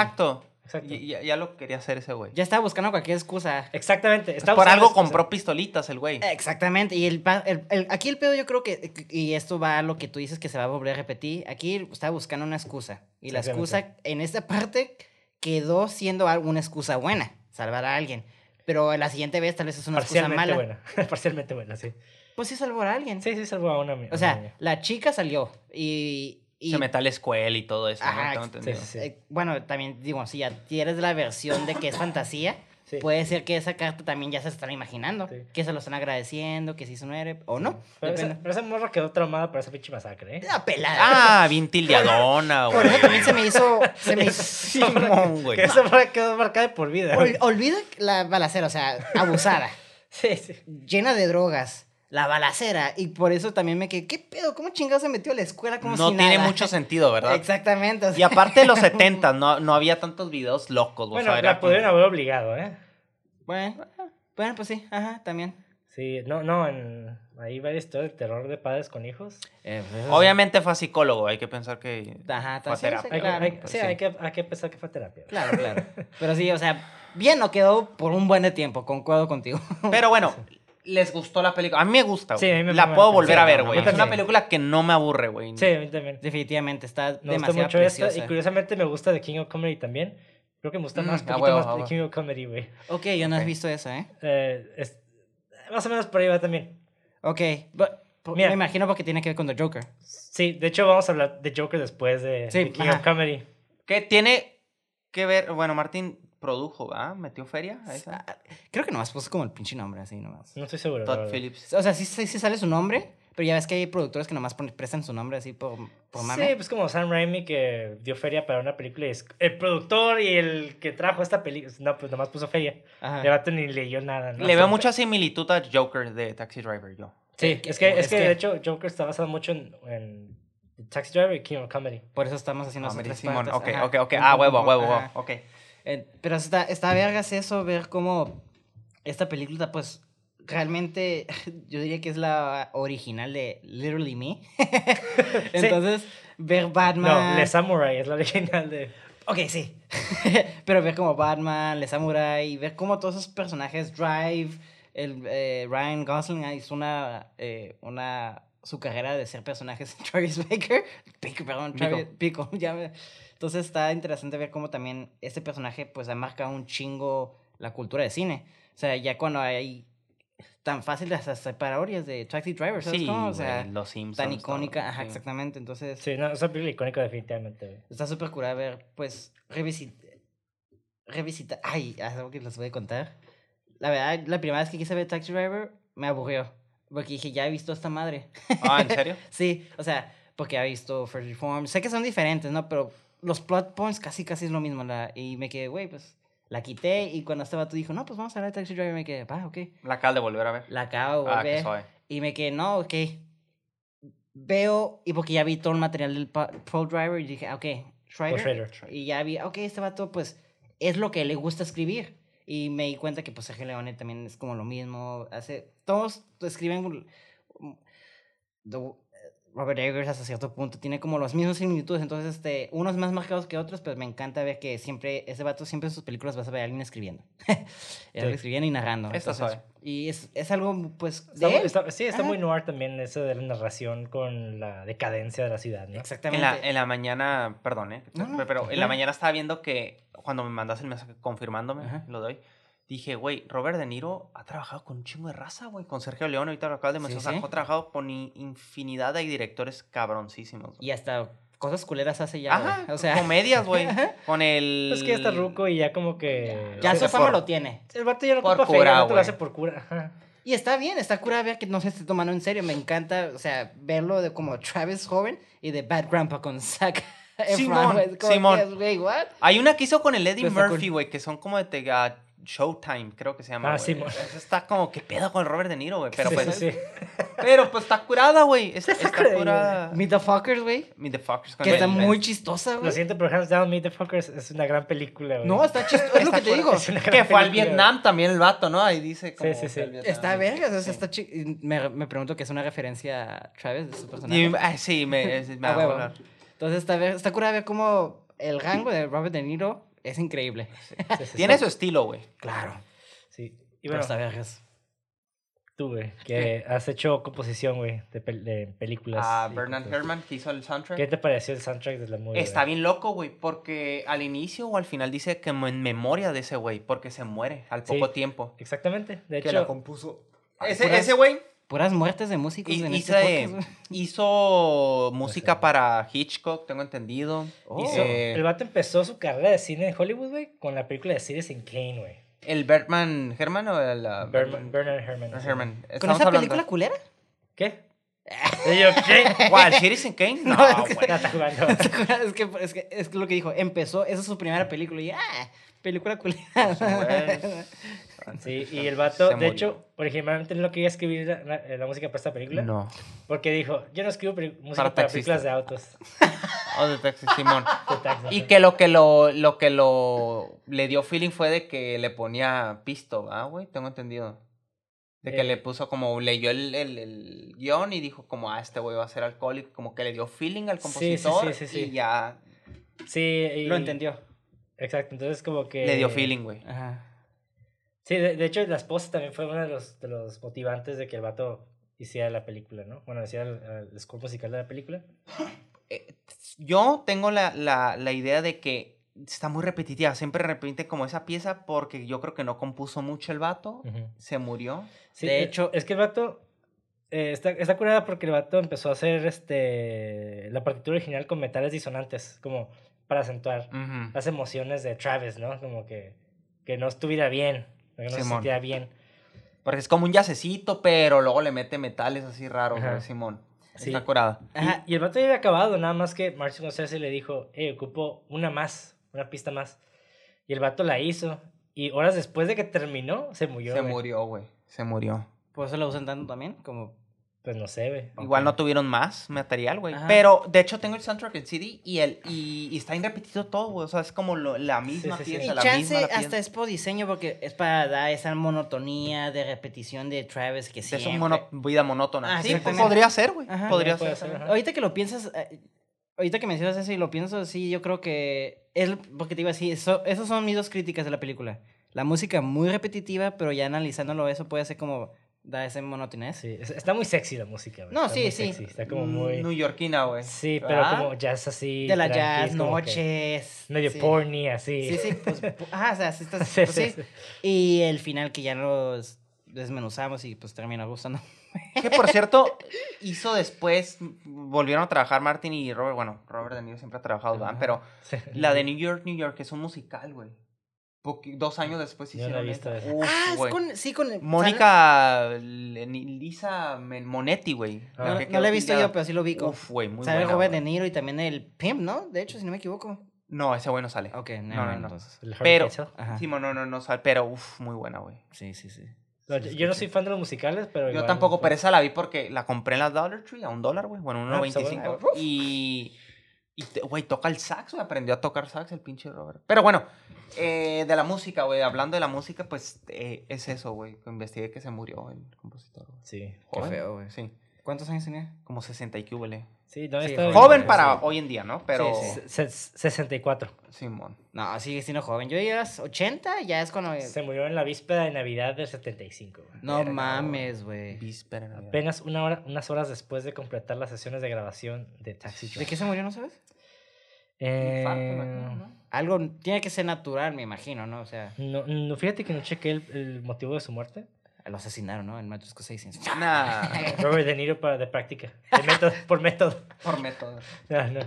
Exacto. Exacto. Y- Ya, ya lo quería hacer ese güey. Ya estaba buscando cualquier excusa. Exactamente. estaba Por algo excusa. compró pistolitas el güey. Exactamente, y el, pa- el- el- aquí el pedo yo creo que, y esto va a lo que tú dices que se va a volver a repetir, aquí estaba buscando una excusa, y la excusa en esta parte quedó siendo alguna excusa buena, salvar a alguien, pero la siguiente vez tal vez es una excusa Parcialmente mala. buena. Parcialmente buena, sí. Pues sí salvó a alguien. Sí, sí, salvó a una. a O una sea, la chica salió y... y Se mete a la escuela y todo eso, Ajá, ¿no? Sí, sí, eh, bueno, también digo, si ya tienes la versión de que es fantasía, Sí. puede ser que esa carta también ya se están imaginando, Sí. que se lo están agradeciendo, que si se muere o no. Pero esa, depende. pero esa morra quedó traumada por esa pinche masacre, ¿eh? La pelada. Ah, bien tildeadona, güey. Por eso también se me hizo. Se me hizo- güey. Que esa morra quedó marcada de por vida. Ol- olvida la balacera, o sea, abusada, Sí, sí. llena de drogas, la balacera, y por eso también me quedé, ¿qué pedo? ¿Cómo chingado se metió a la escuela como No si tiene nada? mucho sentido, ¿verdad? Exactamente. o sea, Y aparte de los 70 no, no había tantos videos locos. o Bueno, sea, era la pudieron haber obligado, ¿eh? Bueno, bueno, pues sí, ajá, también. Sí, no, no, en... Ahí va la historia de terror de padres con hijos. Eh, pues sí. Obviamente fue psicólogo, hay que pensar que... Ajá, fue sí, sí, terapia, Hay, claro. hay- pues sí, sí. Hay, que, hay que pensar que fue terapia. Claro, claro. Pero sí, o sea, bien no quedó por un buen de tiempo, concuerdo contigo. Pero bueno, les gustó la película. A mí me gusta, Sí, güey. a mí me- La me- puedo sí, volver a ver, no, güey. Es una también. película que no me aburre, güey. Sí, a mí también. Definitivamente, está Me gusta demasiado mucho esta y curiosamente me gusta de King of Comedy también. Creo que me gusta Mm, más, ah, poquito huevo, más de huevo. King of Comedy, güey. Ok, yo no has Ok. visto eso, ¿eh? Eh, es- más o menos por ahí va también. Ok, Mira. me imagino porque tiene que ver con The Joker. Sí, de hecho vamos a hablar de Joker después de, Sí, de King ajá. of Comedy. Que tiene que ver... Bueno, Martín produjo, ¿verdad? ¿Metió feria a esa? Ah, Creo que nomás puso como el pinche nombre así nomás. No estoy seguro. Todd. Phillips. O sea, sí, sí, sí sale su nombre, pero ya ves que hay productores que nomás prestan su nombre así por, por mame. Sí, pues como Sam Raimi que dio feria para una película y es el productor y el que trajo esta película. No, pues nomás puso feria. Ajá. El vato ni leyó nada. ¿no? Le veo mucha similitud a Joker de Taxi Driver, yo. Sí, es que, es es que, que- de hecho Joker está basado mucho en, en Taxi Driver y King of Comedy. Por eso estamos haciendo tres Simón. partes. Ok, ok, ok. Ah, huevo, huevo, huevo. Ok. Eh, pero está, está vergas eso, ver cómo esta película, pues, realmente yo diría que es la original de Literally Me. Entonces, ver Batman... No, Le Samurai es la original de... Ok, sí. Pero ver como Batman, Le Samurai, ver como todos esos personajes, Drive, el, eh, Ryan Gosling hizo una, eh, una, su carrera de ser personajes Travis Baker, Baker, perdón, Travis, Pico, ya me- Entonces está interesante ver cómo también este personaje pues ha marcado un chingo la cultura de cine. O sea, ya cuando hay tan fácil hasta parodias de Taxi Driver, ¿sabes Sí, cómo? O sea, güey, los Simpsons. tan todo, icónica, ajá, sí. exactamente. Entonces, Sí, no, es una película icónica definitivamente, güey. Está súper curada ver, pues, revisitar. Revisitar. Ay, es algo que les voy a contar. La verdad, la primera vez que quise ver Taxi Driver, me aburrió. Porque dije, ya he visto esta madre. Ah, ¿en serio? sí, o sea, porque he visto First Reform. Sé que son diferentes, ¿no? Pero los plot points casi, casi es lo mismo. La, y me quedé, güey, pues, la quité. Y cuando estaba tú dijo, no, pues vamos a ver Taxi Driver, me quedé, va, ok. La acabo de volver a ver. La acabo de Ah, volver. suave. Y me quedé, no, ok. Veo, y porque ya vi todo el material del Pro Driver, y dije, ah, ok, Schrader. Schrader. Y ya vi, ok, este vato, pues, es lo que le gusta escribir. Y me di cuenta que, pues, Sergio Leone también es como lo mismo. Hace, todos escriben. mm, do- Robert Eggers hasta cierto punto tiene como las mismas similitudes, entonces este, unos más marcados que otros, pero me encanta ver que siempre, ese vato siempre en sus películas vas a ver a alguien escribiendo. Alguien escribiendo y narrando. Está entonces, suave. Y es, es algo, pues, Está de muy- él. está- sí, está Ajá. muy noir también eso de la narración con la decadencia de la ciudad, ¿no? En Exactamente. la, en la mañana, perdón, ¿eh? No, no, pero en la mañana estaba viendo que cuando me mandas el mensaje confirmándome, Ajá. lo doy, dije, güey, Robert De Niro ha trabajado con un chingo de raza, güey, con Sergio Leone, ahorita lo acabas de mencionar, sí. ha trabajado con infinidad de directores cabroncísimos. Y hasta cosas culeras hace ya, Ajá. O sea, comedias, güey, con el... Es que ya está ruco y ya como que... ya su fama por- lo tiene. El vato ya no Por ocupa cura, el vato lo hace por cura. Ajá. Y está bien, está cura ver que no se esté tomando en serio. Me encanta, o sea, verlo de como Travis joven y de Bad Grandpa con Zac Efron, Simón, Simón. que, güey, what? Hay una que hizo con el Eddie Pero Murphy, güey, que son como de te- ah, Showtime, creo que se llama. Ah, güey. Simón. Esa Está como, ¿qué pedo con el Robert De Niro, güey? Pero Sí, pues, sí, sí. pero pues está curada, güey. Está, está curada, curada. Meet the Fuckers, güey. Meet the Fuckers. con Que está muy chistosa, Lo güey. siento, pero Hands Down, Meet the Fuckers es una gran película, güey. No, está chistosa. Es lo Está que te digo. Es una Que gran fue al película. Vietnam también el vato, ¿no? Ahí dice como Sí, sí, sí. Está verga, o sea, Sí. está me, me pregunto que es una referencia a Travis de su personaje. Y- ah, sí, me, es- me A va a. Entonces está, está cura ver cómo el rango de Robert De Niro es increíble. Sí, sí, Tiene su estilo, güey. Claro. Sí. Y bueno, vergas. tú, güey, que has hecho composición, güey, de, pel- de películas. A y Bernard. Herrmann que hizo el soundtrack. ¿Qué te pareció el soundtrack de la movie? Está bien loco, güey, porque al inicio o al final dice que en memoria de ese güey, porque se muere al poco tiempo. Exactamente. De Que la hecho, compuso. Ese güey Puras muertes de músicos hi- en hizo, este hizo música para Hitchcock, tengo entendido. Oh. hizo- Eh, el vato empezó su carrera de cine en Hollywood, güey, con la película de Citizen Kane, güey. ¿El Bertman Herman o el. uh, Bernard sí. Herman? ¿Con esa hablando- película culera? ¿Qué? Y yo, ¿qué? ¿Cuál? ¿Citizen Kane? No, No, es que- está jugando. es, que, es, que, es que lo que dijo, empezó, esa es su primera película y ah, película culera. Sí, y el vato, de murió. hecho, originalmente no quería escribir la, la- la música para esta película. No. Porque dijo, yo no escribo música Para para, películas de autos. Oh, de Texas, Simón. De taxi. Y que lo que lo, lo que lo le dio feeling fue de que le ponía pisto, ¿ah, güey? Tengo entendido. De que Eh. le puso como, leyó el, el, el guion y dijo como, ah, este güey va a ser alcohólico, como que le dio feeling al Sí, sí, compositor sí, sí, sí. y ya Sí, y- Lo entendió. Exacto, entonces como que... le dio feeling, güey. Ajá. Sí, de, de hecho la esposa también fue uno de los, de los motivantes de que el vato hiciera la película, ¿no? Bueno, hiciera el, el score musical de la película. Eh, yo tengo la, la, la idea de que está muy repetitiva, siempre repite como esa pieza porque yo creo que no compuso mucho el vato, se murió. Sí, De hecho- es que el vato eh, está, está curada porque el vato empezó a hacer este la partitura original con metales disonantes, como para acentuar las emociones de Travis, ¿no? Como que, que no estuviera bien, no se sintiera bien. Porque es como un yacecito, pero luego le mete metales así raros, güey, Simón. Sí. Está curada. Ajá. Y, el vato ya había acabado, nada más que Martin Scorsese le dijo, hey, ocupo una más, una pista más. Y el vato la hizo. Y horas después de que terminó, se murió. Se güey. murió, güey. Se murió. Por eso lo usan tanto también, como Pues no sé, güey. Igual no tuvieron más material, güey. Pero, de hecho, tengo el soundtrack en CD y, el, y, y está bien repetido todo, güey. O sea, es como lo- la misma sí, sí. pieza, Y la chance misma la hasta pieza. es por diseño porque es para dar esa monotonía de repetición de Travis que siempre... esa mono- vida monótona. Ah, sí, pues, podría ser, güey. Podría ser. ser. Ahorita que lo piensas, eh, ahorita que mencionas eso y lo pienso, sí, yo creo que es porque te iba a decir, eso, esas son mis dos críticas de la película. La música muy repetitiva, pero ya analizándolo eso puede ser como da ese monotonía. Sí, está muy sexy la música, güey. No, Está sí, muy sí. sexy, Está como Mm, muy... Newyorkina, güey. Sí, pero ¿Ah? como jazz así. De la tranqui, jazz, noches. Medio sí. porny, así. Sí, sí, pues, pu- ajá, o sea, sí, estás- Sí, pues, sí, sí. sí. Y el final que ya nos desmenuzamos y pues terminó gustando. Que por cierto, hizo después, volvieron a trabajar Martin y Robert. Bueno, Robert De Niro siempre ha trabajado, ¿verdad? Pero Sí. la de New York, New York es un musical, güey. Dos años después hicieron. Uf, ah, es con, sí, con... Mónica Lisa Monetti, güey. Ah. No, la he visto yo, pero sí lo vi. Uf, güey, muy Sale buena, Robert güey. De Niro y también el Pimp, ¿no? De hecho, si no me equivoco. No, ese güey no sale. Ok, No, no, no, entonces. El Pero, sí, no, no, no, sale, pero uf, muy buena, güey. Sí, sí, sí. No, yo, no soy fan de los musicales, pero. Yo igual, tampoco, pues, pero esa la vi porque la compré en la Dollar Tree a un dólar, güey. Bueno, Ah, pues, 1.25. bueno. y, y, güey, toca el sax, güey. Aprendió a tocar sax el pinche Robert. Pero bueno, eh, de la música, güey. Hablando de la música, pues eh, es eso, güey. que Investigué que se murió el compositor. güey. Sí. Qué Joven. feo, güey. Sí, ¿Cuántos años tenía? como 60 y QL. Sí, no, Sí, está joven. Joven sí. para hoy en día, ¿no? Pero, Sí, Se- se- 64. Simón. No, sigue siendo joven. Yo ya 80, ya es cuando... Se murió en la víspera de Navidad del 75. güey. No mames, güey. Víspera de Navidad. Apenas una hora, unas horas después de completar las sesiones de grabación de Taxi ¿De Driver. qué se murió, no sabes? Infarto, Eh, imagino, ¿no? Algo tiene que ser natural, me imagino, ¿no? O sea, no, no, fíjate que no chequé el, el motivo de su muerte. Lo asesinaron, ¿no? En Martin Scorsese. Nah, Robert De Niro para de práctica. De método, por método. por método. No, no.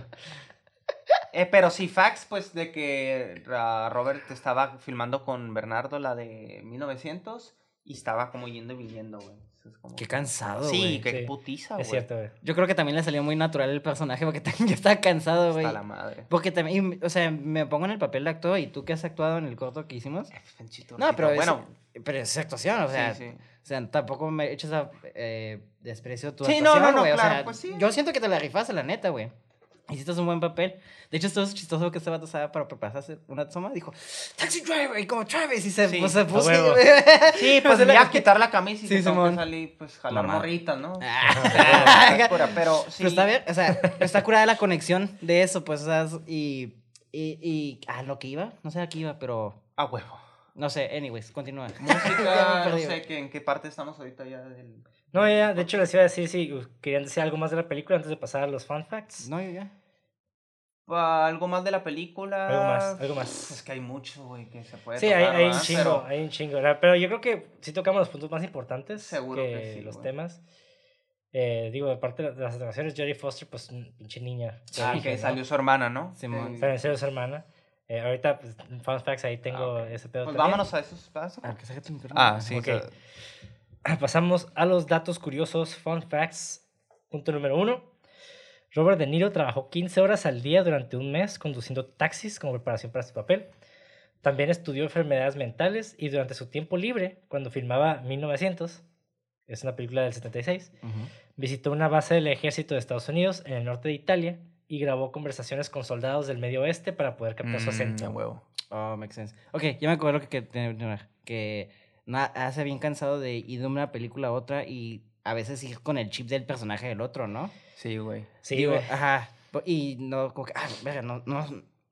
Eh, pero sí, facts, pues, de que ah, Robert estaba filmando con Bernardo la de 1900 y estaba como yendo y viniendo, güey. Eso es como- Qué cansado, Sí, güey. qué Sí, putiza, güey. Es cierto, güey. Yo creo que también le salió muy natural el personaje porque también ya estaba cansado, güey. Hasta la madre. Porque también, o sea, me pongo en el papel de actor y tú que has actuado en el corto que hicimos. Eh, No, pero bueno, es, pero es actuación, o sea, sí, sí. o sea, tampoco me eches a eh, desprecio tu Sí, no, actuación, no, no, güey, o claro, sea, pues sí. yo siento que te la rifaste, la neta, güey. Hiciste un buen papel. De hecho, esto es chistoso que este vato estaba para prepararse una toma. Dijo, Taxi Driver, y como Travis. Y se, Sí, pues, se puso. Sí, pues se la- iba a quitar la camisa y Sí, Simón. que salir, pues, jalar Mamá. morritas, ¿no? Ah. Pura, pero sí. Pero está bien, o sea, está curada la conexión de eso, pues, o sea, y, y, y, a lo que iba, no sé a qué iba, pero, A huevo. No sé, anyways, continúa. Música, no sé que, en qué parte estamos ahorita ya del... No, ya, de hecho les iba a decir si querían decir algo más de la película antes de pasar a los fun facts. No, ya. Ah, ¿Algo más de la película? Algo más, algo más. Es que hay mucho, güey, que se puede Sí, hay, tocar, hay un chingo, Pero- hay un chingo. ¿verdad? Pero yo creo que sí tocamos los puntos más importantes Seguro que, que sí, los temas. Eh, digo, de parte de las animaciones, Jodie Foster, pues, pinche niña. Ah, que ¿no? salió su hermana, ¿no? Simón. Sí. Serio, su hermana. Eh, ahorita, pues, fun facts, ahí tengo Ah, ese pedo Pues también. vámonos a esos pasos. Ah, que saque tu micrófono. Ah, sí. Ok. o sea, Pasamos a los datos curiosos, fun facts. Punto número uno. Robert De Niro trabajó 15 horas al día durante un mes conduciendo taxis como preparación para su papel. También estudió enfermedades mentales y durante su tiempo libre, cuando filmaba 1900, es una película del 76, Ujú. visitó una base del ejército de Estados Unidos en el norte de Italia y grabó conversaciones con soldados del medio oeste para poder captar su mm, acento. huevo. Oh, makes sense. Ok, ya me acuerdo que que que na- hace bien cansado de ir de una película a otra y a veces ir con el chip del personaje del otro, ¿no? Sí, güey. Sí, Digo, güey. ajá. Y no, como que, ah, verga, no, no,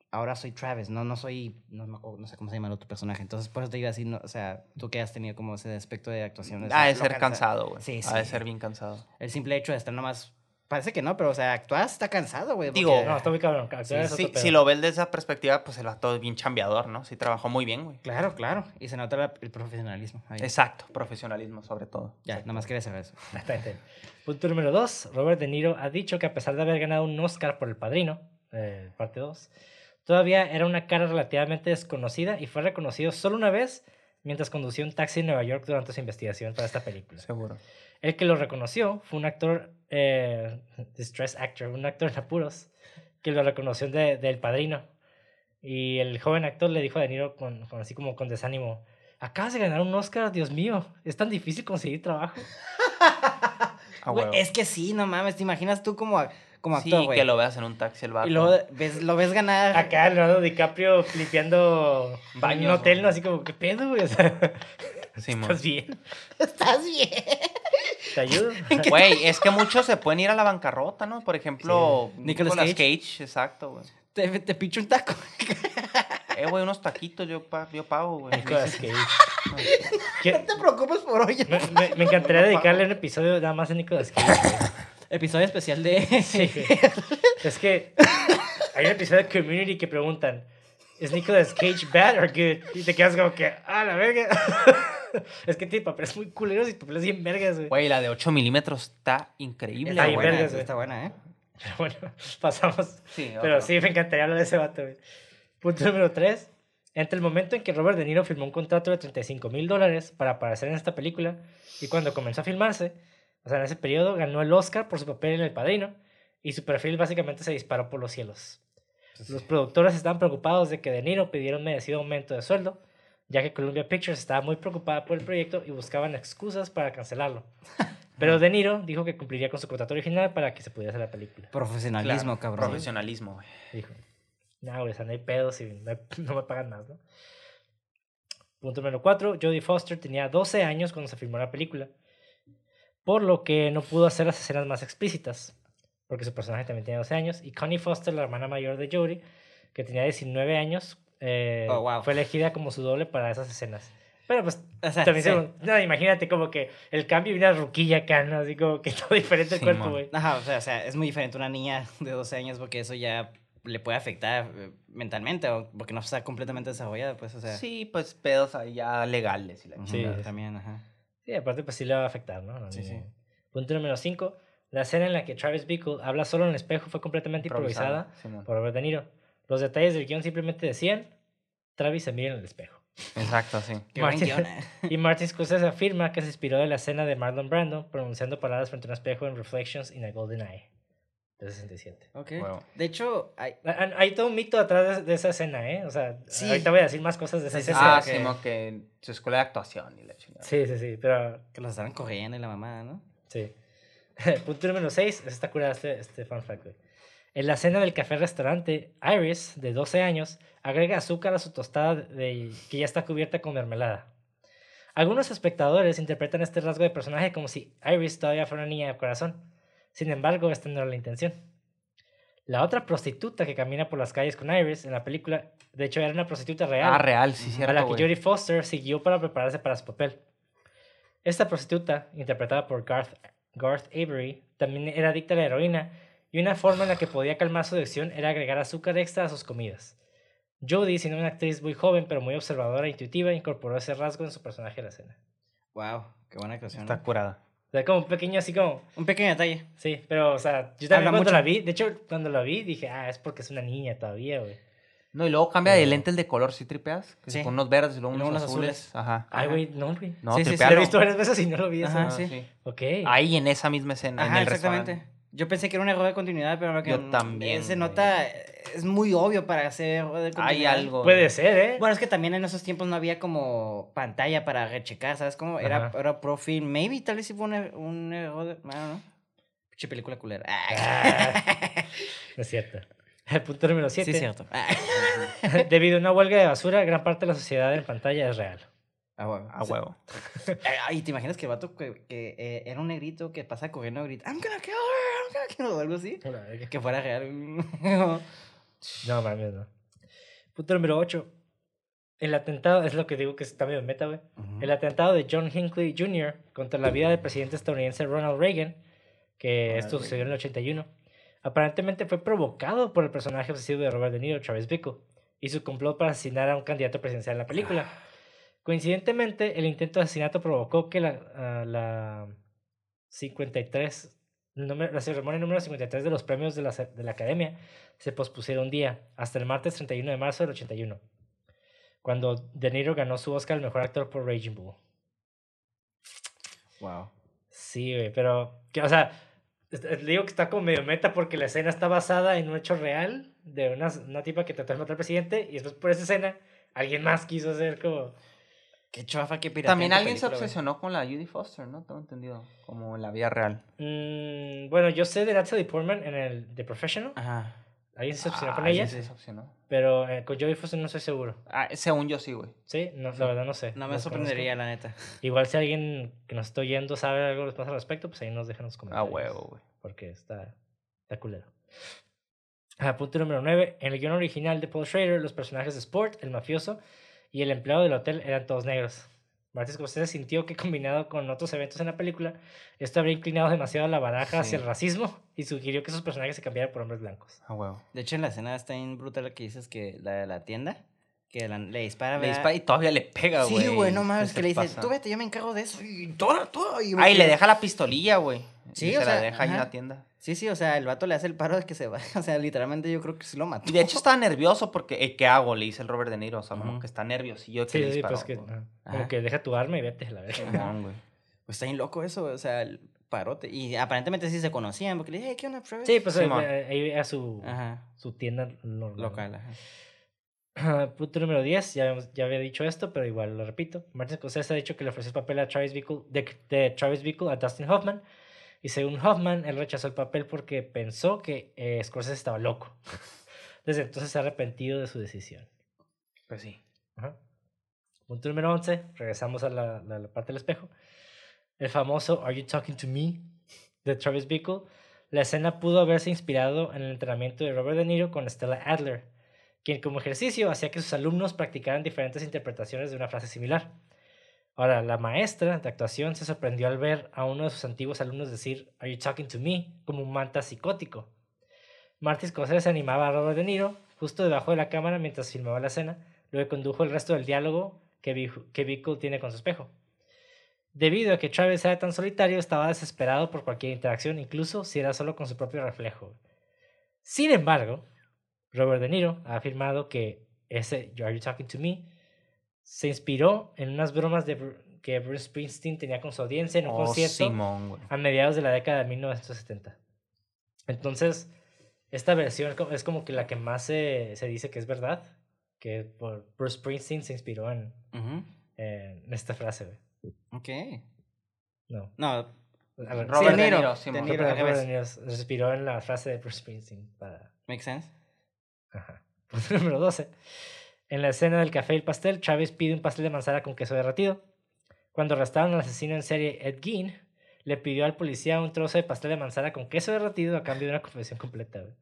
ahora soy Travis, no, no soy, no, sé cómo se llama el otro personaje. Entonces, por eso te iba a decir, no, o sea, tú que has tenido como ese aspecto de actuación. Ha de ser cansa- cansado, güey. Sí, Ha de sí. ser bien cansado. El simple hecho de estar nomás, parece que no, pero, o sea, actuar está cansado, güey. Digo, porque- No, está muy cabrón. Sí, es sí, si lo ves desde esa perspectiva, pues el vato es bien chambeador, ¿no? Sí trabajó muy bien, güey. Claro, claro. Y se nota la- el profesionalismo. ahí. Exacto, profesionalismo sobre todo. Ya, nada más quería saber eso. Exactamente. Punto número dos. Robert De Niro ha dicho que a pesar de haber ganado un Oscar por El Padrino, eh, parte 2, todavía era una cara relativamente desconocida y fue reconocido solo una vez mientras conducía un taxi en Nueva York durante su investigación para esta película. Seguro. El que lo reconoció fue un actor, eh, distress actor, un actor en apuros, que lo reconoció de, del Padrino. Y el joven actor le dijo a De Niro con, con así como con desánimo, acabas de ganar un Oscar, Dios mío, es tan difícil conseguir trabajo. Es que sí, no mames, te imaginas tú como, como Sí, actor, güey. que lo veas en un taxi el vato. Y luego ves, lo ves ganar. Acá Leonardo DiCaprio limpiando Baños, un hotel, ¿no? Así como, ¿qué pedo, güey? O sea, Sí. ¿estás bien? Estás bien. ¿Te ayudo? Güey, es que muchos se pueden ir a la bancarrota, ¿no? Por ejemplo, Sí. Nicolas Nicolas, Cage. Cage. exacto, güey. Te, te picho un taco. Eh, güey, unos taquitos yo, pa- yo pago, güey. Nicolas Cage. ¿Qué- No te preocupes por hoy. Me, me- me encantaría dedicarle un episodio nada más a Nicolas Cage. güey. Episodio especial de. Sí. Es que hay un episodio de Community que preguntan, ¿es Nicolas Cage bad or good? Y te quedas como que, ah, la verga. Es que tiene papeles muy culeros y papeles bien vergas, güey. Güey, la de 8 milímetros está increíble, Está güey. buena, vergas, güey. está buena, ¿eh? Pero bueno, pasamos. Sí, Pero otro. sí, me encantaría hablar de ese vato, güey. Punto número 3. Entre el momento en que Robert De Niro firmó un contrato de 35 mil dólares para aparecer en esta película y cuando comenzó a filmarse, o sea, en ese periodo ganó el Oscar por su papel en El Padrino y su perfil básicamente se disparó por los cielos. Los productores estaban preocupados de que De Niro pidiera un merecido aumento de sueldo, ya que Columbia Pictures estaba muy preocupada por el proyecto y buscaban excusas para cancelarlo. Pero De Niro dijo que cumpliría con su contrato original para que se pudiera hacer la película. Profesionalismo, Claro, cabrón. Profesionalismo, güey. Dijo, no, güey, o sea, no hay pedos y no, no me pagan más, ¿no? Punto número 4. Jodie Foster tenía 12 años cuando se filmó la película, por lo que no pudo hacer las escenas más explícitas, porque su personaje también tenía 12 años, y Connie Foster, la hermana mayor de Jodie, que tenía 19 años, eh, Oh, wow. fue elegida como su doble para esas escenas. Pero pues O sea, también sí. se- no, imagínate como que el cambio y una ruquilla acá, ¿no? Así como que todo diferente el Sí, cuerpo, güey. Ajá, o sea, o sea, es muy diferente una niña de 12 años porque eso ya le puede afectar eh, mentalmente o porque no está completamente desarrollada, pues, o sea. Sí, pues pedos ahí ya legales y la Sí, sí, sí. también, ajá. Sí, aparte pues sí le va a afectar, ¿no? Sí, sí. Punto número 5. La escena en la que Travis Bickle habla solo en el espejo fue completamente improvisada Simón. por Robert De Niro. Los detalles del guion simplemente decían, Travis se mira en el espejo. Exacto, sí. Martin- eh. Y Martin Scorsese afirma que se inspiró de la escena de Marlon Brando pronunciando palabras frente a un espejo en Reflections in a Golden Eye de 67. Ok. Huevo. De hecho, hay, Hay todo un mito atrás de, de esa escena, ¿eh? O sea, Sí. ahorita voy a decir más cosas de esa Sí, sí, escena. Ah, que- Simón, que su escuela de actuación y la chingada. Sí, sí, sí, pero que los estaban corriendo y la mamada, ¿no? Sí. Punto número 6. Está curada este, este fun fact, güey. En la cena del café-restaurante, Iris, de 12 años, agrega azúcar a su tostada de, que ya está cubierta con mermelada. Algunos espectadores interpretan este rasgo de personaje como si Iris todavía fuera una niña de corazón. Sin embargo, esta no era la intención. La otra prostituta que camina por las calles con Iris en la película, de hecho, era una prostituta real Ah, real, sí, a cierto, la que. Jodie Foster siguió para prepararse para su papel. Esta prostituta, interpretada por Garth, Garth Avery, también era adicta a la heroína y una forma en la que podía calmar su adicción era agregar azúcar extra a sus comidas. Jodie, siendo una actriz muy joven pero muy observadora e intuitiva, incorporó ese rasgo en su personaje de la escena. Wow, qué buena actuación. Está ¿no? curada. O sea, como un pequeño así como... Un pequeño detalle. Sí, pero, o sea, yo también Habla cuando mucho. la vi, de hecho, cuando la vi dije, ah, es porque es una niña todavía, güey. No, y luego cambia de lentes de color, ¿sí tripeas? Que Sí. ponen unos verdes y luego Y luego unos unos azules. azules. Ajá. Ay, Ajá. güey, no, güey. No, Sí, sí, sí, Lo he visto varias veces y no lo vi eso. Ajá, Ah, sí. sí. Ok. Ahí en esa misma escena, en Ajá, el exactamente. restaurante. Yo pensé que era un error de continuidad, pero que Yo no- también, se nota, es muy obvio para hacer error de Hay continuidad. algo. Puede ser, ¿eh? Bueno, es que también en esos tiempos no había como pantalla para rechecar, ¿sabes? Como era, era pro film. Maybe tal vez sí fue un, er- un error de... I don't know. Pinche película culera. Ah, no es cierto. El punto número sí, 7. es cierto. Ah. Debido a una huelga de basura, gran parte de la sociedad en pantalla es real. Ah, huevo. A huevo. Ay, ¿te imaginas que el vato que, que eh, era un negrito que pasa corriendo y grita, I'm gonna kill her, I'm gonna kill her", o algo así? Que fuera real. No mames, no. Punto número 8. El atentado, es lo que digo que está medio meta, güey. El atentado de John Hinckley Jr. contra la vida del presidente estadounidense Ronald Reagan, que Ronald esto sucedió en el 81, aparentemente fue provocado por el personaje obsesivo de Robert De Niro, Travis Bickle, y su complot para asesinar a un candidato presidencial en la película. Coincidentemente, el intento de asesinato provocó que la, ah, la 53, número- la ceremonia número 53 de los premios de la, de la Academia se pospusiera un día, hasta el martes 31 de marzo del 81, cuando De Niro ganó su Oscar al mejor actor por Raging Bull. Wow. Sí, güey, pero, que, o sea, le digo que está como medio meta porque la escena está basada en un hecho real de una, una tipa que trató de matar al presidente y después por esa escena alguien más quiso hacer como... Qué chafa, qué pirata. También alguien se obsesionó con la Judy Foster, ¿no? Tengo entendido. Como en la vida real. Mm, bueno, yo sé de Natalie Portman en el The Professional. Ajá. Alguien se obsesionó con Ah, ella. sí, se obsesionó. Pero eh, con Jodie Foster no estoy seguro. Ah, según yo sí, güey. Sí, no, la verdad no sé. No me sorprendería, la neta. Igual si alguien que nos está oyendo sabe algo más al respecto, pues ahí nos dejan los A comentarios. huevo, güey. Porque está, está culero. Ah, punto número 9. En el guion original de Paul Schrader, los personajes de Sport, el mafioso y el empleado del hotel eran todos negros. Martin Scorsese sintió que combinado con otros eventos en la película, esto habría inclinado demasiado la baraja hacia el racismo y sugirió que esos personajes se cambiaran por hombres blancos. A huevo. De hecho, en la escena está bien brutal que dices que la de la tienda, que la- le dispara. Le ¿verdad? dispara y todavía le pega, güey. Sí, güey, no ¿Qué mames, que le dice, pasa? tú vete, yo me encargo de eso. Y toda, toda. Y Ay, le deja la pistolilla, güey. Sí, Y o se sea, la deja ahí en la tienda. Sí, sí, o sea, el vato le hace el paro de que se va. O sea, literalmente yo creo que sí lo mató. Y de hecho estaba nervioso porque, eh, ¿qué hago? Le dice el Robert De Niro. O sea, como Ujú. que está nerviosillo que Sí, le disparó. pues que, Ajá. como que deja tu arma y vete a la güey. Pues está bien loco eso, o sea, el parote. Y aparentemente sí se conocían, porque le dije, "Hey, ¿qué onda, Travis?" Sí, pues eh, eh, ahí a su, Ajá, su tienda normal. local, ajá. Punto número 10, ya, ya había dicho esto, pero igual lo repito. Martin Scorsese ha dicho que le ofreció el papel a Travis Bickle, de, de Travis Bickle a Dustin Hoffman. Y según Hoffman, él rechazó el papel porque pensó que eh, Scorsese estaba loco. Desde entonces se ha arrepentido de su decisión. Pues sí. Ajá. Punto número 11, regresamos a la, la- la parte del espejo. El famoso Are You Talking to Me de Travis Bickle. La escena pudo haberse inspirado en el entrenamiento de Robert De Niro con Stella Adler, quien como ejercicio hacía que sus alumnos practicaran diferentes interpretaciones de una frase similar. Ahora, la maestra de actuación se sorprendió al ver a uno de sus antiguos alumnos decir Are you talking to me? como un manta psicótico. Martin Scorsese animaba a Robert De Niro justo debajo de la cámara mientras filmaba la escena, que condujo el resto del diálogo que, Bi- que Bickle tiene con su espejo. Debido a que Travis era tan solitario, estaba desesperado por cualquier interacción, incluso si era solo con su propio reflejo. Sin embargo, Robert De Niro ha afirmado que ese Are You Talking to Me se inspiró en unas bromas de que Bruce Springsteen tenía con su audiencia en un Oh, concierto Simón, a mediados de la década de 1970. Entonces, esta versión es como que la que más se, se dice que es verdad, que por Bruce Springsteen se inspiró en, Ujú, en esta frase. Ok. No. No, ver, Robert sí, De Niro. Niro. Robert. De Niro se inspiró en la frase de Bruce Springsteen para... make sense. Ajá. Punto número 12. En la escena del café y el pastel, Chávez pide un pastel de manzana con queso derretido. Cuando arrestaron al asesino en serie Ed Gein, le pidió al policía un trozo de pastel de manzana con queso derretido a cambio de una confesión completa. güey.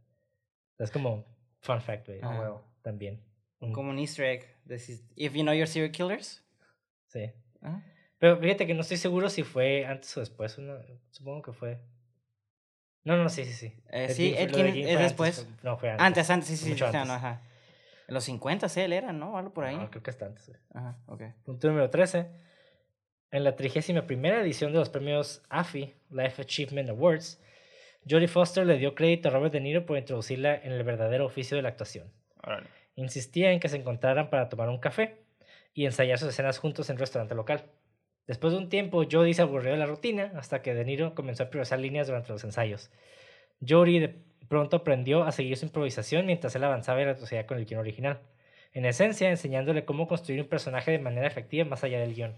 Es como fun fact, güey. Huevo. También. Un- Como un easter egg. Decís, If you know your serial killers. Sí. Pero fíjate que no estoy seguro si fue antes o después. Supongo que fue. No, no, sí, sí, sí. Eh, Ed sí, Gein Ed Gein es después. fue- no, fue antes. Antes, antes, sí, sí, Mucho sí, no, antes. ajá. En los 50 él era, ¿no? Algo por ahí. No, creo que hasta antes. güey. Ajá, ok. Punto número 13. En la 31 edición de los premios AFI, Life Achievement Awards, Jodie Foster le dio crédito a Robert De Niro por introducirla en el verdadero oficio de la actuación. Insistía en que se encontraran para tomar un café y ensayar sus escenas juntos en un restaurante local. Después de un tiempo, Jodie se aburrió de la rutina hasta que De Niro comenzó a improvisar líneas durante los ensayos. Jodie de pronto aprendió a seguir su improvisación mientras él avanzaba y retrocedía con el guion original. En esencia, enseñándole cómo construir un personaje de manera efectiva más allá del guion.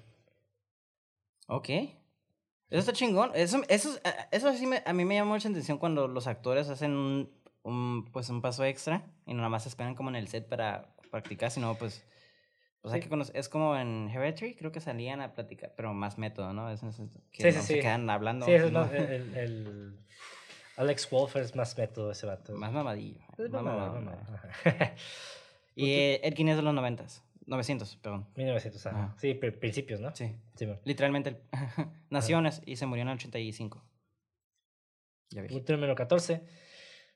Ok. Eso está chingón. Eso, eso, a- eso sí me- a mí me llama mucha atención cuando los actores hacen un, un, pues un paso extra y nada más esperan como en el set para practicar, sino pues... pues hay Sí. que conocer- es como en Hereditary, creo que salían a platicar, pero más método, ¿no? Es, es- es- que Sí, sí, no se sí. quedan hablando. Sí, ese es ¿no? el, el- Alex Wolfer es más método ese vato. Más mamadillo. Es ajá. Y eh, Ed Gein es de los 90. 900, perdón. 1900, ajá. Ajá. Sí, pri- principios, ¿no? Sí. Sí. Literalmente. el- Nació en es- y se murió en el 85. Ya ves. Punto número 14.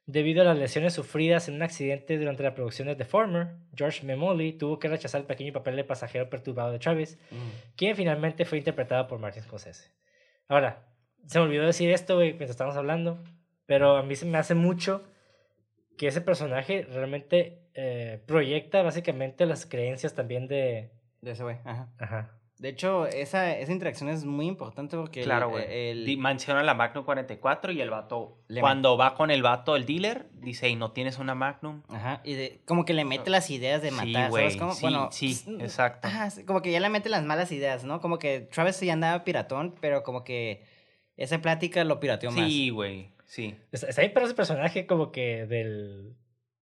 Debido a las lesiones sufridas en un accidente durante la producción de The Former, George Memoli tuvo que rechazar el pequeño papel de pasajero perturbado de Travis, Mm. quien finalmente fue interpretado por Martin Scorsese. Ahora, se me olvidó decir esto, güey, mientras estábamos hablando, pero a mí se me hace mucho que ese personaje realmente eh, proyecta básicamente las creencias también de, De ese güey. Ajá. Ajá. De hecho, esa, esa interacción es muy importante porque Claro, güey. el, Menciona la Magnum 44 y el vato. Le cuando va con el vato, el dealer, dice, ¿y no tienes una Magnum? Ajá, y de- como que le mete las ideas de Sí, matar, güey, ¿sabes cómo? sí, bueno, sí, pues, exacto. Ajá, sí, como que ya le mete las malas ideas, ¿no? Como que Travis sí andaba piratón, pero como que esa plática lo pirateó más. Sí, güey. Sí. Está, está bien perro ese personaje como que del,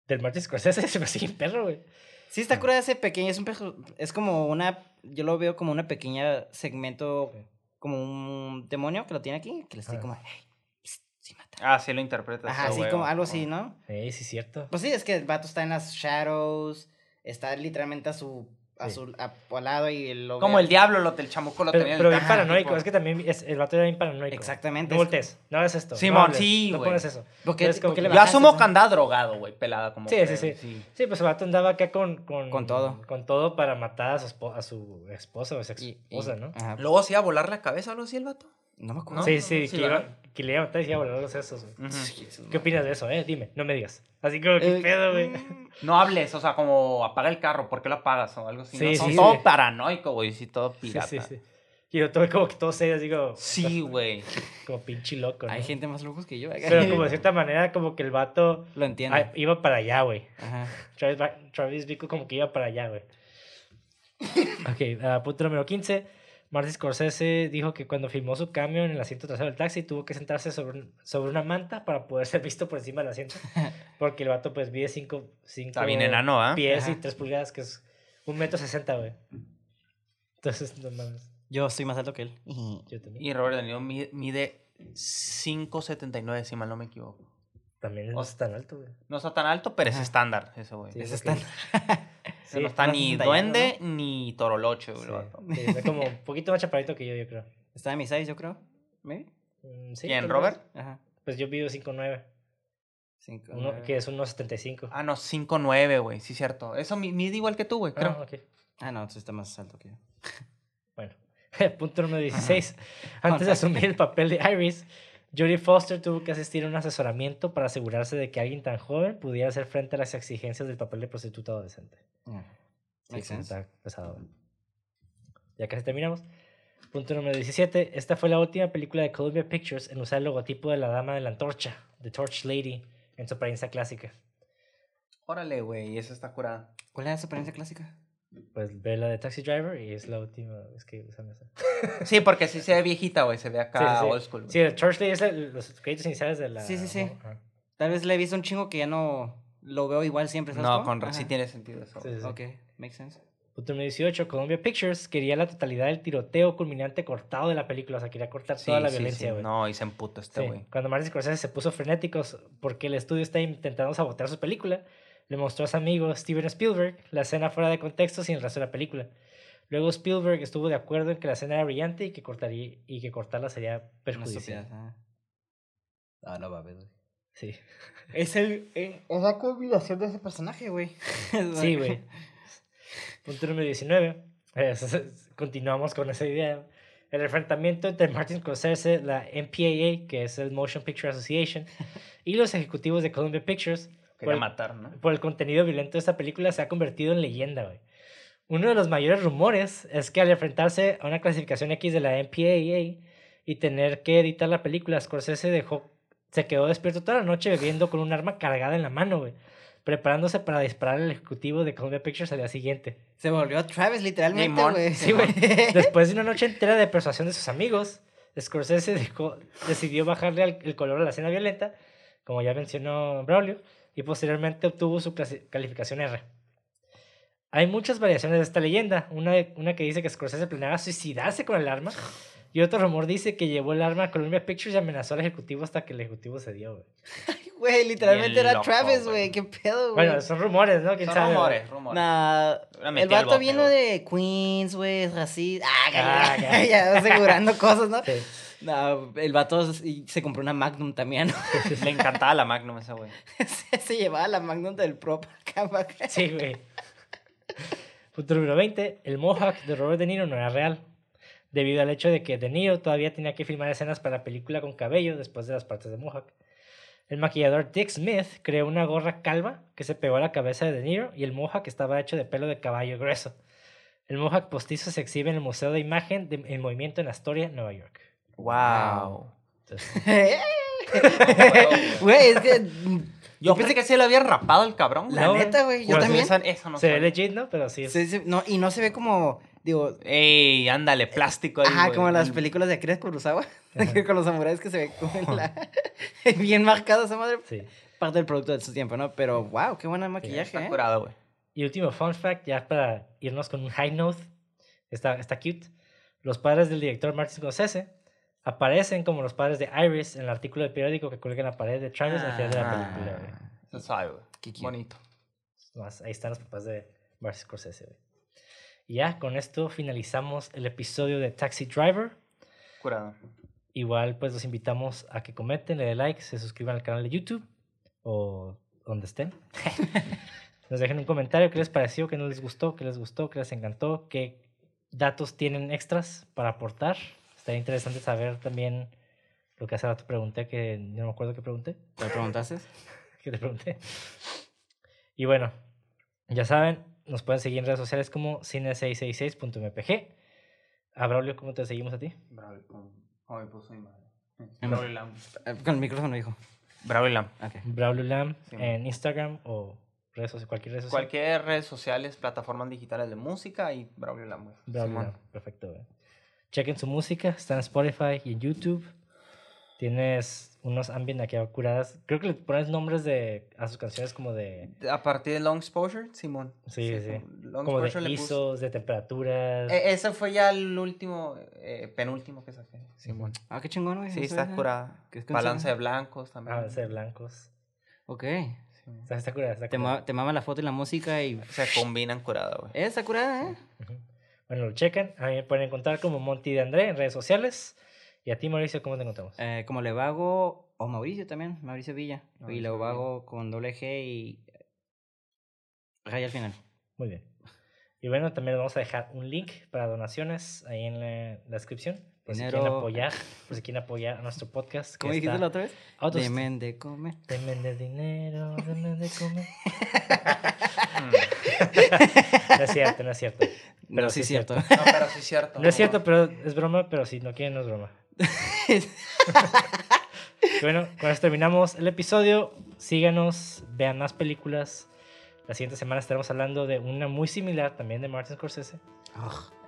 del Martin Scorsese, se me sigue perro, güey. Sí, está curada ese pequeño, es un pejo- es como una, yo lo veo como una pequeña segmento, Sí. como un demonio que lo tiene aquí, que le estoy como, hey, psst, sí mata. Ah, sí lo interpretas. Ajá, así como algo así, ¿no? Sí, sí, cierto. Pues sí, es que el vato está en las shadows, está literalmente a su, a Sí. su, a, al lado y él lo Como el diablo, lo del chamuco lo Pero, tenía en pero el bien paranoico, tipo. es que también es, el vato era bien paranoico. Exactamente, No es- voltees, no hagas esto. Simón, no sí, No güey. pones eso. ¿Por qué- Es como por qué que- le Yo asumo que andaba drogado, güey, pelada como. Sí, que- sí, sí. Sí, pues el vato andaba acá con... Con, Con todo. Con todo para matar a su, a su esposa o ex Y- y- esposa, ¿no? Ajá. Luego se iba a volar la cabeza o algo así el vato. No me acuerdo. ¿No? sí, sí, sí, que, iba. Que le se iba a los sesos, güey. ¿Qué opinas de eso, eh? Dime, no me digas. Así como, ¿qué Eh, pedo, güey? No hables, o sea, como apaga el carro, ¿por qué lo apagas? O algo así. Sí, ¿no? sí, Son sí. todo paranoico, güey, sí, todo Sí, pirata. sí, sí. Y yo todo como que todo serio, así como, Sí, güey. como pinche loco, ¿no? Hay gente más locos que yo. Pero como de cierta manera, como que el vato Lo entiendo. ah, iba para allá, güey. Ajá. Travis, Travis Bickle como que iba para allá, güey. Ok, ah, punto número 15. Martin Scorsese dijo que cuando filmó su cambio en el asiento trasero del taxi tuvo que sentarse sobre, un- sobre una manta para poder ser visto por encima del asiento. Porque el vato pues mide 5 Está bien enano, ¿ah? pies y Ajá. 3 pulgadas, que es un metro sesenta, güey. Entonces, no mames. Yo soy más alto que él. Yo también. Y Robert De Niro mi- mide 5.79, si mal no me equivoco. También no O- es tan alto, güey. No está tan alto, pero es estándar, eso, güey. Sí, Es ok. estándar. Ese no está ni 60 y algo, duende ni torolocho, güey. Sí, sí, está como un poquito más chaparrito que yo, yo creo. Está de mi size, yo creo. ¿Maybe? Mm, sí, ¿Quién, tal Robert? Ajá. Pues yo vivo 5'9", Cinco, uno, nueve. que es unos 75. Ah, no, 5.9, güey, sí, cierto. Eso mi- mide igual que tú, güey, creo. Ah, ok. Ah, no, entonces está más alto que yo. Bueno, punto número 16. Antes de asumir el papel de Iris, Jodie Foster tuvo que asistir a un asesoramiento para asegurarse de que alguien tan joven pudiera hacer frente a las exigencias del papel de prostituta adolescente. Yeah. Sí, está pesado. Ya casi terminamos. Punto número 17. Esta fue la última película de Columbia Pictures en usar el logotipo de la dama de la antorcha, The Torch Lady, en su apariencia clásica. Órale, güey, eso está curada. ¿Cuál era su apariencia clásica? Pues ve la de Taxi Driver y es la última vez que usan esa. Sí, porque sí se ve viejita, güey, se ve acá Sí, sí, sí. old school. güey. Sí, el Torch Lady es el- los créditos iniciales de la. Sí, sí, sí. Ajá. Tal vez le he visto un chingo que ya no lo veo igual siempre. ¿sabes No, cómo? con ra- sí Ajá. tiene sentido eso. Sí, sí, sí. Ok, makes sense. Punto número 18. Columbia Pictures quería la totalidad del tiroteo culminante cortado de la película. O sea, quería cortar Sí, toda la sí, violencia, sí. güey. No, y se emputó este Sí, güey. Cuando Martin Scorsese se puso frenético porque el estudio está intentando sabotear su película, le mostró a su amigo Steven Spielberg la escena fuera de contexto sin el resto de la película. Luego Spielberg estuvo de acuerdo en que la escena era brillante y que, cortaría, y que cortarla sería perjudicial. ajá. Ah, no mames, güey. Sí. Es el. eh, es la combinación de ese personaje, güey. Sí, güey. Punto número 19. Eh, Continuamos con esa idea. El enfrentamiento entre Martin Scorsese, la MPAA, que es el Motion Picture Association, y los ejecutivos de Columbia Pictures, Quería por- matar, ¿no? por el contenido violento de esta película, se ha convertido en leyenda, güey. Uno de los mayores rumores es que al enfrentarse a una clasificación X de la MPAA y tener que editar la película, Scorsese dejó, se quedó despierto toda la noche bebiendo con un arma cargada en la mano, güey, preparándose para disparar al ejecutivo de Columbia Pictures al día siguiente. Se volvió a Travis, literalmente, güey. Sí, güey. Después de una noche entera de persuasión de sus amigos, Scorsese dejó- decidió bajarle el color a la escena violenta, como ya mencionó Braulio, y posteriormente obtuvo su calificación R. Hay muchas variaciones de esta leyenda. Una, una que dice que Scorsese planeaba suicidarse con el arma, y otro rumor dice que llevó el arma a Columbia Pictures y amenazó al ejecutivo hasta que el ejecutivo se dio, güey. Güey, literalmente era loco, Travis, güey. Qué pedo, güey. Bueno, son rumores, ¿no? ¿Quién Son sabe, rumores, rumores. Nah, el vato vino de Queens, güey, es racista. Ah, Ah, ya, ya. ya asegurando cosas, ¿no? Sí. No, el vato se compró una Magnum también. Le encantaba la Magnum esa, güey. se, se llevaba la Magnum del prop acá. Sí, güey. Punto número 20. El Mohawk de Robert De Niro no era real. Debido al hecho de que De Niro todavía tenía que filmar escenas para la película con cabello después de las partes de Mohawk. El maquillador Dick Smith creó una gorra calva que se pegó a la cabeza de De Niro y el Mohawk estaba hecho de pelo de caballo grueso. El Mohawk postizo se exhibe en el Museo de Imagen de, en Movimiento en Astoria, Nueva York. Wow. Güey, es que. Yo pensé que sí le habían rapado el cabrón. La No, neta, güey. Yo bueno, también. Eso, eso no se ve sabía. legit, ¿no? Pero sí. es- Sí, sí, no, y no se ve como. Digo. Ey, ándale, plástico ahí. Ajá, güey. como las películas de Akira Kurosawa. Con los samuráis que se ve como en la. bien marcada esa madre. sí. Parte del producto de su tiempo, ¿no? Pero, wow, qué buen maquillaje, Está ¿eh? curado, güey. Y último fun fact, ya para irnos con un high note, está, está cute. Los padres del director Martin Scorsese aparecen como los padres de Iris en el artículo del periódico que cuelga en la pared de Travis al final de la película. güey. Eso sabe, güey. Qué cute. Bonito. Nomás, Ahí están los papás de Martin Scorsese. güey. Y ya, con esto finalizamos el episodio de Taxi Driver. Curado. Igual, pues los invitamos a que comenten, le den like, se suscriban al canal de YouTube o donde estén. Nos dejen un comentario qué les pareció, qué no les gustó, qué les gustó, qué les encantó, qué datos tienen extras para aportar. Estaría interesante saber también lo que hace rato pregunté, que no me acuerdo qué pregunté. ¿Te preguntaste? que te pregunté. Y bueno, ya saben, nos pueden seguir en redes sociales como cine666.mpg. A Braulio, ¿cómo te seguimos a ti? Bravo, ¿cómo, cómo me puso mi madre? Bravo y Lam. Eh, Con el micrófono, dijo. Bravo y Lam. Ok. Braulio Lam Sí, en Instagram o redes sociales, cualquier red social. Cualquier redes sociales, plataformas digitales de música y Bravo y Lam. Braulio. Lam, perfecto. güey. Chequen su música, está en Spotify y en YouTube. Tienes unos ambient aquí curadas. Creo que le pones nombres de, a sus canciones como de, A partir de Long Exposure, Simón. Sí, sí. como Long como de ISOs, de temperaturas. Eh, ese fue ya el último, eh, penúltimo que saqué. Simón. Ah, qué chingón, güey. Sí, no está curada. ¿Qué es canción? Balance de blancos también. Ah, de blancos. Ok. Está, está curada, está Te, ma- te mama la foto y la música y... Se combinan curada, güey. Eh, está curada, ¿eh? Bueno, lo checan. A mí me pueden encontrar como Monty de André en redes sociales. Y a ti, Mauricio, ¿cómo te encontramos? Eh, como Levago, o Mauricio también, Mauricio Villa. y Mauricio Levago con doble G y raya al final. Muy bien. Y bueno, también vamos a dejar un link para donaciones ahí en la, la descripción. Por si quieren Dinero. apoyar, por si quieren apoyar a nuestro podcast. ¿Cómo dijiste la otra vez? out of- Demen de comer. Denme de dinero, denme de comer. No es cierto, no es cierto. Pero sí es cierto. No, pero sí es cierto. No es cierto, pero es broma, pero si no quieren, no es broma. Bueno, con esto terminamos el episodio. Síganos, vean más películas. La siguiente semana estaremos hablando de una muy similar también de Martin Scorsese.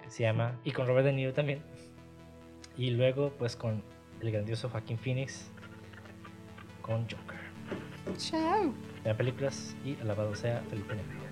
Se llama, y con Robert De Niro también. Y luego, pues con el grandioso Joaquín Phoenix con Joker. Chao. Vean películas y alabado sea Felipe Negro.